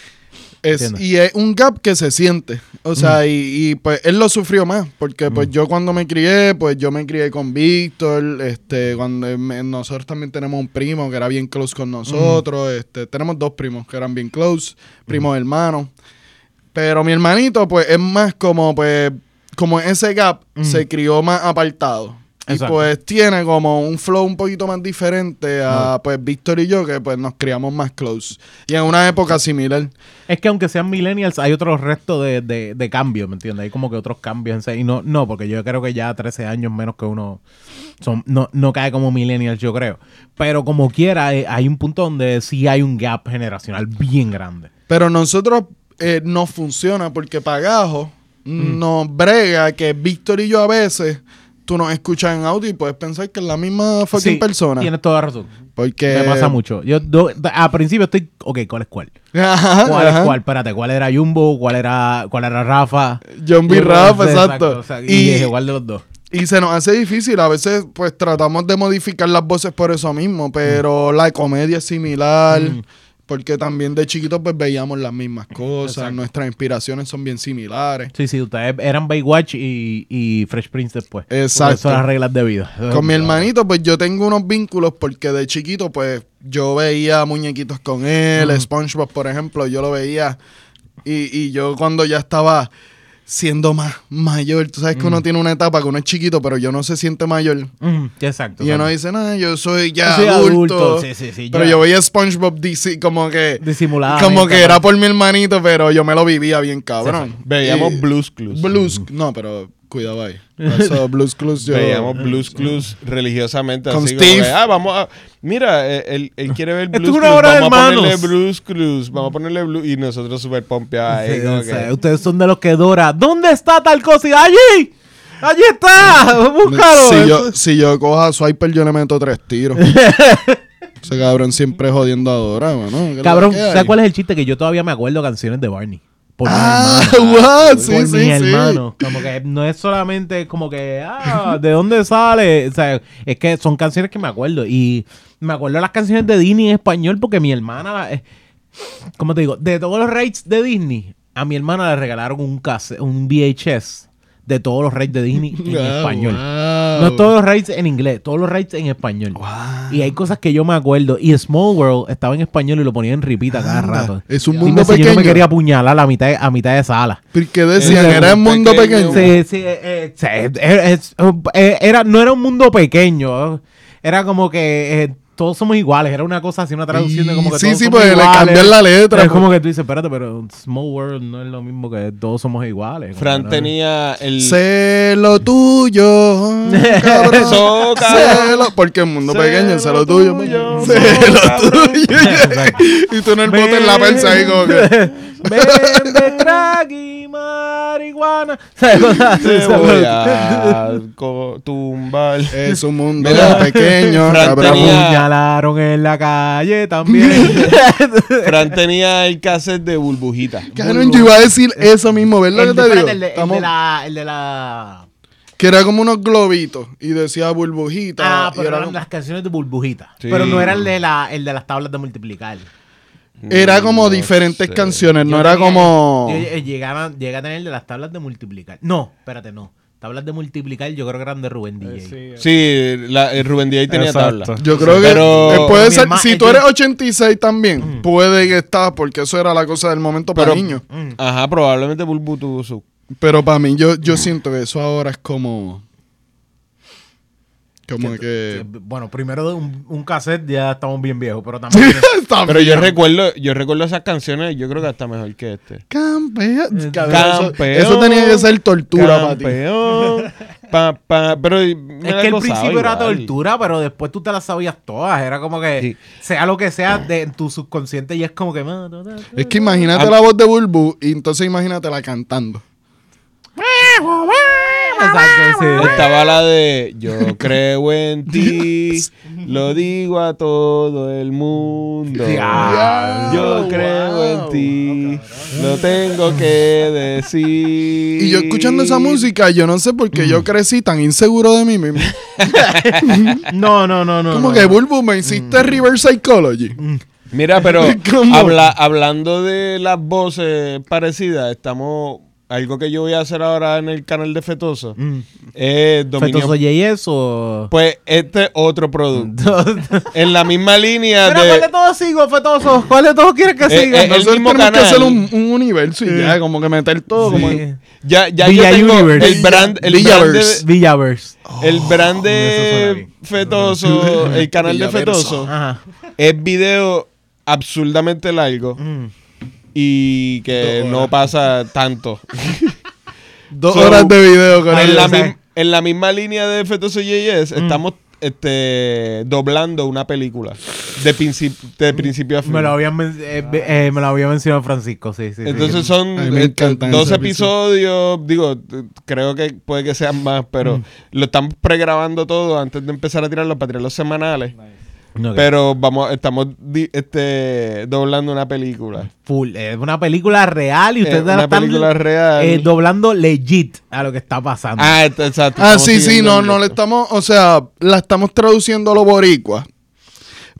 Es, y es un gap que se siente. O sea, y, y, pues él lo sufrió más. Porque pues yo cuando me crié, pues yo me crié con Víctor. Este, cuando me- nosotros también tenemos un primo que era bien close con nosotros. Este, tenemos dos primos que eran bien close, primos hermanos. Pero mi hermanito, pues, es más como, pues, como ese gap se crió más apartado. Y pues tiene como un flow un poquito más diferente a pues Víctor y yo, que pues nos criamos más close. Y en una época similar. Es que aunque sean millennials, hay otros restos de, de, de cambios, ¿me entiendes? Hay como que otros cambios. en. Y no, no, porque yo creo que ya 13 años menos que uno son, no, no cae como millennials, yo creo. Pero como quiera, eh, hay un punto donde sí hay un gap generacional bien grande. Pero nosotros eh, no funciona porque Pagajo Mm. nos brega que Víctor y yo a veces tú nos escuchas en audio y puedes pensar que es la misma fucking Sí, persona. Tienes toda razón. Porque Me pasa mucho. Yo do- a principio estoy, ok, ¿cuál es cuál? [laughs] Ajá, ¿Cuál ajá. es cuál? Espérate, ¿cuál era Jumbo? ¿Cuál era, cuál era Rafa? John B. Rafa, exacto. o sea, y, Y- dije, ¿cuál de los dos? Y se nos hace difícil. A veces, pues tratamos de modificar las voces por eso mismo. Pero la comedia es similar. Mm. Porque también de chiquitos, pues veíamos las mismas [clears throat] cosas. Exacto. Nuestras inspiraciones son bien similares. Sí, sí, ustedes eran Baywatch y, y Fresh Prince después. Exacto. Son las reglas de vida. Con mi hermanito, pues yo tengo unos vínculos porque de chiquito, pues yo veía muñequitos con él, SpongeBob, por ejemplo, yo lo veía. Y, y yo cuando ya estaba siendo más mayor, tú sabes que uno tiene una etapa que uno es chiquito, pero yo no se siente mayor. Mm, exacto. Y uno dice, no, yo soy ya Yo soy adulto. adulto, sí, sí, sí, Pero ya. yo veía SpongeBob DC como que... Disimuladamente, Como que era por mi hermanito, pero yo me lo vivía bien cabrón. Veíamos Y- Blues Clues. Blues... No, pero cuidado ahí. Eso, Blues Clues yo... Veíamos Blues Clues religiosamente. Con así como Steve. que, ah, vamos a. Mira, eh, él, él quiere ver [laughs] Esto Blues es una Clues. hora de Vamos a ponerle. Blues Clues. Vamos a ponerle Blues. Y nosotros súper pompeados ahí. Sí, como o que- sea, ustedes son de los que Dora. ¿Dónde está tal cosa? Y, ¡Allí! ¡Allí está! [laughs] ¡Búscalo! Si yo, si yo cojo a Swiper, yo le meto tres tiros. [laughs] Ese cabrón siempre jodiendo a Dora, mano. ¿Qué es lo Cabrón? ¿sabes cuál es el chiste? Que yo todavía me acuerdo canciones de Barney. Por Ah, mi hermano. [laughs] wow, por sí. Como que no es solamente como que, ah, ¿de dónde sale? O sea, es que son canciones que me acuerdo. Y me acuerdo las canciones de Disney en español porque mi hermana, eh, ¿cómo te digo? De todos los rates de Disney, a mi hermana le regalaron un, case, un VHS de todos los rates de Disney en Wow, [laughs] español. wow. No todos los rates en inglés, todos los rates en español. Y hay cosas que yo me acuerdo. Y Small World estaba en español y lo ponía en repeat a cada rato. es un mundo me enseñó que pequeño. me quería apuñalar a mitad, a mitad de sala. Porque decían, Era era un un mundo pequeño- pequeño. Sí, sí, eh, eh, eh, era, no era un mundo pequeño. Era como que todos somos iguales. Era una cosa así, una traducción de como que Sí, todos sí, somos pues, le iguales. cambian la letra, Es pues. como que tú dices, espérate, pero Small World no es lo mismo que todos somos iguales. Fran tenía el. Sé lo tuyo, cabrón. [laughs] So, cabrón. Sé lo- Porque el mundo Sé pequeño, sé lo tuyo. tuyo, Sé lo tuyo. [laughs] y tú en el bote en la pensa ahí como que... Vende crack y marihuana. [laughs] [laughs] Voy a [laughs] tumbar. Es un mundo Mira, pequeño, Apuñalaron en la calle también. Fran tenía el cassette de burbujita. Cabrón, yo iba a decir eso mismo, ¿verdad? el, que de, te digo? espérate, el de- el Estamos- de la, el de la... Que era como unos globitos y decía burbujita. Ah, pero era eran como- las canciones de burbujita. Sí. Pero no era el de, la, el de las tablas de multiplicar. Era como No diferentes sé. canciones, no Yo era tenía- como... eh, Llegué a tener de las tablas de multiplicar. No, espérate, no. Tablas de multiplicar yo creo que eran de Rubén DJ. Eh, sí, Sí, la, el Rubén Díaz tenía Exacto. tabla. Yo creo que Pero- eh, puede ser, si tú yo- eres 86 también, puede que estás, porque eso era la cosa del momento para Pero- niños. Mm. Ajá, probablemente Bulbu tuvo su. Pero para mí, yo, yo siento que eso ahora es como... Como que... Eh, Bueno, primero de un, un cassette ya estamos bien viejos, pero también. [laughs] Pero yo recuerdo, yo recuerdo esas canciones, yo creo que hasta mejor que este. Campeón. Eso- Campeón. Eso, tenía que ser tortura para ti. Campeón. pa, pa, pero me Es la que el principio era tortura, pero después tú te las sabías todas. Era como que, Sí. sea lo que sea, de en tu subconsciente y es como que. Es que imagínate Ah. la voz de Bulbu y entonces imagínatela cantando. [laughs] Exacto, sí. Estaba la de Yo creo en [laughs] ti, lo digo a todo el mundo. Yo creo wow. en ti, lo tengo que decir. Y yo escuchando esa música, yo no sé por qué Mm. yo crecí tan inseguro de mí mismo. [laughs] No, no, no, no. Como no, que no. Bulbu me hiciste reverse psychology. Mira, pero [laughs] habla, hablando de las voces parecidas, estamos. Algo que yo voy a hacer ahora en el canal de Fetoso Mm. es dominio. ¿Fetoso JS o.? Pues este otro producto. [laughs] en la misma línea Mira, ¿cuál de de. todos sigo, Fetoso? ¿Cuál de todos quieres que Eh, siga? eh, el Nosotros mismo tenemos que canal. hacer un, un universo y ya, como que meter todo. Como en- Ya, ya Villa yo tengo Universe. el brand, el Villaverse. brand de, Villaverse. el brand Oh, suena de. Fetoso, el canal de. Fetoso, Ajá. es video absurdamente largo Mm. Y que no pasa tanto. [laughs] Dos So, horas de video con en, él. la en la misma línea de Fetoso JS estamos este, doblando una película de, princip- de principio a fin. Me lo habían men- eh, eh, me lo había mencionado Francisco, sí, sí. sí. Entonces son este, dos episodios, digo, creo que puede que sean más, pero Mm. lo estamos pregrabando todo antes de empezar a tirarlos para tirar los semanales. Ok. Pero vamos, estamos di- este, doblando una película. Full. Es una película real y ustedes la una están película real. eh, doblando legit a lo que está pasando. Ah, exacto. Ah, sí, sí, no, no le estamos, o sea, la estamos traduciendo a lo boricua.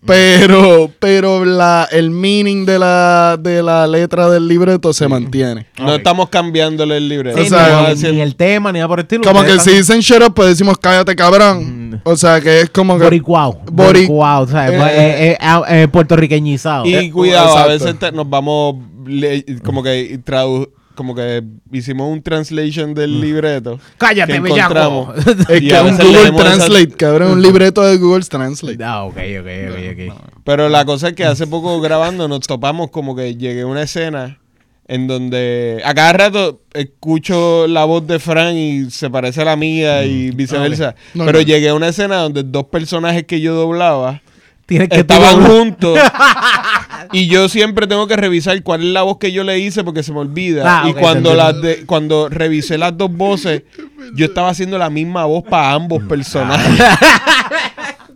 Pero, pero la, el meaning de la, de la letra del libreto se mantiene. No estamos cambiándole el libreto. Sí, o sea, ni, el tema, ni nada por el estilo. Como que si dicen shut up, pues decimos cállate cabrón. Mm. O sea, que es como que... Boricuao. Bori- Boricuao. O sea, Eh, eh, eh, ah, eh, puertorriqueñizado. Y Eh, cuidado, a veces te- nos vamos le- como que tradu como que hicimos un translation del libreto. Cállate, bellaco. encontramos. [laughs] Es que un Google esas- cabrón, un libreto de Google Translate. ah, ok, ok, ok, ok. Pero la cosa es que hace poco grabando nos topamos como que llegué a una escena en donde a cada rato escucho la voz de Fran y se parece a la mía y viceversa. No, Pero no. llegué a una escena donde dos personajes que yo doblaba Tienes que estaban doblar- juntos. [laughs] y yo siempre tengo que revisar cuál es la voz que yo le hice porque se me olvida. Ah, y cuando, las de, cuando revisé las dos voces, [laughs] yo estaba haciendo la misma voz para ambos ah. personajes. [laughs]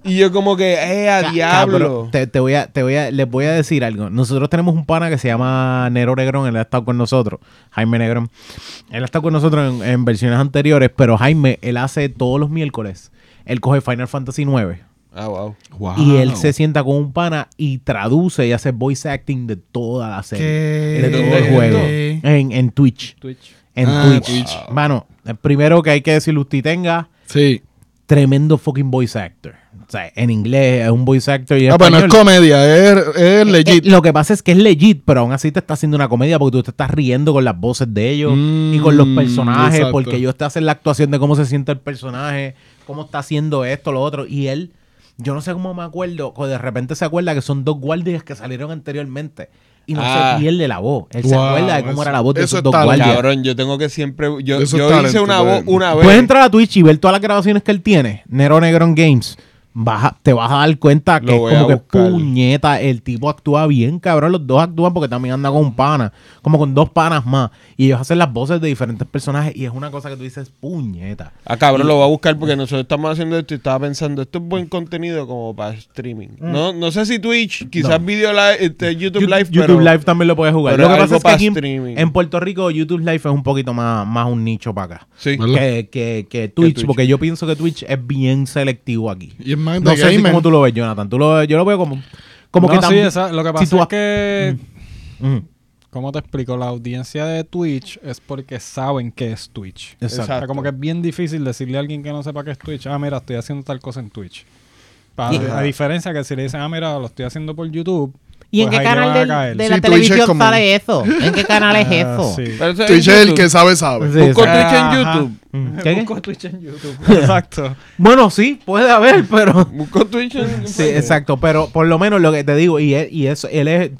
Y yo como que, eh, a diablo. Te, te, voy a, te voy a, les voy a decir algo. Nosotros tenemos un pana que se llama Nero Negrón, él ha estado con nosotros, Jaime Negrón. Él ha estado con nosotros en, en versiones anteriores, pero Jaime, él hace todos los miércoles, él coge Final Fantasy 9 Ah, y él se sienta con un pana y traduce y hace voice acting de toda la serie. De todo el juego. En, en, Twitch. En ah, Twitch. Mano, eh, primero que hay que decirle usted tenga. Sí. Tremendo fucking voice actor. O sea, en inglés es un voice actor y Ah, pero no es comedia, es, es eh, legit. Eh, lo que pasa es que es legit, pero aún así te está haciendo una comedia porque tú te estás riendo con las voces de ellos y con los mm, personajes, porque ellos te hacen la actuación de cómo se siente el personaje, cómo está haciendo esto, lo otro, y él yo no sé cómo me acuerdo, o de repente se acuerda que son dos guardias que salieron anteriormente y no Ah. se pierde la voz. Él se acuerda de cómo eso- era la voz de eso esos es dos talento. guardias. Cabrón, yo tengo que siempre. Yo, yo talento, hice una voz una vez. Puedes entrar a Twitch y ver todas las grabaciones que él tiene, Nero Negron Games. Vas a- te vas a dar cuenta que es como que puñeta, el tipo actúa bien, cabrón. Los dos actúan porque también anda con un pana, como con dos panas más. Y ellos hacen las voces de diferentes personajes y es una cosa que tú dices, puñeta. Ah, cabrón, lo voy a buscar porque nosotros estamos haciendo esto y estaba pensando, esto es buen contenido como para streaming. No, no sé si Twitch, quizás video live, este, YouTube Live, YouTube pero Live también lo puedes jugar. pero Lo que algo pasa es que aquí en- streaming. en Puerto Rico YouTube Live es un poquito más, más un nicho para acá. Que, que, que Twitch, Twitch. porque yo pienso que Twitch es bien selectivo aquí. Y es más No sé si cómo tú lo ves, Jonathan. Tú lo, yo lo veo como, Como No, que sí, también... esa- lo que si pasa tú es que, Ujú. ¿cómo te explico? La audiencia de Twitch es porque saben qué es Twitch. Exacto. O sea, como que es bien difícil decirle a alguien que no sepa qué es Twitch, ah, mira, estoy haciendo tal cosa en Twitch. A diferencia que si le dicen, ah, mira, lo estoy haciendo por YouTube. ¿Y en pues qué canal del- de Sí, la Twitch es televisión como- sale eso? ¿En qué canal es Ah, eso? sí. Es Twitch es el YouTube. que sabe, sabe. Sí, Busco. Twitch en. YouTube. ¿Qué? Busco Twitch en YouTube. [laughs] Exacto. Bueno, sí, puede haber, pero... [laughs] Busco Twitch en Sí, exacto, pero por lo menos lo que te digo, y, es- y eso, él es,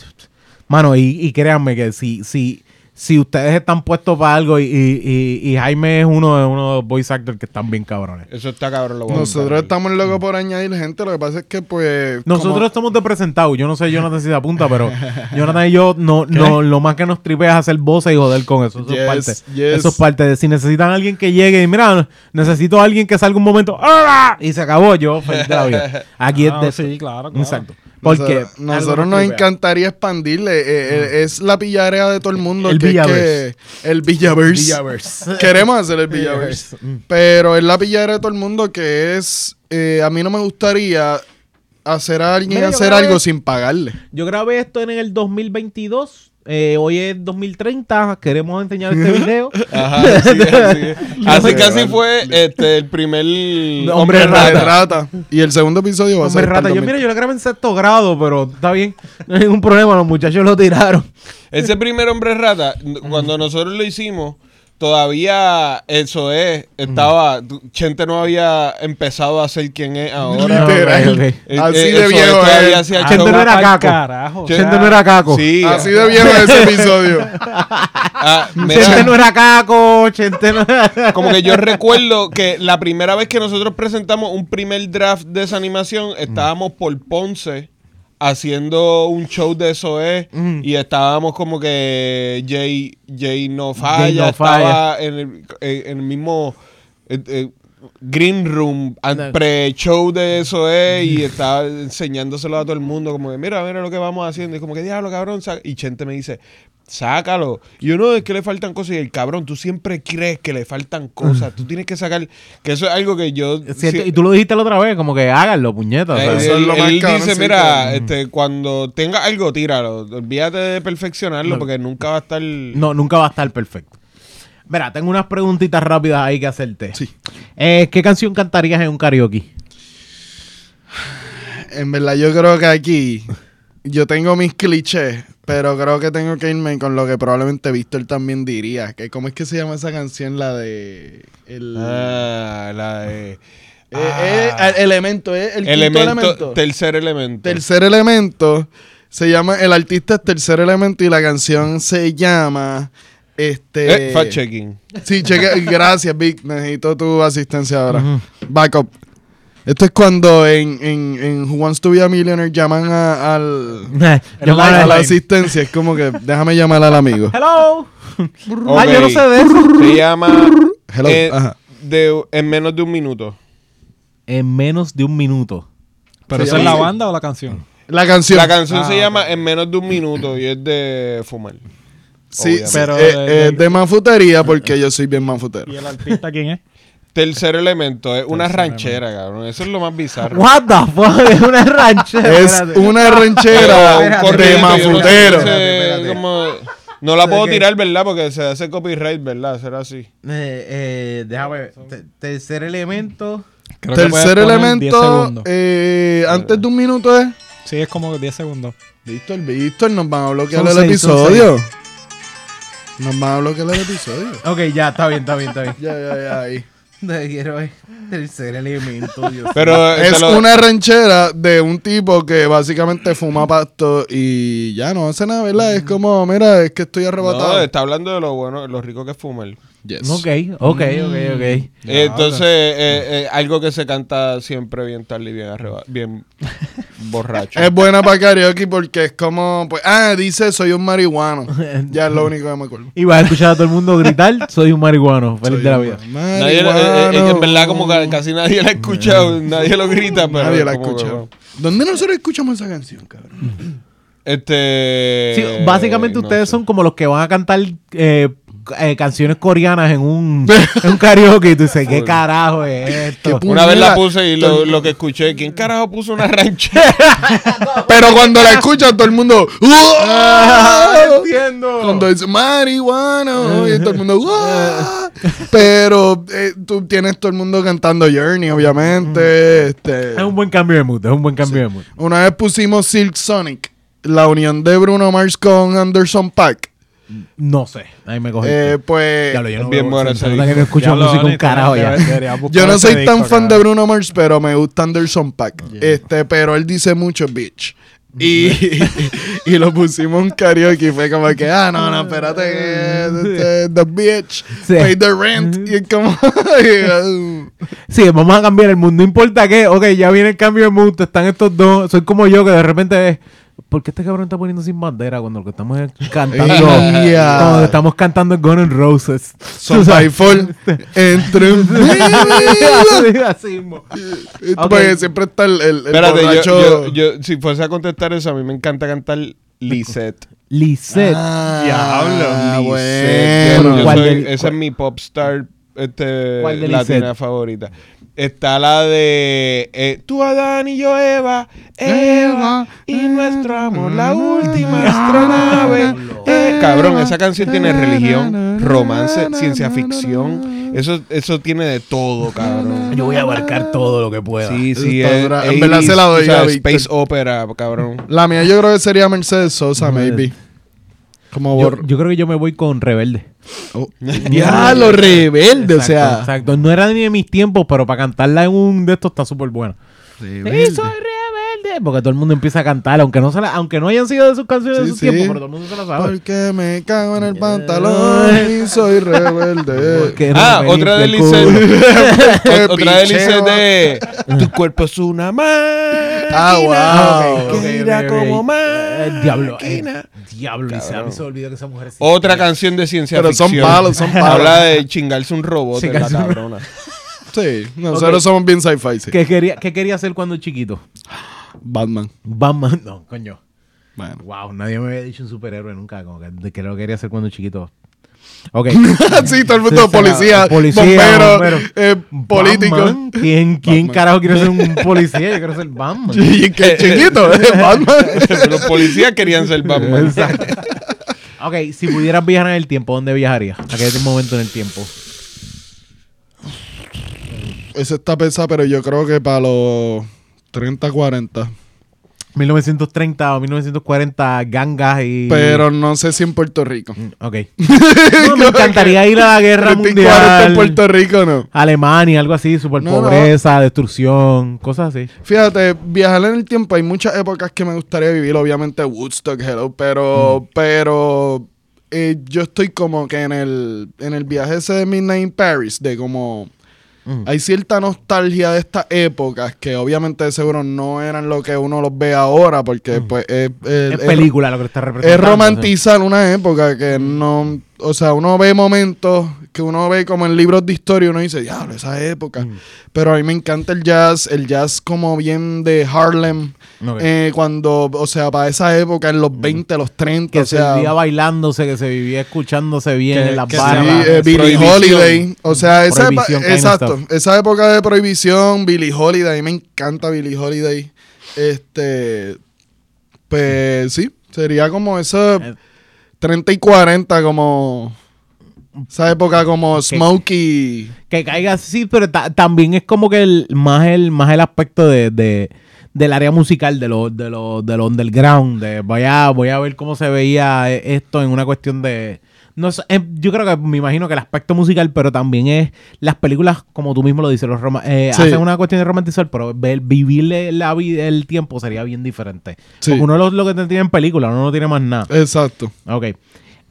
mano, y, y créanme que si, si, si ustedes están puestos para algo y, y, y- y Jaime es uno de uno de los voice actors que están bien cabrones. Eso está cabrón. Lo voy a Nosotros estamos locos por añadir gente. Lo que pasa es que, pues. Nosotros como- estamos de presentados, yo no sé Jonathan si se apunta, pero [laughs] Jonathan y yo, no, no, lo más que nos tripea es hacer voces y joder con eso. Eso Yes, es parte. yes. Eso es parte de si necesitan a alguien que llegue y mira, necesito a alguien que salga un momento ¡ah! y se acabó, yo feliz de la vida. [laughs] Aquí Ah, es de sí, claro, claro. Exacto. Porque Nosotros, nosotros nos encantaría expandirle. eh, eh, es la pillarea de todo el mundo. El que es Villaverse. que- el Villaverse. [laughs] Queremos hacer el Villaverse. Pero es la pilladera de todo el mundo que es. eh, a mí no me gustaría hacer a alguien Mira, hacer algo sin pagarle. Yo grabé esto en el 2022. Eh, hoy es 2030. Queremos enseñar este [laughs] video. Ajá, así, así, [laughs] así casi fue este, el primer Hombre De rata. rata. Y el segundo episodio va a Hombre ser. para rata. Yo, 2000. mira, yo lo grabé en sexto grado, pero está bien. No hay ningún problema. Los muchachos lo tiraron. Ese primer hombre rata, cuando nosotros lo hicimos, todavía eso es, estaba, tu- Chente no había empezado a ser quien es ahora. Literal. ok, ok. Eh, Así eh, de eso viejo todavía es. Chente show. no era caco. carajo. Che- Chente no era caco. Sí. Así de viejo ese episodio. Ah, Chente no era caco. Chente no era... [laughs] como que yo recuerdo que la primera vez que nosotros presentamos un primer draft de esa animación, estábamos por Ponce haciendo un show de SOE Mm. y estábamos como que Jay, Jay no falla, Jay no estaba falla. En, el, en el mismo eh, eh, green room No. pre-show de SOE y estaba enseñándoselo a todo el mundo como que mira, mira lo que vamos haciendo y como que diablo cabrón sa-". y Chente me dice Sácalo. Y uno es que le faltan cosas y el cabrón, tú siempre crees que le faltan cosas. Tú tienes que sacar. Que eso es algo que yo. Es cierto, si- Y tú lo dijiste la otra vez, como que háganlo, puñeta. eh. Eso es él, lo más él cabrón, dice, sí, mira, que- este, cuando tenga algo, tíralo. Olvídate de perfeccionarlo No. porque nunca va a estar. No, nunca va a estar perfecto. Mira, tengo unas preguntitas rápidas ahí que hacerte. Sí. Eh, ¿Qué canción cantarías en un karaoke? En verdad, yo creo que aquí yo tengo mis clichés, pero creo que tengo que irme con lo que probablemente Víctor también diría. Que ¿Cómo es que se llama esa canción? La de. El, Ah, la de. eh, ah, eh, el elemento, eh, el quinto elemento, elemento. Tercer elemento. Tercer elemento. Se llama. El artista es Tercer Elemento y la canción se llama. Este. Eh, fact checking. Sí, cheque. Gracias, Vic. Necesito tu asistencia ahora. Backup. Esto es cuando en, en, en Who Wants to Be a Millionaire llaman a, al, Yo a la asistencia. Es como que déjame llamar al amigo. Hello. [laughs] Ah, yo no sé de eso. Se llama. Hello. eh, Ajá. de, en menos de un minuto. En menos de un minuto. ¿Pero esa es la banda o la canción? La canción. La canción se Ah, llama En menos de un minuto y es de fumar. Sí, obviamente. sí, Pero eh, de- eh, de manfutería porque yo soy bien manfutero. ¿Y el artista quién es? Tercer elemento, es una Tercer ranchera, cabrón. Eso es lo más bizarro. What the fuck? Es una ranchera. Es una ranchera un de yo no la puedo tirar, ¿verdad? Porque se hace copyright, ¿verdad? Será así. Eh, eh, déjame ver. Te- Tercer elemento. Creo Tercer poner 10 elemento, eh, antes de un minuto es. Sí, es como 10 segundos. Víctor, Víctor, nos van a bloquear Son el seis, episodio. Nos van a bloquear el episodio. Ok, ya, está bien, está bien, está bien. ya, ya, ya, ahí. [laughs] Te quiero ver. Tercer elemento, Dios. Pero eh, Es lo- una ranchera de un tipo que básicamente fuma pasto y ya no hace nada, ¿verdad? Es como, mira, es que estoy No, arrebatado. está hablando de lo bueno, lo rico que es fumar. Yes. Ok, ok, ok, ok. Eh, Entonces, eh, eh, algo que se canta siempre bien tarde y bien arreba, bien [laughs] borracho. Es buena para karaoke porque es como, pues, ah, dice soy un marihuano. [laughs] ya es lo único que me acuerdo. Y vas a escuchar a todo el mundo gritar, soy un marihuano, feliz Soy de la vida. Nadie, eh, eh, en verdad, como que casi nadie la ha escuchado, nadie lo grita, pero. Nadie la como que, escucha. bueno. ¿Dónde nosotros escuchamos esa canción, cabrón? Este. Sí, básicamente no ustedes sé. son como los que van a cantar eh, eh, canciones coreanas en un, [laughs] en un karaoke y tú dices, ¿qué carajo es esto? Una vez la puse y lo, lo que escuché, ¿quién carajo puso una ranchera? [laughs] Pero cuando la escuchan, todo el mundo. Ah, "Uah". entiendo. Cuando dice marihuana, y todo el mundo. "Uah". Pero eh, tú tienes todo el mundo cantando Journey, obviamente. Este, Es un buen cambio de mood, es un buen cambio de mood. Una vez pusimos Silk Sonic, la unión de Bruno Mars con Anderson Pack. No sé, ahí me cogí. Eh, pues. Diablo, yo no bien veo- buena se esa nota que no disco. escucho Diablo, música un Donny, carajo ya. deberías- deberías buscar Yo no soy tan disco, fan de. Bruno Mars, pero me gusta Anderson Pack. Este, pero él dice mucho bitch. Y, [laughs] [laughs] y lo pusimos en karaoke y fue como que, ah, no, no, espérate, eh, este, the bitch, Sí. pay the rent. Y es como, [laughs] Sí, vamos a cambiar el mundo. No importa qué. Ok, ya viene el cambio de mood. Están estos dos. Soy como yo que de repente es. ¿Por qué este cabrón está poniendo sin bandera cuando lo que estamos es [laughs] cantando? Cuando estamos cantando es Guns N' Roses. son by fall entre. Así mismo. Ok. Porque siempre está el, el, el Espérate, yo, borracho. yo, yo- si fuese a contestar eso, a mí me encanta cantar Lisette. Lisette. Ah, Diablo, bueno. Yo ¿Cuál soy- del- esa es mi pop star este, ¿Cuál de latina favorita. Está la de eh, tú Adán y yo Eva, Eva y nuestro amor, la última astronave. Eh, cabrón, esa canción tiene religión, romance, ciencia ficción. Eso, eso tiene de todo, cabrón. Yo voy a abarcar todo lo que pueda. Sí, sí, es. En 80s, verdad se la doy o sea, a Víctor. Space Opera, cabrón. La mía yo creo que sería Mercedes Sosa, maybe. Como Yo, yo creo que yo me voy con Rebelde. Oh. [laughs] Diablo, rebelde, o sea. Exacto. No era ni de mis tiempos, pero para cantarla en un de estos está súper buena. Rebelde. Sí, soy rebelde. Porque todo el mundo empieza a cantar, aunque no se la- aunque no hayan sido de sus canciones de Sí, su sí. tiempo, pero todo el mundo se la sabe. Porque me cago en el pantalón y soy rebelde. Ah, otra [laughs] de. Lisette. Otra de picheo. Lisette de Tu cuerpo es una máquina. Ah, wow. ok, Que ok, gira ok, ok. como Eh, Diablo, eh, diablo, Lisa, a mí Cabrón. se me olvidó que esa mujer es Otra canción de ciencia Pero son ficción. palos, son palos. Habla de chingarse un robot en la Chingarse un- cabrona. [laughs] Sí, nosotros somos bien sci-fi, sí. ¿Qué quería, ¿Qué quería hacer cuando chiquito? Batman. Batman, no, coño. Bueno. Wow, nadie me había dicho un superhéroe nunca, como que, de que lo quería hacer cuando chiquito. Ok. [laughs] sí, todo el mundo, policía, Policía, bombero, bombero. eh, político. Batman. ¿Quién, quién Batman. carajo quiere ser un [laughs] policía? Yo quiero ser Batman. Y que chiquito, eh, [laughs] Batman. Los policías querían ser Batman. Exacto. ok, si pudieras viajar en el tiempo, ¿dónde viajarías? ¿A qué momento en el tiempo? Eso está pesado, pero yo creo que para los 30, 40. 1930 o 1940, gangas y... Pero no sé si en Puerto Rico. Ok. [laughs] No, me encantaría ir a la guerra 30 y 40 mundial. en Puerto Rico no. Alemania, algo así, super No, no. pobreza, destrucción, cosas así. Fíjate, viajar en el tiempo, hay muchas épocas que me gustaría vivir, obviamente Woodstock, hello, pero, pero eh, yo estoy como que en el, en el viaje ese de Midnight in Paris, de como... Mm. Hay cierta nostalgia de estas épocas que obviamente de seguro no eran lo que uno los ve ahora, porque pues es, es- Es es- película lo que está representando. es romantizar una época que no, o sea, uno ve momentos que uno ve como en libros de historia y uno dice, diablo, esa época. Mm. Pero a mí me encanta el jazz, el jazz como bien de Harlem, eh, cuando, o sea, para esa época, en los 20, los 30, Mm. que o se sea, vivía bailándose, que se vivía escuchándose bien Que- en las que sí, barras. eh, Billie. Holiday, o sea, esa exacto, esa época de prohibición, Billie Holiday, a mí me encanta Billie Holiday, este, pues sí, sería como eso, Eh. 30 y 40 como esa época como Smokey. Que caiga así, pero ta- también es como que el, más el más el aspecto de, de- del área musical, de lo, de lo, de lo underground. De voy a, voy a ver cómo se veía eh, esto en una cuestión de. No sé, em, yo creo que me imagino que el aspecto musical, pero también es las películas, como tú mismo lo dices, los eh, Sí. hacen una cuestión de romantizar, pero ver, vivirle la vida, el tiempo sería bien diferente. Sí. Porque uno lo, lo que tiene en película, uno no tiene más nada. Exacto. Ok.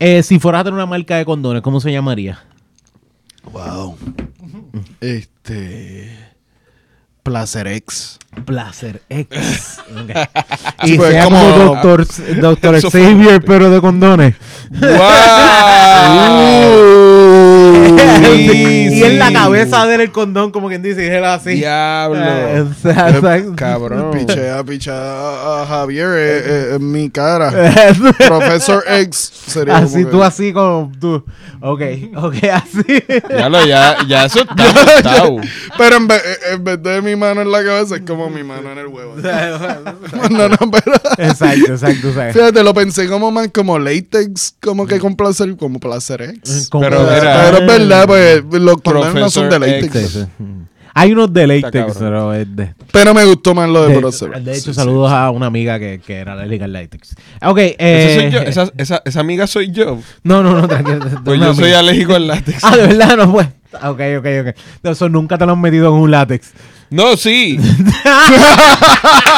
Eh, si fueras a tener una marca de condones, ¿cómo se llamaría? Wow. Este Placer X. Placer X. [laughs] Sí, y pues, sea como- como Doctor, Doctor [laughs] Xavier, pero de condones. ¡Wow! [laughs] [laughs] y en la cabeza de él el condón, como quien dice, y él así. Diablo. Eh, exacto. Cabrón. [laughs] Pichea, pichea a, Javier eh, eh, en mi cara. [laughs] Profesor X sería así tú, que- así como tú. Ok, ok, así. Diablo, ya, ya eso está. Pero en vez, en vez de mi mano en la cabeza, es como mi mano en el huevo. No, no, pero. exacto, exacto. o sea, Fíjate, lo pensé como más como latex, como que con placer, como placer X. Pero Pero, mira, es verdad, pues los condones no son de latex. Hay unos de latex, pero es de... Pero me gustó más lo de, De, de hecho, Sí, sí. saludos a una amiga que, que era alérgica al látex. Ok, Esa, eh, soy yo, [laughs] esa, esa, esa amiga soy yo. No, no, no, tranquilo. [laughs] Pues yo soy alérgico al látex. Ah, de verdad, no pues. Ok, ok, ok. No, Eso nunca te lo han metido en un látex. No, sí. [laughs]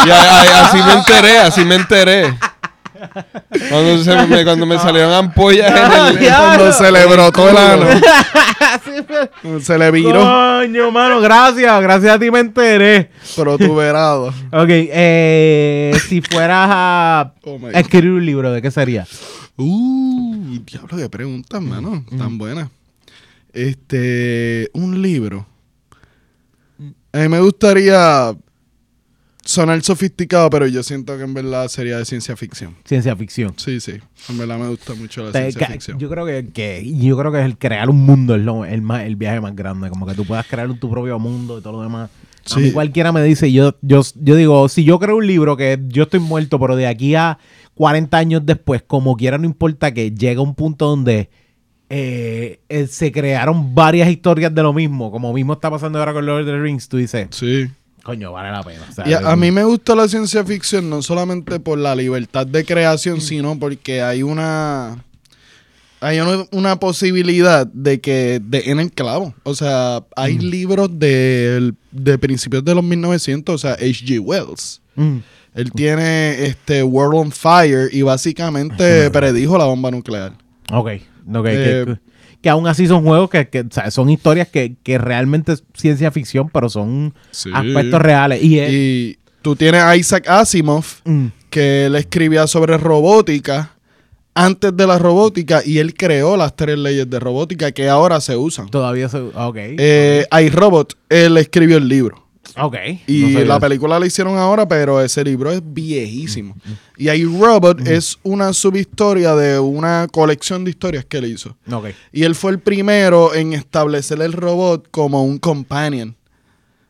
Y a- a- así me enteré, así me enteré. Cuando, se me, cuando me salieron ampollas en el... Cuando se le brotó el ano, [laughs] se le viró, Coño, mano, gracias. Gracias a ti me enteré. protuberado. [laughs] Ok, eh, si fueras a Oh escribir un libro, ¿de qué sería? Uh, diablo, qué preguntas, mano, tan buenas. Este, un libro. A mí me gustaría sonar sofisticado, pero yo siento que en verdad sería de ciencia ficción. Ciencia ficción. Sí, sí. En verdad me gusta mucho la Te- ciencia ficción. yo creo que, que- yo creo que es el crear un mundo es lo- el, más, el viaje más grande, como que tú puedas crear tu propio mundo y todo lo demás. A Sí. mí cualquiera me dice, yo, yo, yo digo, si yo creo un libro que yo estoy muerto, pero de aquí a 40 años después, como quiera, no importa que llegue un punto donde eh, eh, se crearon varias historias de lo mismo, como mismo está pasando ahora con Lord of the Rings, tú dices, Sí. Coño, vale la pena. o sea, Y a, a mí me gusta la ciencia ficción no solamente por la libertad de creación, sino porque hay una hay una, una posibilidad de que de en el clavo. O sea, hay libros de, de principios de los 1900, o sea, H.G. Wells. Mm, Él tiene este World on Fire y básicamente predijo la bomba nuclear. ok, ok, Eh, que, que aún así son juegos que, que, o sea, son historias que, que realmente es ciencia ficción, pero son Sí. aspectos reales. Y, es- Y tú tienes a Isaac Asimov, Mm, que él escribía sobre robótica antes de la robótica y él creó las tres leyes de robótica que ahora se usan. todavía se... Ok. Eh, iRobot, él escribió el libro. Ok. Y no la eso. película la hicieron ahora, pero ese libro es viejísimo. Y iRobot es una subhistoria de una colección de historias que él hizo. Ok. Y él fue el primero en establecer el robot como un companion.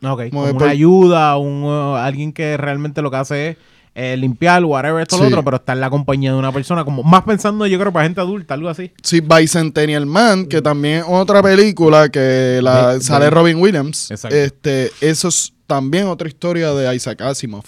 Ok. Como una por- ayuda, un, uh, alguien que realmente lo que hace es eh, limpiar, whatever, esto, lo Sí. otro, pero está en la compañía de una persona, como más pensando, yo creo, para gente adulta, algo así. Sí, Bicentennial Man, que también es otra película que la, De- sale de- Robin Williams. Exacto. Este, eso es también otra historia de Isaac Asimov.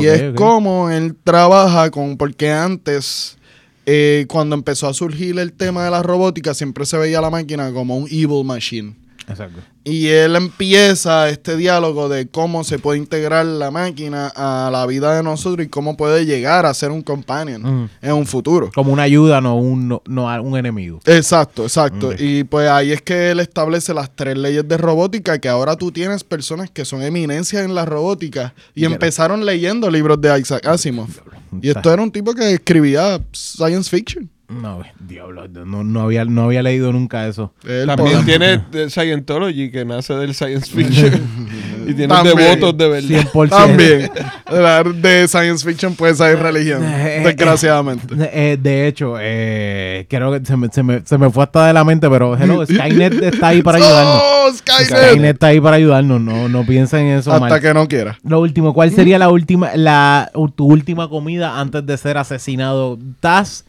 Y es ok. como él trabaja con, porque antes, eh, cuando empezó a surgir el tema de la robótica, siempre se veía la máquina como un evil machine. Exacto. Y él empieza este diálogo de cómo se puede integrar la máquina a la vida de nosotros y cómo puede llegar a ser un companion en un futuro. Como una ayuda, no un, no, no un enemigo. Exacto, exacto. Y pues ahí es que él establece las tres leyes de robótica, que ahora tú tienes personas que son eminencias en la robótica y empezaron leyendo libros de Isaac Asimov. Y esto era un tipo que escribía science fiction. No, diablo, no, no, había, no había leído nunca eso. Él También tiene Scientology, que nace del science fiction. [laughs] y tiene También. devotos de verdad. 100%. También. De science fiction puede ser religión, Eh, eh, desgraciadamente. Eh, de hecho, eh, creo que se me, se, me, se me fue hasta de la mente, pero hello, [laughs] Skynet está ahí para [laughs] ayudarnos. ¡Oh, Skynet! Skynet está ahí para ayudarnos, no, no piensen en eso Hasta mal. que no quiera. Lo último, ¿cuál sería la última, la, tu última comida antes de ser asesinado? ¿Estás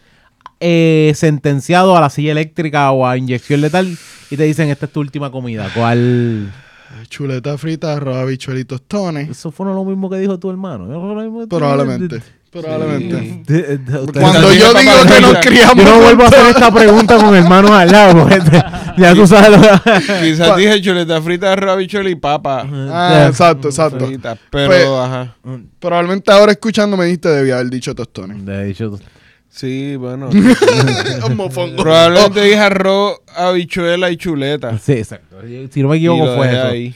eh, sentenciado a la silla eléctrica o a inyección letal y te dicen esta es tu última comida? ¿Cuál? Chuleta frita, arroz, habichuelitos, tostones. Eso fue lo mismo que dijo tu hermano. ¿Eso fue lo mismo que tú- Probablemente. Probablemente. Cuando yo digo que nos criamos. Yo no vuelvo a hacer esta pregunta con hermanos al lado. ya tú sabes lo Quizás dije chuleta frita, rabichuela y papa Ah, exacto, exacto. frita. Pero, Pues- ajá. Probablemente ahora escuchando me dijiste debía haber dicho tostones. De hecho, Sí, bueno. [laughs] Mofongo. Probablemente dije arroz, habichuela y chuleta. sí, exacto. Si no me equivoco, fue eso. ahí.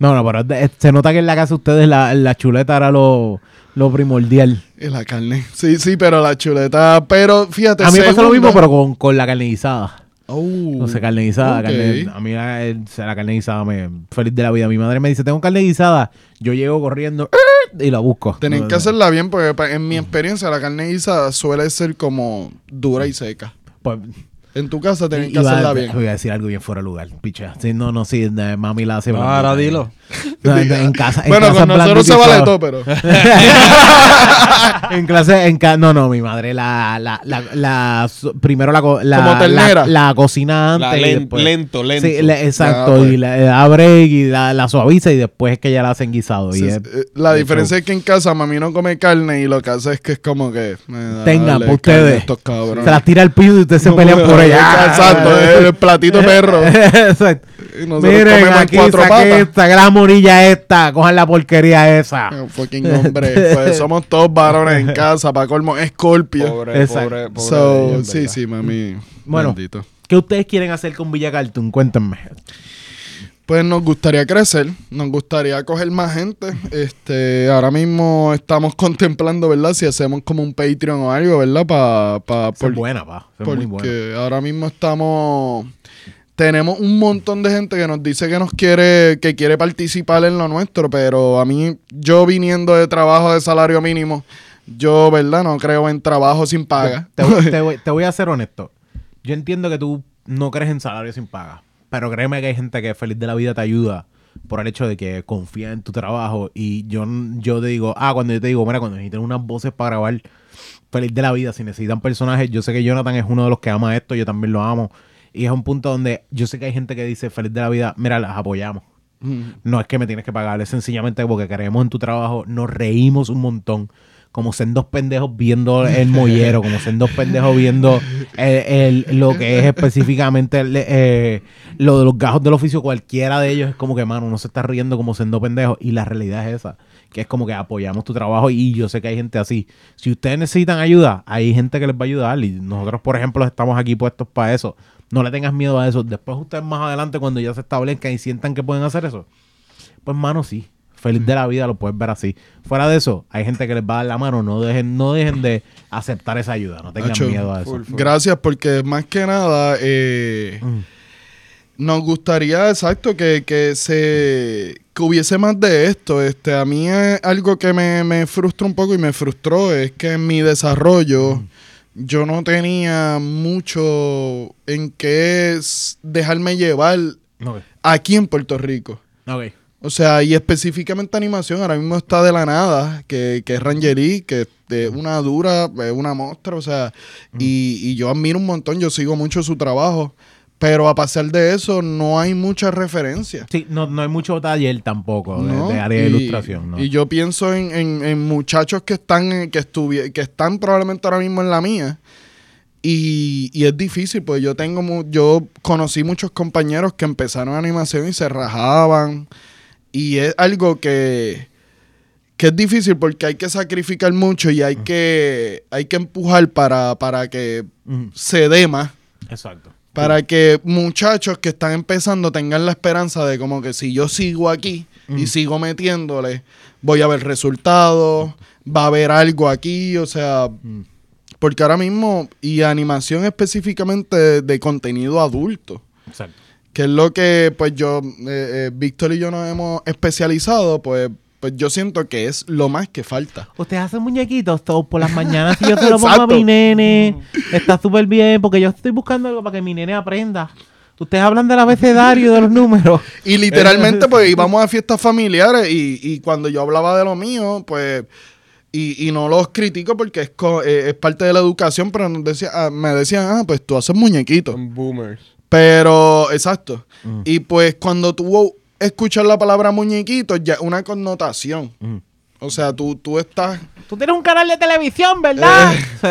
No, no, pero es se nota que en la casa de ustedes la, la chuleta era lo, lo primordial. Y la carne. Sí, sí, pero la chuleta. Pero fíjate. A mí me pasa lo mismo, pero con, con la carne guisada. Oh, No sé, carne guisada. ok. carne- a mí la, carne guisada me... Feliz de la vida. Mi madre me dice, tengo carne guisada. Yo llego corriendo [laughs] y la busco. Tienen No, que no. hacerla bien porque en mi experiencia la carne guisada suele ser como dura y seca. Pues, En tu casa tienen que iba hacerla bien. Voy a decir algo bien fuera de lugar. Picha. Sí, no, no, sí. mami la hace. Ahora dilo. [laughs] No, en, en casa. en Bueno, casa con nosotros se vale todo. pero... [laughs] en clase, en ca- no, no, mi madre la, la, la, la- primero la, la, Como ternera. la, la cocina antes La y len- después- lento, lento. Sí, le- exacto, Ah, y la, break y la, la suaviza y después es que ya la hacen guisado. Sí, y es- eh, la diferencia es que en casa mami no come carne y lo que hace es que es como que... eh, Tengan, ustedes. Estos cabrones. se las tira al piso y ustedes se pelean por Exacto, el platito [laughs] perro. Exacto. Miren, aquí cuatro saqué esta, que la morilla esta, cojan la porquería esa. Fucking hombre. Pues [laughs] somos todos varones en casa, para colmo, Scorpio. Pobre, Exacto. pobre, pobre. So, de ellos, sí, sí, mami. Bueno. Bendito. ¿Qué ustedes quieren hacer con Villa Cartoon? Cuéntenme. Pues nos gustaría crecer, nos gustaría coger más gente. Este, ahora mismo estamos contemplando, ¿verdad? Si hacemos como un Patreon o algo, ¿verdad? Pa, pa, por- es buena, pa. Es porque muy buena. ahora mismo estamos tenemos un montón de gente que nos dice que nos quiere que quiere participar en lo nuestro, pero a mí yo viniendo de trabajo de salario mínimo, yo, ¿verdad? No creo en trabajo sin paga. Te, voy- te voy, [laughs] te voy a ser honesto. Yo entiendo que tú no crees en salario sin paga. Pero créeme que hay gente que feliz de la vida te ayuda por el hecho de que confía en tu trabajo. Y yo, yo te digo, ah, cuando yo te digo, mira, cuando necesitan unas voces para grabar, feliz de la vida. Si necesitan personajes, yo sé que Jonathan es uno de los que ama esto, yo también lo amo. Y es un punto donde yo sé que hay gente que dice, feliz de la vida, mira, las apoyamos. No es que me tienes que pagar, es sencillamente porque creemos en tu trabajo, nos reímos un montón. Como ser dos pendejos viendo el mollero, como ser dos pendejos viendo el- lo que es específicamente eh, lo de los gajos del oficio. Cualquiera de ellos es como que, mano, uno se está riendo como siendo pendejos. Y la realidad es esa, que es como que apoyamos tu trabajo y yo sé que hay gente así. Si ustedes necesitan ayuda, hay gente que les va a ayudar. Y nosotros, por ejemplo, estamos aquí puestos para eso. No le tengas miedo a eso. Después ustedes más adelante, cuando ya se establezcan y sientan que pueden hacer eso, pues mano, sí. Feliz de la vida, lo puedes ver así. Fuera de eso, hay gente que les va a dar la mano. No dejen, no dejen de aceptar esa ayuda. No tengan Nacho, miedo a eso. full, full. Gracias, porque más que nada eh, Mm. nos gustaría, exacto, que, que se que hubiese más de esto. Este, a mí es algo que me, me frustra un poco y me frustró es que en mi desarrollo Mm. yo no tenía mucho en qué dejarme llevar aquí en Puerto Rico. Ok. O sea, y específicamente animación, ahora mismo está de la nada, que, que es Rangerie, que es una dura, es una monstruo, o sea, y, y yo admiro un montón, yo sigo mucho su trabajo, pero a pesar de eso no hay mucha referencia. Sí, no, no hay mucho taller tampoco de- ¿no? de, área de ilustración. ¿no? Y yo pienso en, en- en muchachos que están, en- que, que están probablemente ahora mismo en la mía. Y, y es difícil, pues yo tengo mu- yo conocí muchos compañeros que empezaron animación y se rajaban. Y es algo que, que es difícil porque hay que sacrificar mucho y hay que, hay que empujar para, para que se dé más. Exacto. Para que muchachos que están empezando tengan la esperanza de como que si yo sigo aquí y sigo metiéndole, voy a ver resultados, va a haber algo aquí, o sea, porque ahora mismo, y animación específicamente de, de contenido adulto, Exacto. Que es lo que pues yo, eh, eh, Víctor y yo nos hemos especializado, pues, pues yo siento que es lo más que falta. Ustedes hacen muñequitos todos por las mañanas y yo se [laughs] lo pongo a mi nene. Está súper bien porque yo estoy buscando algo para que mi nene aprenda. Ustedes hablan del abecedario de los números. [laughs] Y literalmente, pues [laughs] íbamos a fiestas familiares y, y cuando yo hablaba de lo mío, pues, y, y no los critico porque es, co- eh, es parte de la educación, pero decía, ah, me decían, ah, pues tú haces muñequitos. Son boomers. Pero, exacto. Mm. Y pues cuando tú escuchas la palabra muñequito, ya una connotación. Mm. O sea, tú, tú estás... Tú tienes un canal de televisión, ¿verdad? [laughs]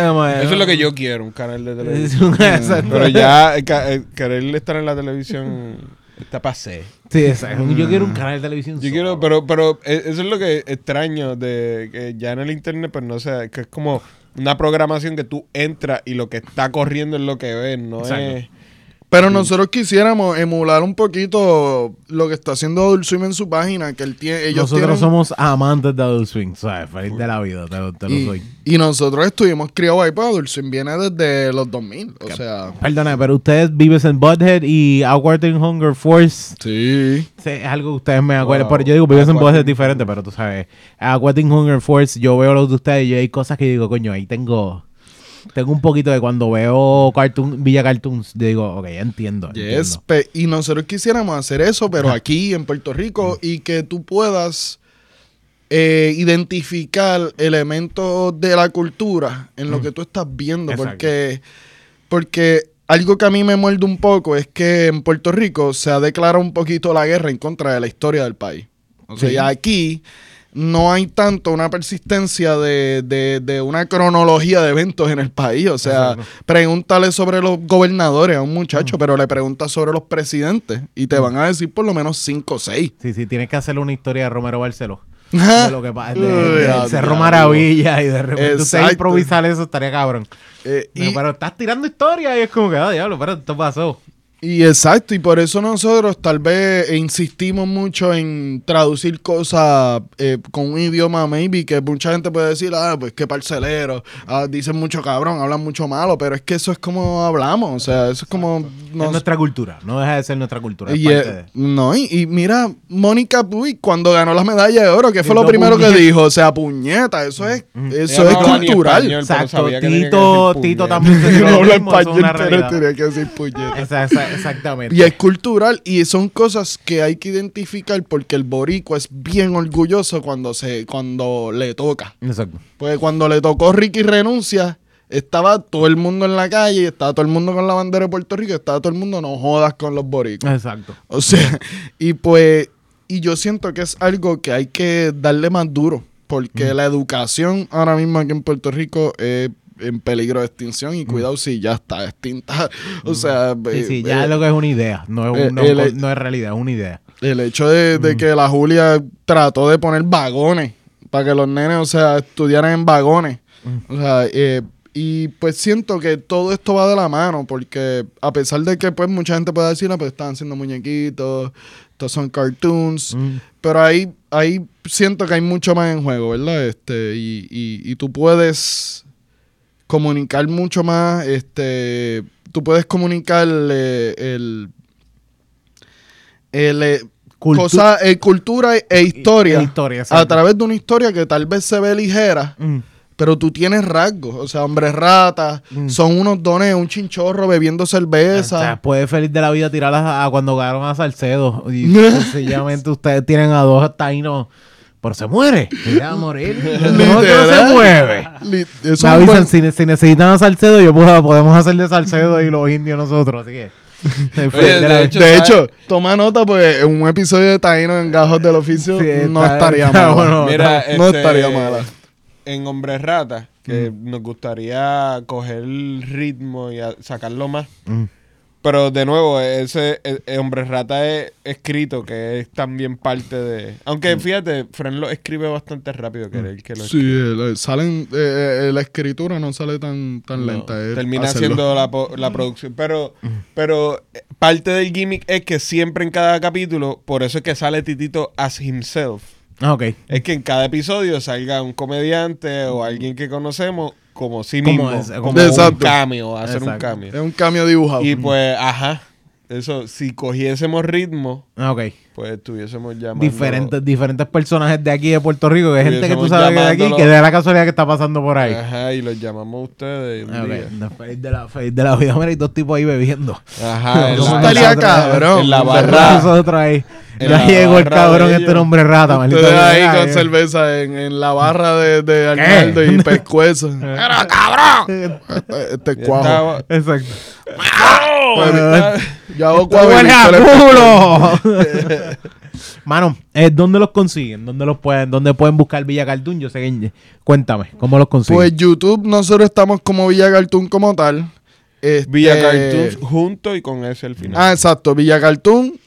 Eso es lo que yo quiero, un canal de [laughs] televisión. Exacto. Pero ya eh, eh, querer estar en la televisión está pasé. Sí, exacto. Yo quiero un canal de televisión. Yo solo. quiero, pero, pero eh, eso es lo que extraño de que ya en el internet, pues no sé, que es como una programación que tú entras y lo que está corriendo es lo que ves, no Exacto. es Pero nosotros quisiéramos emular un poquito lo que está haciendo Adult Swim en su página, que él tiene, ellos Nosotros tienen- somos amantes de Adult Swing, ¿sabes? Feliz de la vida, te, te lo y, soy. y nosotros estuvimos criados ahí, pues Adult Swim viene desde los 2000, o sea... Perdona, pero ustedes viven en Butthead y Awkward Hunger Force Sí. Sí, es algo que ustedes me acuerdan. Wow. Pero yo digo, vives en Aquatic voces diferentes, pero tú sabes. Aquatic Hunger Force, yo veo los de ustedes y hay cosas que digo, coño, ahí tengo. Tengo un poquito de cuando veo cartoon, Villa Cartoons, digo, ok, ya entiendo. Yes, entiendo. y nosotros quisiéramos hacer eso, pero aquí en Puerto Rico, y que tú puedas eh, identificar elementos de la cultura en lo que tú estás viendo, Exacto. porque, porque algo que a mí me muerde un poco es que en Puerto Rico se ha declarado un poquito la guerra en contra de la historia del país. O sea, Sí. y aquí no hay tanto una persistencia de, de- de una cronología de eventos en el país. O sea, Exacto. pregúntale sobre los gobernadores a un muchacho, pero le preguntas sobre los presidentes y te van a decir por lo menos cinco o seis. Sí, sí, tienes que hacerle una historia de Romero Barceló. [laughs] De lo que pasa, de, de- Cerro. Maravilla y de repente usted improvisar eso estaría cabrón. Eh, Pero, y, pero estás tirando historia y es como que, ah, diablo, pero esto pasó. Y exacto, y por eso nosotros tal vez insistimos mucho en traducir cosas eh, con un idioma, maybe, que mucha gente puede decir, ah, pues qué parcelero, ah, dicen mucho cabrón, hablan mucho malo, pero es que eso es como hablamos, o sea, eso es como... es nuestra cultura, no deja de ser nuestra cultura. Es Y, parte eh, de- no, y, y mira, Mónica Puy, cuando ganó la medalla de oro, ¿qué fue lo primero que dijo? O sea, puñeta, eso es, eso Ella es no cultural. español, Exacto, sabía que que Tito, Tito también se [laughs] no habla español, pero tenía que decir puñeta. Esa- [laughs] exactamente. Y es cultural y son cosas que hay que identificar porque el boricua es bien orgulloso cuando se cuando le toca. Exacto. Porque cuando le tocó Ricky renuncia, estaba todo el mundo en la calle, estaba todo el mundo con la bandera de Puerto Rico, estaba todo el mundo no jodas con los boricuas. Exacto. O sea, [laughs] y pues y yo siento que es algo que hay que darle más duro porque la educación ahora mismo aquí en Puerto Rico es en peligro de extinción y cuidado si ya está extinta. [laughs] O sea, Sí, eh, sí, ya eh, lo que es una idea, no es, eh, un- no, el- no es realidad, es una idea. El hecho de, de que la Julia trató de poner vagones para que los nenes, o sea, estudiaran en vagones. O sea, eh, y pues siento que todo esto va de la mano, porque a pesar de que pues mucha gente puede decir, "Ah, pues están haciendo muñequitos, estos son cartoons, Mm. pero ahí, ahí siento que hay mucho más en juego, ¿verdad? Este, y, y, y tú puedes comunicar mucho más, este, tú puedes comunicar eh, el, el, eh, Cultu- cosa, eh, cultura e, e historia, e historia, a través de una historia que tal vez se ve ligera, Mm. pero tú tienes rasgos, o sea, hombres ratas, Mm. son unos dones, un chinchorro bebiendo O sea, cerveza. puede feliz de la vida tirarlas a, a cuando ganaron a Salcedo. Y [laughs] sencillamente ustedes tienen a dos taínos. Pero se muere. Se va a morir. [laughs] No, se mueve. Me avisan, buen- si, si necesitan a Salcedo, yo puedo, podemos hacer de Salcedo y los indios nosotros. Así que. [laughs] Oye, de hecho, de ¿sabes? hecho, toma nota, pues en un episodio de Taíno en Gajos del Oficio Sí, no estaría está [laughs] mal. bueno. Mira, no este, estaría mala. En Hombres Rata, que nos gustaría coger el ritmo y sacarlo más. Mm. Pero de nuevo, ese eh, eh, Hombres Rata es escrito, que es también parte de. Aunque fíjate, Fren lo escribe bastante rápido, que era el que lo Sí, el- salen, eh, eh, la escritura no sale tan, tan No, lenta. termina hacerlo. siendo la, po- la producción. Pero, pero eh, parte del gimmick es que siempre en cada capítulo, por eso es que sale Titito as himself. Ah, ok. Es que en cada episodio salga un comediante o alguien que conocemos como sí Como mismo. es- como un cameo, hacer un cambio. Es un cambio dibujado. Y pues, ajá. Eso, si cogiésemos ritmo, Ah, ok. Pues estuviésemos llamando. Diferentes, diferentes personajes de aquí de Puerto Rico, que hay gente que tú sabes que es de aquí, que de la casualidad que está pasando por ahí. Ajá, y los llamamos a ustedes. un Ah, ok. día. Feliz de la, feliz de la vida. Mira, hay dos tipos ahí bebiendo. Ajá, [laughs] Eso estaría cabrón. en la barra. Nosotros ahí. Ya llegó el cabrón, este hombre rata, maldito. Ustedes ahí con eh. cerveza en, en la barra de, de Arnaldo y [laughs] pescuezo. ¡Era cabrón! Este, este cuajo. Exacto. Pues, Eh, ya hago ¡Te huele a cuadro. culo! [laughs] [laughs] Mano, eh, ¿dónde los consiguen? ¿Dónde los pueden, dónde pueden buscar Villa Cartoon? Yo sé que cuéntame, ¿cómo los consiguen? Pues YouTube, nosotros estamos como Villa Cartoon como tal. Este- Villa Cartoons junto y con ese al final. Ah, exacto. Villa Cartoon.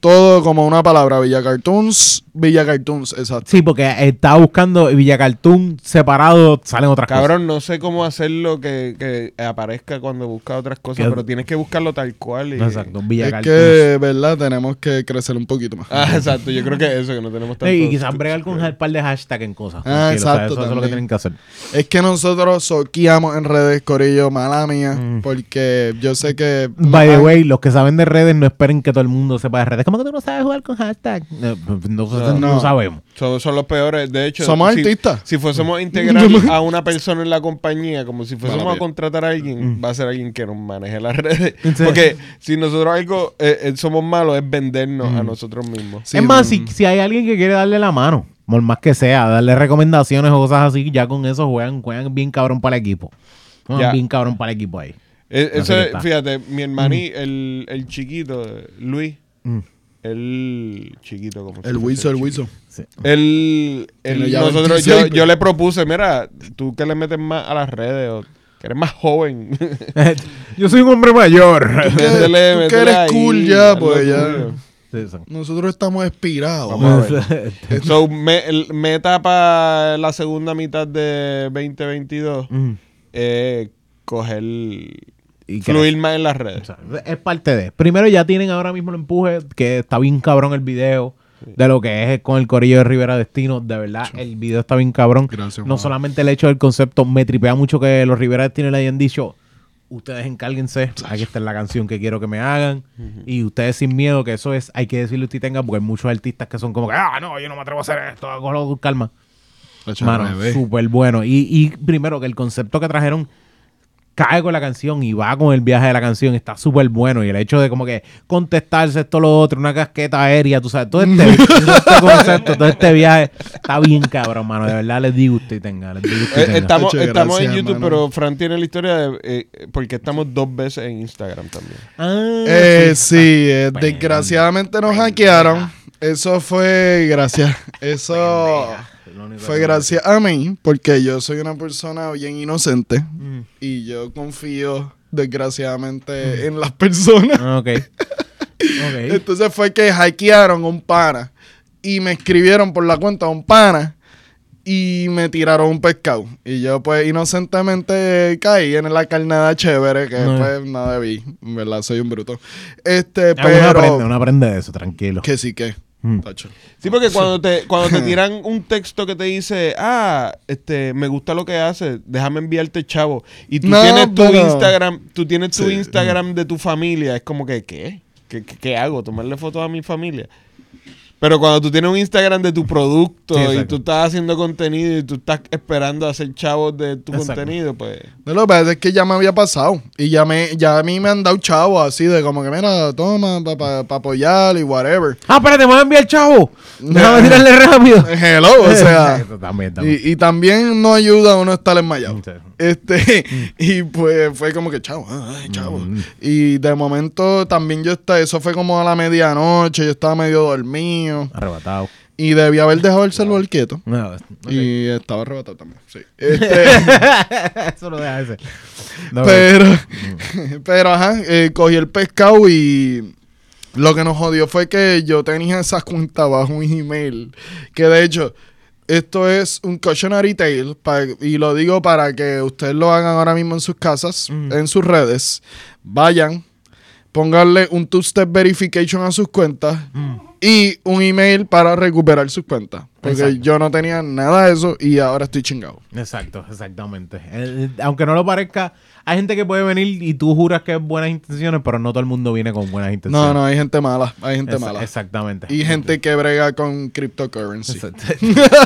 Todo como una palabra. Villa Cartoons. Villa Cartoons, exacto. Sí, porque estaba buscando Villa Cartoon separado, salen otras Cabrón, no sé cómo hacerlo que, que aparezca cuando busca otras cosas, pero tienes que buscarlo tal cual. y- cosas. Exacto, Villa Es que, ¿verdad? Tenemos que crecer un poquito más. Ah, exacto. Yo creo que eso, que no tenemos tanto... y quizás bregar [laughs] con un par de hashtags en cosas. Ah, tranquilo, o sea, exacto, Eso, eso es lo que tienen que hacer. Es que nosotros soqueamos en redes, Corillo, mala mía, porque yo sé que... Mm. By the way, los que saben de redes no esperen que todo el mundo sepa de redes. ¿Cómo que tú no sabes jugar con hashtag? Eh, No, no, No. sabemos. Son, son los peores. De hecho, Somos si, artistas. Si fuésemos a [laughs] integrar a una persona en la compañía, como si fuésemos Mala a contratar a alguien, Mm. va a ser alguien que nos maneje las [laughs] redes. Sí. Porque si nosotros algo eh, eh, somos malos, es vendernos Mm. a nosotros mismos. Sí, es más, si, si hay alguien que quiere darle la mano, por más que sea, darle recomendaciones o cosas así, ya con eso juegan, juegan bien cabrón para el equipo. Juegan Ya. bien cabrón para el equipo ahí. Eh, eso fíjate, mi hermaní, el, el chiquito, Luis, Mm. El chiquito como El Wiso, el Wiso. Sí. Tiene ya nosotros, 26, yo, le propuse, mira, tú que le metes más a las redes, o que eres más joven. [laughs] Yo soy un hombre mayor. que- métele, tú que métele eres ahí, cool ya, pues, ya. tuyo. Sí, sí. Nosotros estamos expirados. Vamos a ver. [laughs] So, me- el- meta para la segunda mitad de 2022 Mm. eh, coger, Y fluir más en las redes. O sea, es parte de. Primero ya tienen ahora mismo el empuje, que está bien cabrón el video de lo que es con el corillo de Rivera Destino. De verdad, el video está bien cabrón. Gracias, no solamente el hecho del concepto, me tripea mucho que los Rivera Destino le hayan dicho, ustedes encárguense, aquí está la canción que quiero que me hagan. Y ustedes sin miedo, que eso es, hay que decirle usted tenga, porque hay muchos artistas que son como que, ah, no, yo no me atrevo a hacer esto, hago con calma. Mano, súper bueno. Y, y primero que el concepto que trajeron cae con la canción y va con el viaje de la canción, está súper bueno. Y el hecho de como que contestarse esto, lo otro, una casqueta aérea, tú sabes, todo este, todo [laughs] este concepto, todo este viaje, está bien cabrón, mano. De verdad les digo usted tenga, les digo usted Eh, tenga. estamos estamos en YouTube, mano. pero Fran tiene la historia de eh, porque estamos dos veces en Instagram también. Ah, Eh, sí. sí, eh, desgraciadamente nos hackearon. Eso fue gracias. Eso fue gracias a mí, porque yo soy una persona bien inocente Mm. y yo confío desgraciadamente en las personas. Ah, Ok. Ok. [laughs] Entonces fue que hackearon un pana y me escribieron por la cuenta un pana y me tiraron un pescado. Y yo pues inocentemente caí en la carnada chévere que No. pues no debí. En verdad, soy un bruto. Este, Ah, Uno aprende, pero... uno aprende de eso, tranquilo. Que sí que... Mm. Sí, porque [laughs] cuando te, cuando te [laughs] tiran un texto que te dice, ah, este, me gusta lo que haces, déjame enviarte chavo. Y tú No, tienes tu pero- Instagram, tú tienes tu Sí. Instagram de tu familia, es como que, ¿qué? ¿Qué, qué, qué hago? ¿Tomarle fotos a mi familia? Pero cuando tú tienes un Instagram de tu producto Sí, y tú estás haciendo contenido y tú estás esperando hacer chavos de tu Exacto. contenido, pues... No, lo que pasa es que ya me había pasado. Y ya, me, ya a mí me han dado chavos así de como que, mira, toma, para apoyar y whatever. Ah, espérate, me voy a enviar chavo. Déjame tirarle rápido. [laughs] Hello, o sea... Eso también, también. Y, y también no ayuda a uno estar enmayado. Sí. Este, [laughs] y pues fue como que chavo, ay, chavo. Y de momento también yo estaba, eso fue como a la medianoche, yo estaba medio dormido. Arrebatado. Y debía haber dejado el celular quieto. No, ok. Y estaba arrebatado también. Sí. [laughs] Este, Eso lo deja ese. No, pero, [laughs] pero ajá, eh, cogí el pescado y lo que nos jodió fue que yo tenía esa cuenta bajo un email. Que de hecho, esto es un cautionary tale. pa- y lo digo para que ustedes lo hagan ahora mismo en sus casas, Mm. en sus redes. Vayan, pónganle un two-step verification a sus cuentas. Mm. Y un email para recuperar sus cuentas. Porque Exacto. yo no tenía nada de eso y ahora estoy chingado. Exacto, exactamente. Eh, aunque no lo parezca, hay gente que puede venir y tú juras que es buenas intenciones, pero no todo el mundo viene con buenas intenciones. No, no, hay gente mala. Hay gente Esa- mala. Exactamente. Y gente que brega con cryptocurrency. Exacto. [laughs]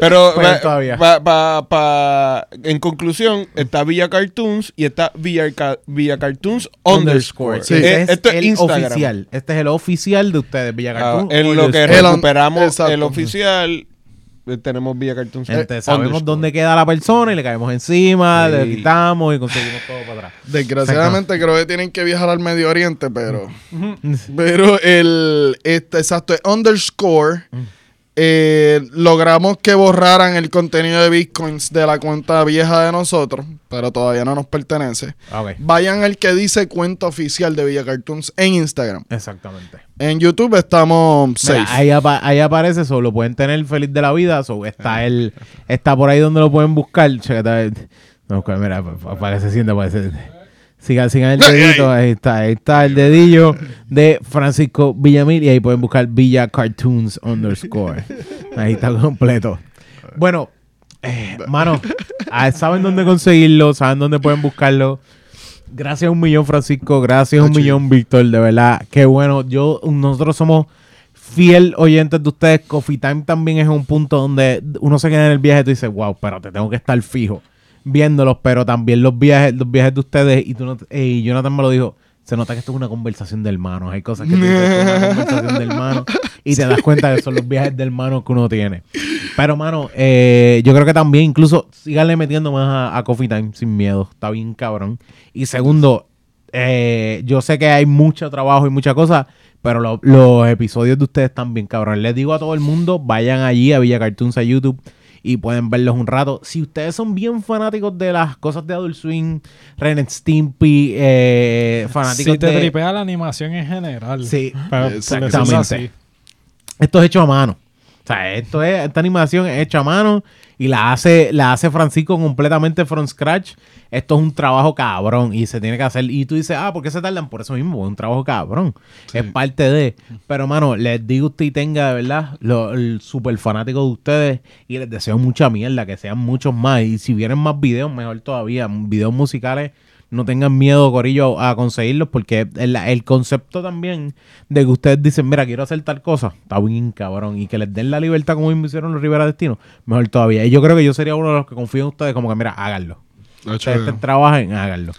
Pero Pues todavía. pa- pa- pa- en conclusión, está Villa Cartoons y está Villa, Villa Cartoons underscore. Sí, este es el Instagram. oficial. Este es el oficial de ustedes, Villa Ah, Cartoon. en lo que recuperamos el oficial, eh, tenemos Gente, eh, sabemos underscore. dónde queda la persona y le caemos encima, Sí. le quitamos y conseguimos todo para atrás. Desgraciadamente creo que tienen que viajar al Medio Oriente, pero... pero el... Este, exacto, es underscore. Eh, logramos que borraran el contenido de bitcoins de la cuenta vieja de nosotros, pero todavía no nos pertenece. Vayan al que dice cuenta oficial de Villa Cartoons en Instagram. Exactamente. En YouTube estamos safe. Mira, ahí, apa- ahí aparece eso, lo pueden tener feliz de la vida. so, está él, está por ahí donde lo pueden buscar. No, mira, pa- pa- para sigan, sigan el dedito, ahí está, ahí está el dedillo de Francisco Villamil y ahí pueden buscar Villa Cartoons underscore. Ahí está completo. Bueno, eh, mano, ah, saben dónde conseguirlo, saben dónde pueden buscarlo. Gracias a un millón, Francisco. Gracias a un millón, Víctor. De verdad, qué bueno. Yo, nosotros somos fiel oyentes de ustedes. Coffee Time también es un punto donde uno se queda en el viaje y tú dices, wow, espérate, tengo que estar fijo viéndolos, pero también los viajes, los viajes de ustedes. Y, tú no, y Jonathan me lo dijo. Se nota que esto es una conversación de hermanos. Hay cosas que tú dices, esto es una [laughs] conversación de hermanos y te das cuenta que son los viajes de hermanos que uno tiene. Pero, mano, eh, yo creo que también, incluso, síganle metiendo más a, a Coffee Time sin miedo. Está bien, cabrón. Y segundo, eh, yo sé que hay mucho trabajo y muchas cosas, pero lo- los episodios de ustedes están bien, cabrón. Les digo a todo el mundo, vayan allí a Villa Cartoons a YouTube y pueden verlos un rato. Si ustedes son bien fanáticos de las cosas de Adult Swing, Ren and Stimpy, eh, fanáticos Si te de... tripea la animación en general. Sí, Pero exactamente. Esto es hecho a mano. O sea, esto es, esta animación es hecha a mano y la hace, la hace Francisco completamente from scratch. Esto es un trabajo cabrón y se tiene que hacer. Y tú dices, ah, ¿por qué se tardan? Por eso mismo, es un trabajo cabrón. Es parte de. Pero, mano, les digo usted y tenga de verdad lo, el super fanático de ustedes y les deseo mucha mierda, que sean muchos más. Y si vienen más videos, mejor todavía. Videos musicales no tengan miedo, Corillo, a conseguirlos, porque el, el concepto también de que ustedes dicen, mira, quiero hacer tal cosa, está bien cabrón, y que les den la libertad como hicieron los Rivera Destino, mejor todavía. Y yo creo que yo sería uno de los que confío en ustedes, como que, mira, háganlo. Ustedes trabajen, háganlo.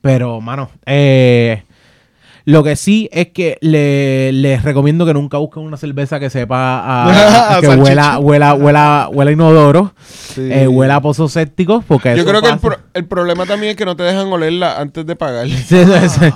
Pero, mano, eh, lo que sí es que le- les recomiendo que nunca busquen una cerveza que sepa a- [laughs] a- que huela, huela, huela, huela inodoro, eh, huela a pozos sépticos, porque Yo eso creo que el, pro- el problema también es que no te dejan olerla antes de pagar. [laughs] Sí, sí, sí.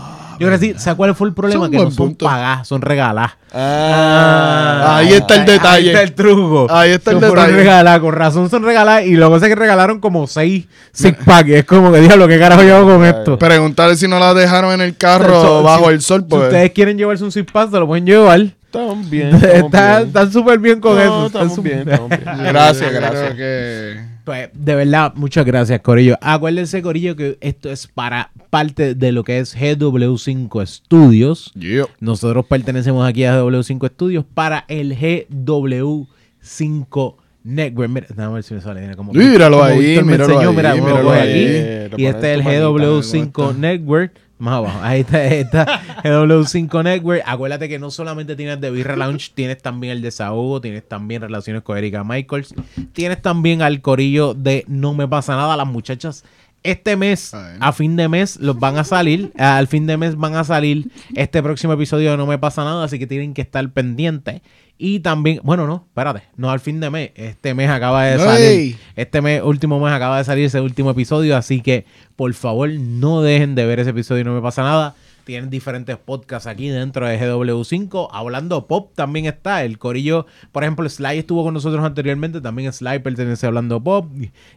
Yo creo que sí. ¿Sabes cuál fue el problema? Son que no son pagadas, son regaladas. Ah, Ahí está el detalle. Ahí está el truco. Ahí está el fueron detalle. regaladas, con razón son regaladas. Y luego sé que regalaron como seis six pack. Es como que diablo, ¿qué carajo hago con esto? Preguntarle si no la dejaron en el carro So, bajo si- el sol. Si Pues. ustedes quieren llevarse un six pack, se lo pueden llevar. Estamos [laughs] bien. Están súper bien con No, eso. Están estamos bien, estamos bien. [laughs] Gracias, gracias. que- Pues, de verdad, muchas gracias, Corillo. Acuérdense, Corillo, que esto es para parte de lo que es GW5 Studios. Yeah. Nosotros pertenecemos aquí a GW5 Studios para el GW5 Network. Mira, déjame ver si me sale. Mira, como, Míralo como ahí, míralo enseñó, ahí, mira, míralo ahí. aquí. Lo Y este es el tu manita, GW5 ¿cómo está? Network. Más abajo. Ahí está, ahí está [laughs] GW5 Network. Acuérdate que no solamente tienes The Birra Lounge, tienes también el desahogo, tienes también relaciones con Erika Michaels, tienes también al corillo de No Me Pasa Nada. Las muchachas este mes, a fin de mes, los van a salir. [laughs] Al fin de mes van a salir este próximo episodio de No Me Pasa Nada, así que tienen que estar pendientes. Y también, bueno, no, espérate, no al fin de mes. Este mes acaba de salir. ¡Ey! Este mes, último mes acaba de salir ese último episodio, así que por favor no dejen de ver ese episodio y no me pasa nada. Tienen diferentes podcasts aquí dentro de GW5. Hablando Pop también está. El corillo, por ejemplo, Sly estuvo con nosotros anteriormente. También Sly pertenece a Hablando Pop.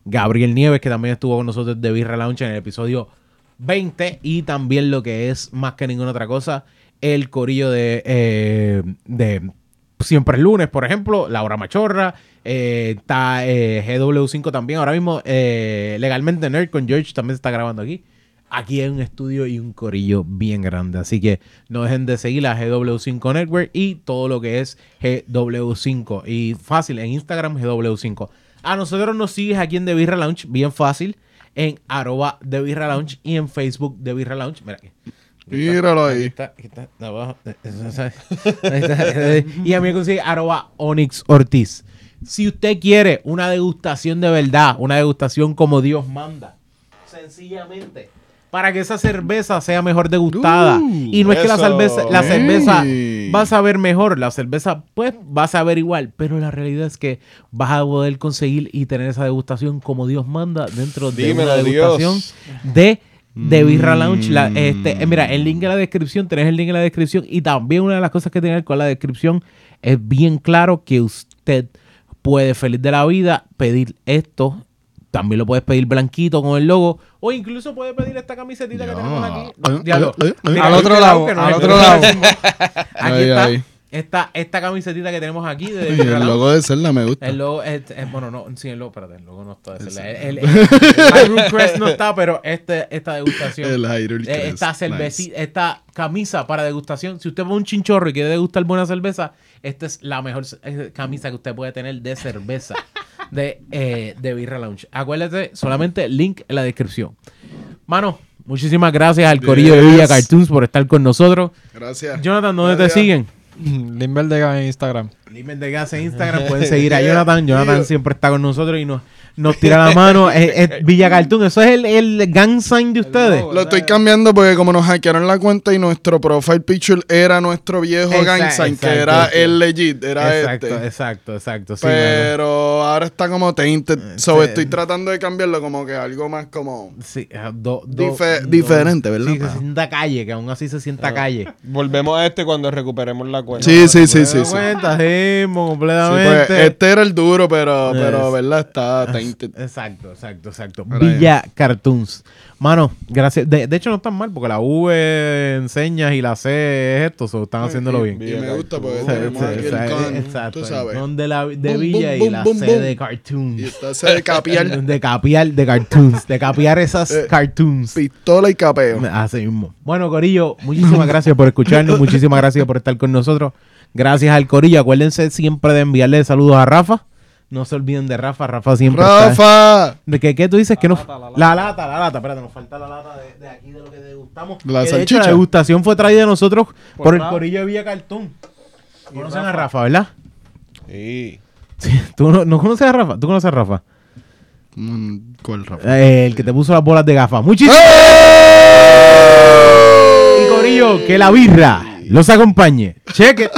Gabriel Nieves, que también estuvo con nosotros de Birra Lounge en el episodio 20. Y también lo que es más que ninguna otra cosa, el corillo de, eh, de Siempre el lunes, por ejemplo, Laura Machorra, eh, está eh, GW5 también. Ahora mismo, eh, legalmente Nerd con George también se está grabando aquí. Aquí hay un estudio y un corillo bien grande. Así que no dejen de seguir a GW5 Network y todo lo que es GW5. Y fácil, en Instagram GW5. A nosotros nos sigues aquí en The Birra Lounge, bien fácil, en arroba The Birra Lounge y en Facebook The Birra Lounge. Mira aquí. Ahí. Y a mí me consigue arroba Onyx Ortiz. Si usted quiere una degustación de verdad, una degustación como Dios manda, sencillamente, para que esa cerveza sea mejor degustada. Uh, y no es que la cerveza, la cerveza Ey. va a saber mejor, la cerveza pues va a saber igual, pero la realidad es que vas a poder conseguir y tener esa degustación como Dios manda dentro de Dímelo, una degustación Dios. de de Birra Lounge. La- este, eh, mira, el link en la descripción, tenés el link en la descripción. Y también una de las cosas que tiene con la descripción es bien claro que usted puede, feliz de la vida, pedir esto también lo puedes pedir blanquito con el logo. O incluso puedes pedir esta camisetita que tenemos aquí. Ay, Diablo. ay, ay, Mira, Al otro lado, no al otro lado. [laughs] Aquí está. Esta, esta camisetita que tenemos aquí de Y el logo de Zelda me gusta. el logo, es, es- bueno, no, sí, el logo, espérate, el logo no está. Es el, el, [laughs] el- Crest no está, pero este, esta degustación. El Hyrule eh, Crest, esta cerveza, nice. esta camisa para degustación. Si usted va a un chinchorro y quiere degustar buena cerveza, esta es la mejor eh, camisa que usted puede tener de cerveza [laughs] de, eh, de Birra Lounge. Acuérdate, solamente link en la descripción. Mano, muchísimas gracias al Corillo de. Villa Cartoons por estar con nosotros. Gracias. Jonathan, ¿dónde Gracias. te siguen? Limber de en Instagram. Limen de Gas en Instagram. Pueden seguir a [laughs] Jonathan. Jonathan siempre está con nosotros y nos, nos tira la mano. [laughs] Es, es Villa Cartoon. Eso es el, el gang sign de ustedes. logo. Lo estoy cambiando porque como nos hackearon la cuenta y nuestro profile picture era nuestro viejo Exacto, gang sign, que era sí. el legit, era exacto, este. exacto, exacto. Sí. Pero ahora está como tainted. So sí. estoy tratando de cambiarlo como que algo más como... Sí, ah, do- do- Dife- do- diferente, ¿verdad, Sí, que se sienta calle, que aún así se sienta calle. Volvemos a este cuando recuperemos la cuenta. Sí, sí, sí, ¿Te sí. cuenta? Sí, Sí, completamente. pues, este era el duro, pero, pero ¿verdad? Está Exacto, exacto, exacto. Ahora Villa Cartoons. Mano, gracias. De, de hecho, no están mal porque la V enseñas y la C es esto. so, están haciéndolo bien. Y me gusta porque Sí, tenemos sí, aquí sí, el con, exacto. tú sabes. Son de, la, de Boom, Villa boom, y boom, la boom, C boom. de Cartoons. Y está ese de capiar [laughs] De capiar de cartoons. De capiar esas Eh, cartoons. pistola y capeo. [laughs] Así mismo. Bueno, Corillo, muchísimas gracias por escucharnos. Muchísimas gracias por estar con nosotros. Gracias al Corillo. Acuérdense siempre de enviarle saludos a Rafa. No se olviden de Rafa. Rafa siempre está... Rafa. ¿De qué, qué tú dices? que no, lata, la lata. la lata, la lata. Espérate, nos falta la lata de, de aquí de lo que degustamos. La Que de hecho, salchicha. la degustación fue traída a nosotros por, Por el. Corillo de Villa Cartón. Conocen a Rafa, ¿verdad? Sí. Sí. [laughs] ¿Tú no, no conoces a Rafa? ¿Tú conoces a Rafa? Mm, ¿Cuál Rafa? Eh, el que te puso las bolas de gafas. Muchísimas ¡Eh! Y Corillo, que la birra los acompañe. Cheque.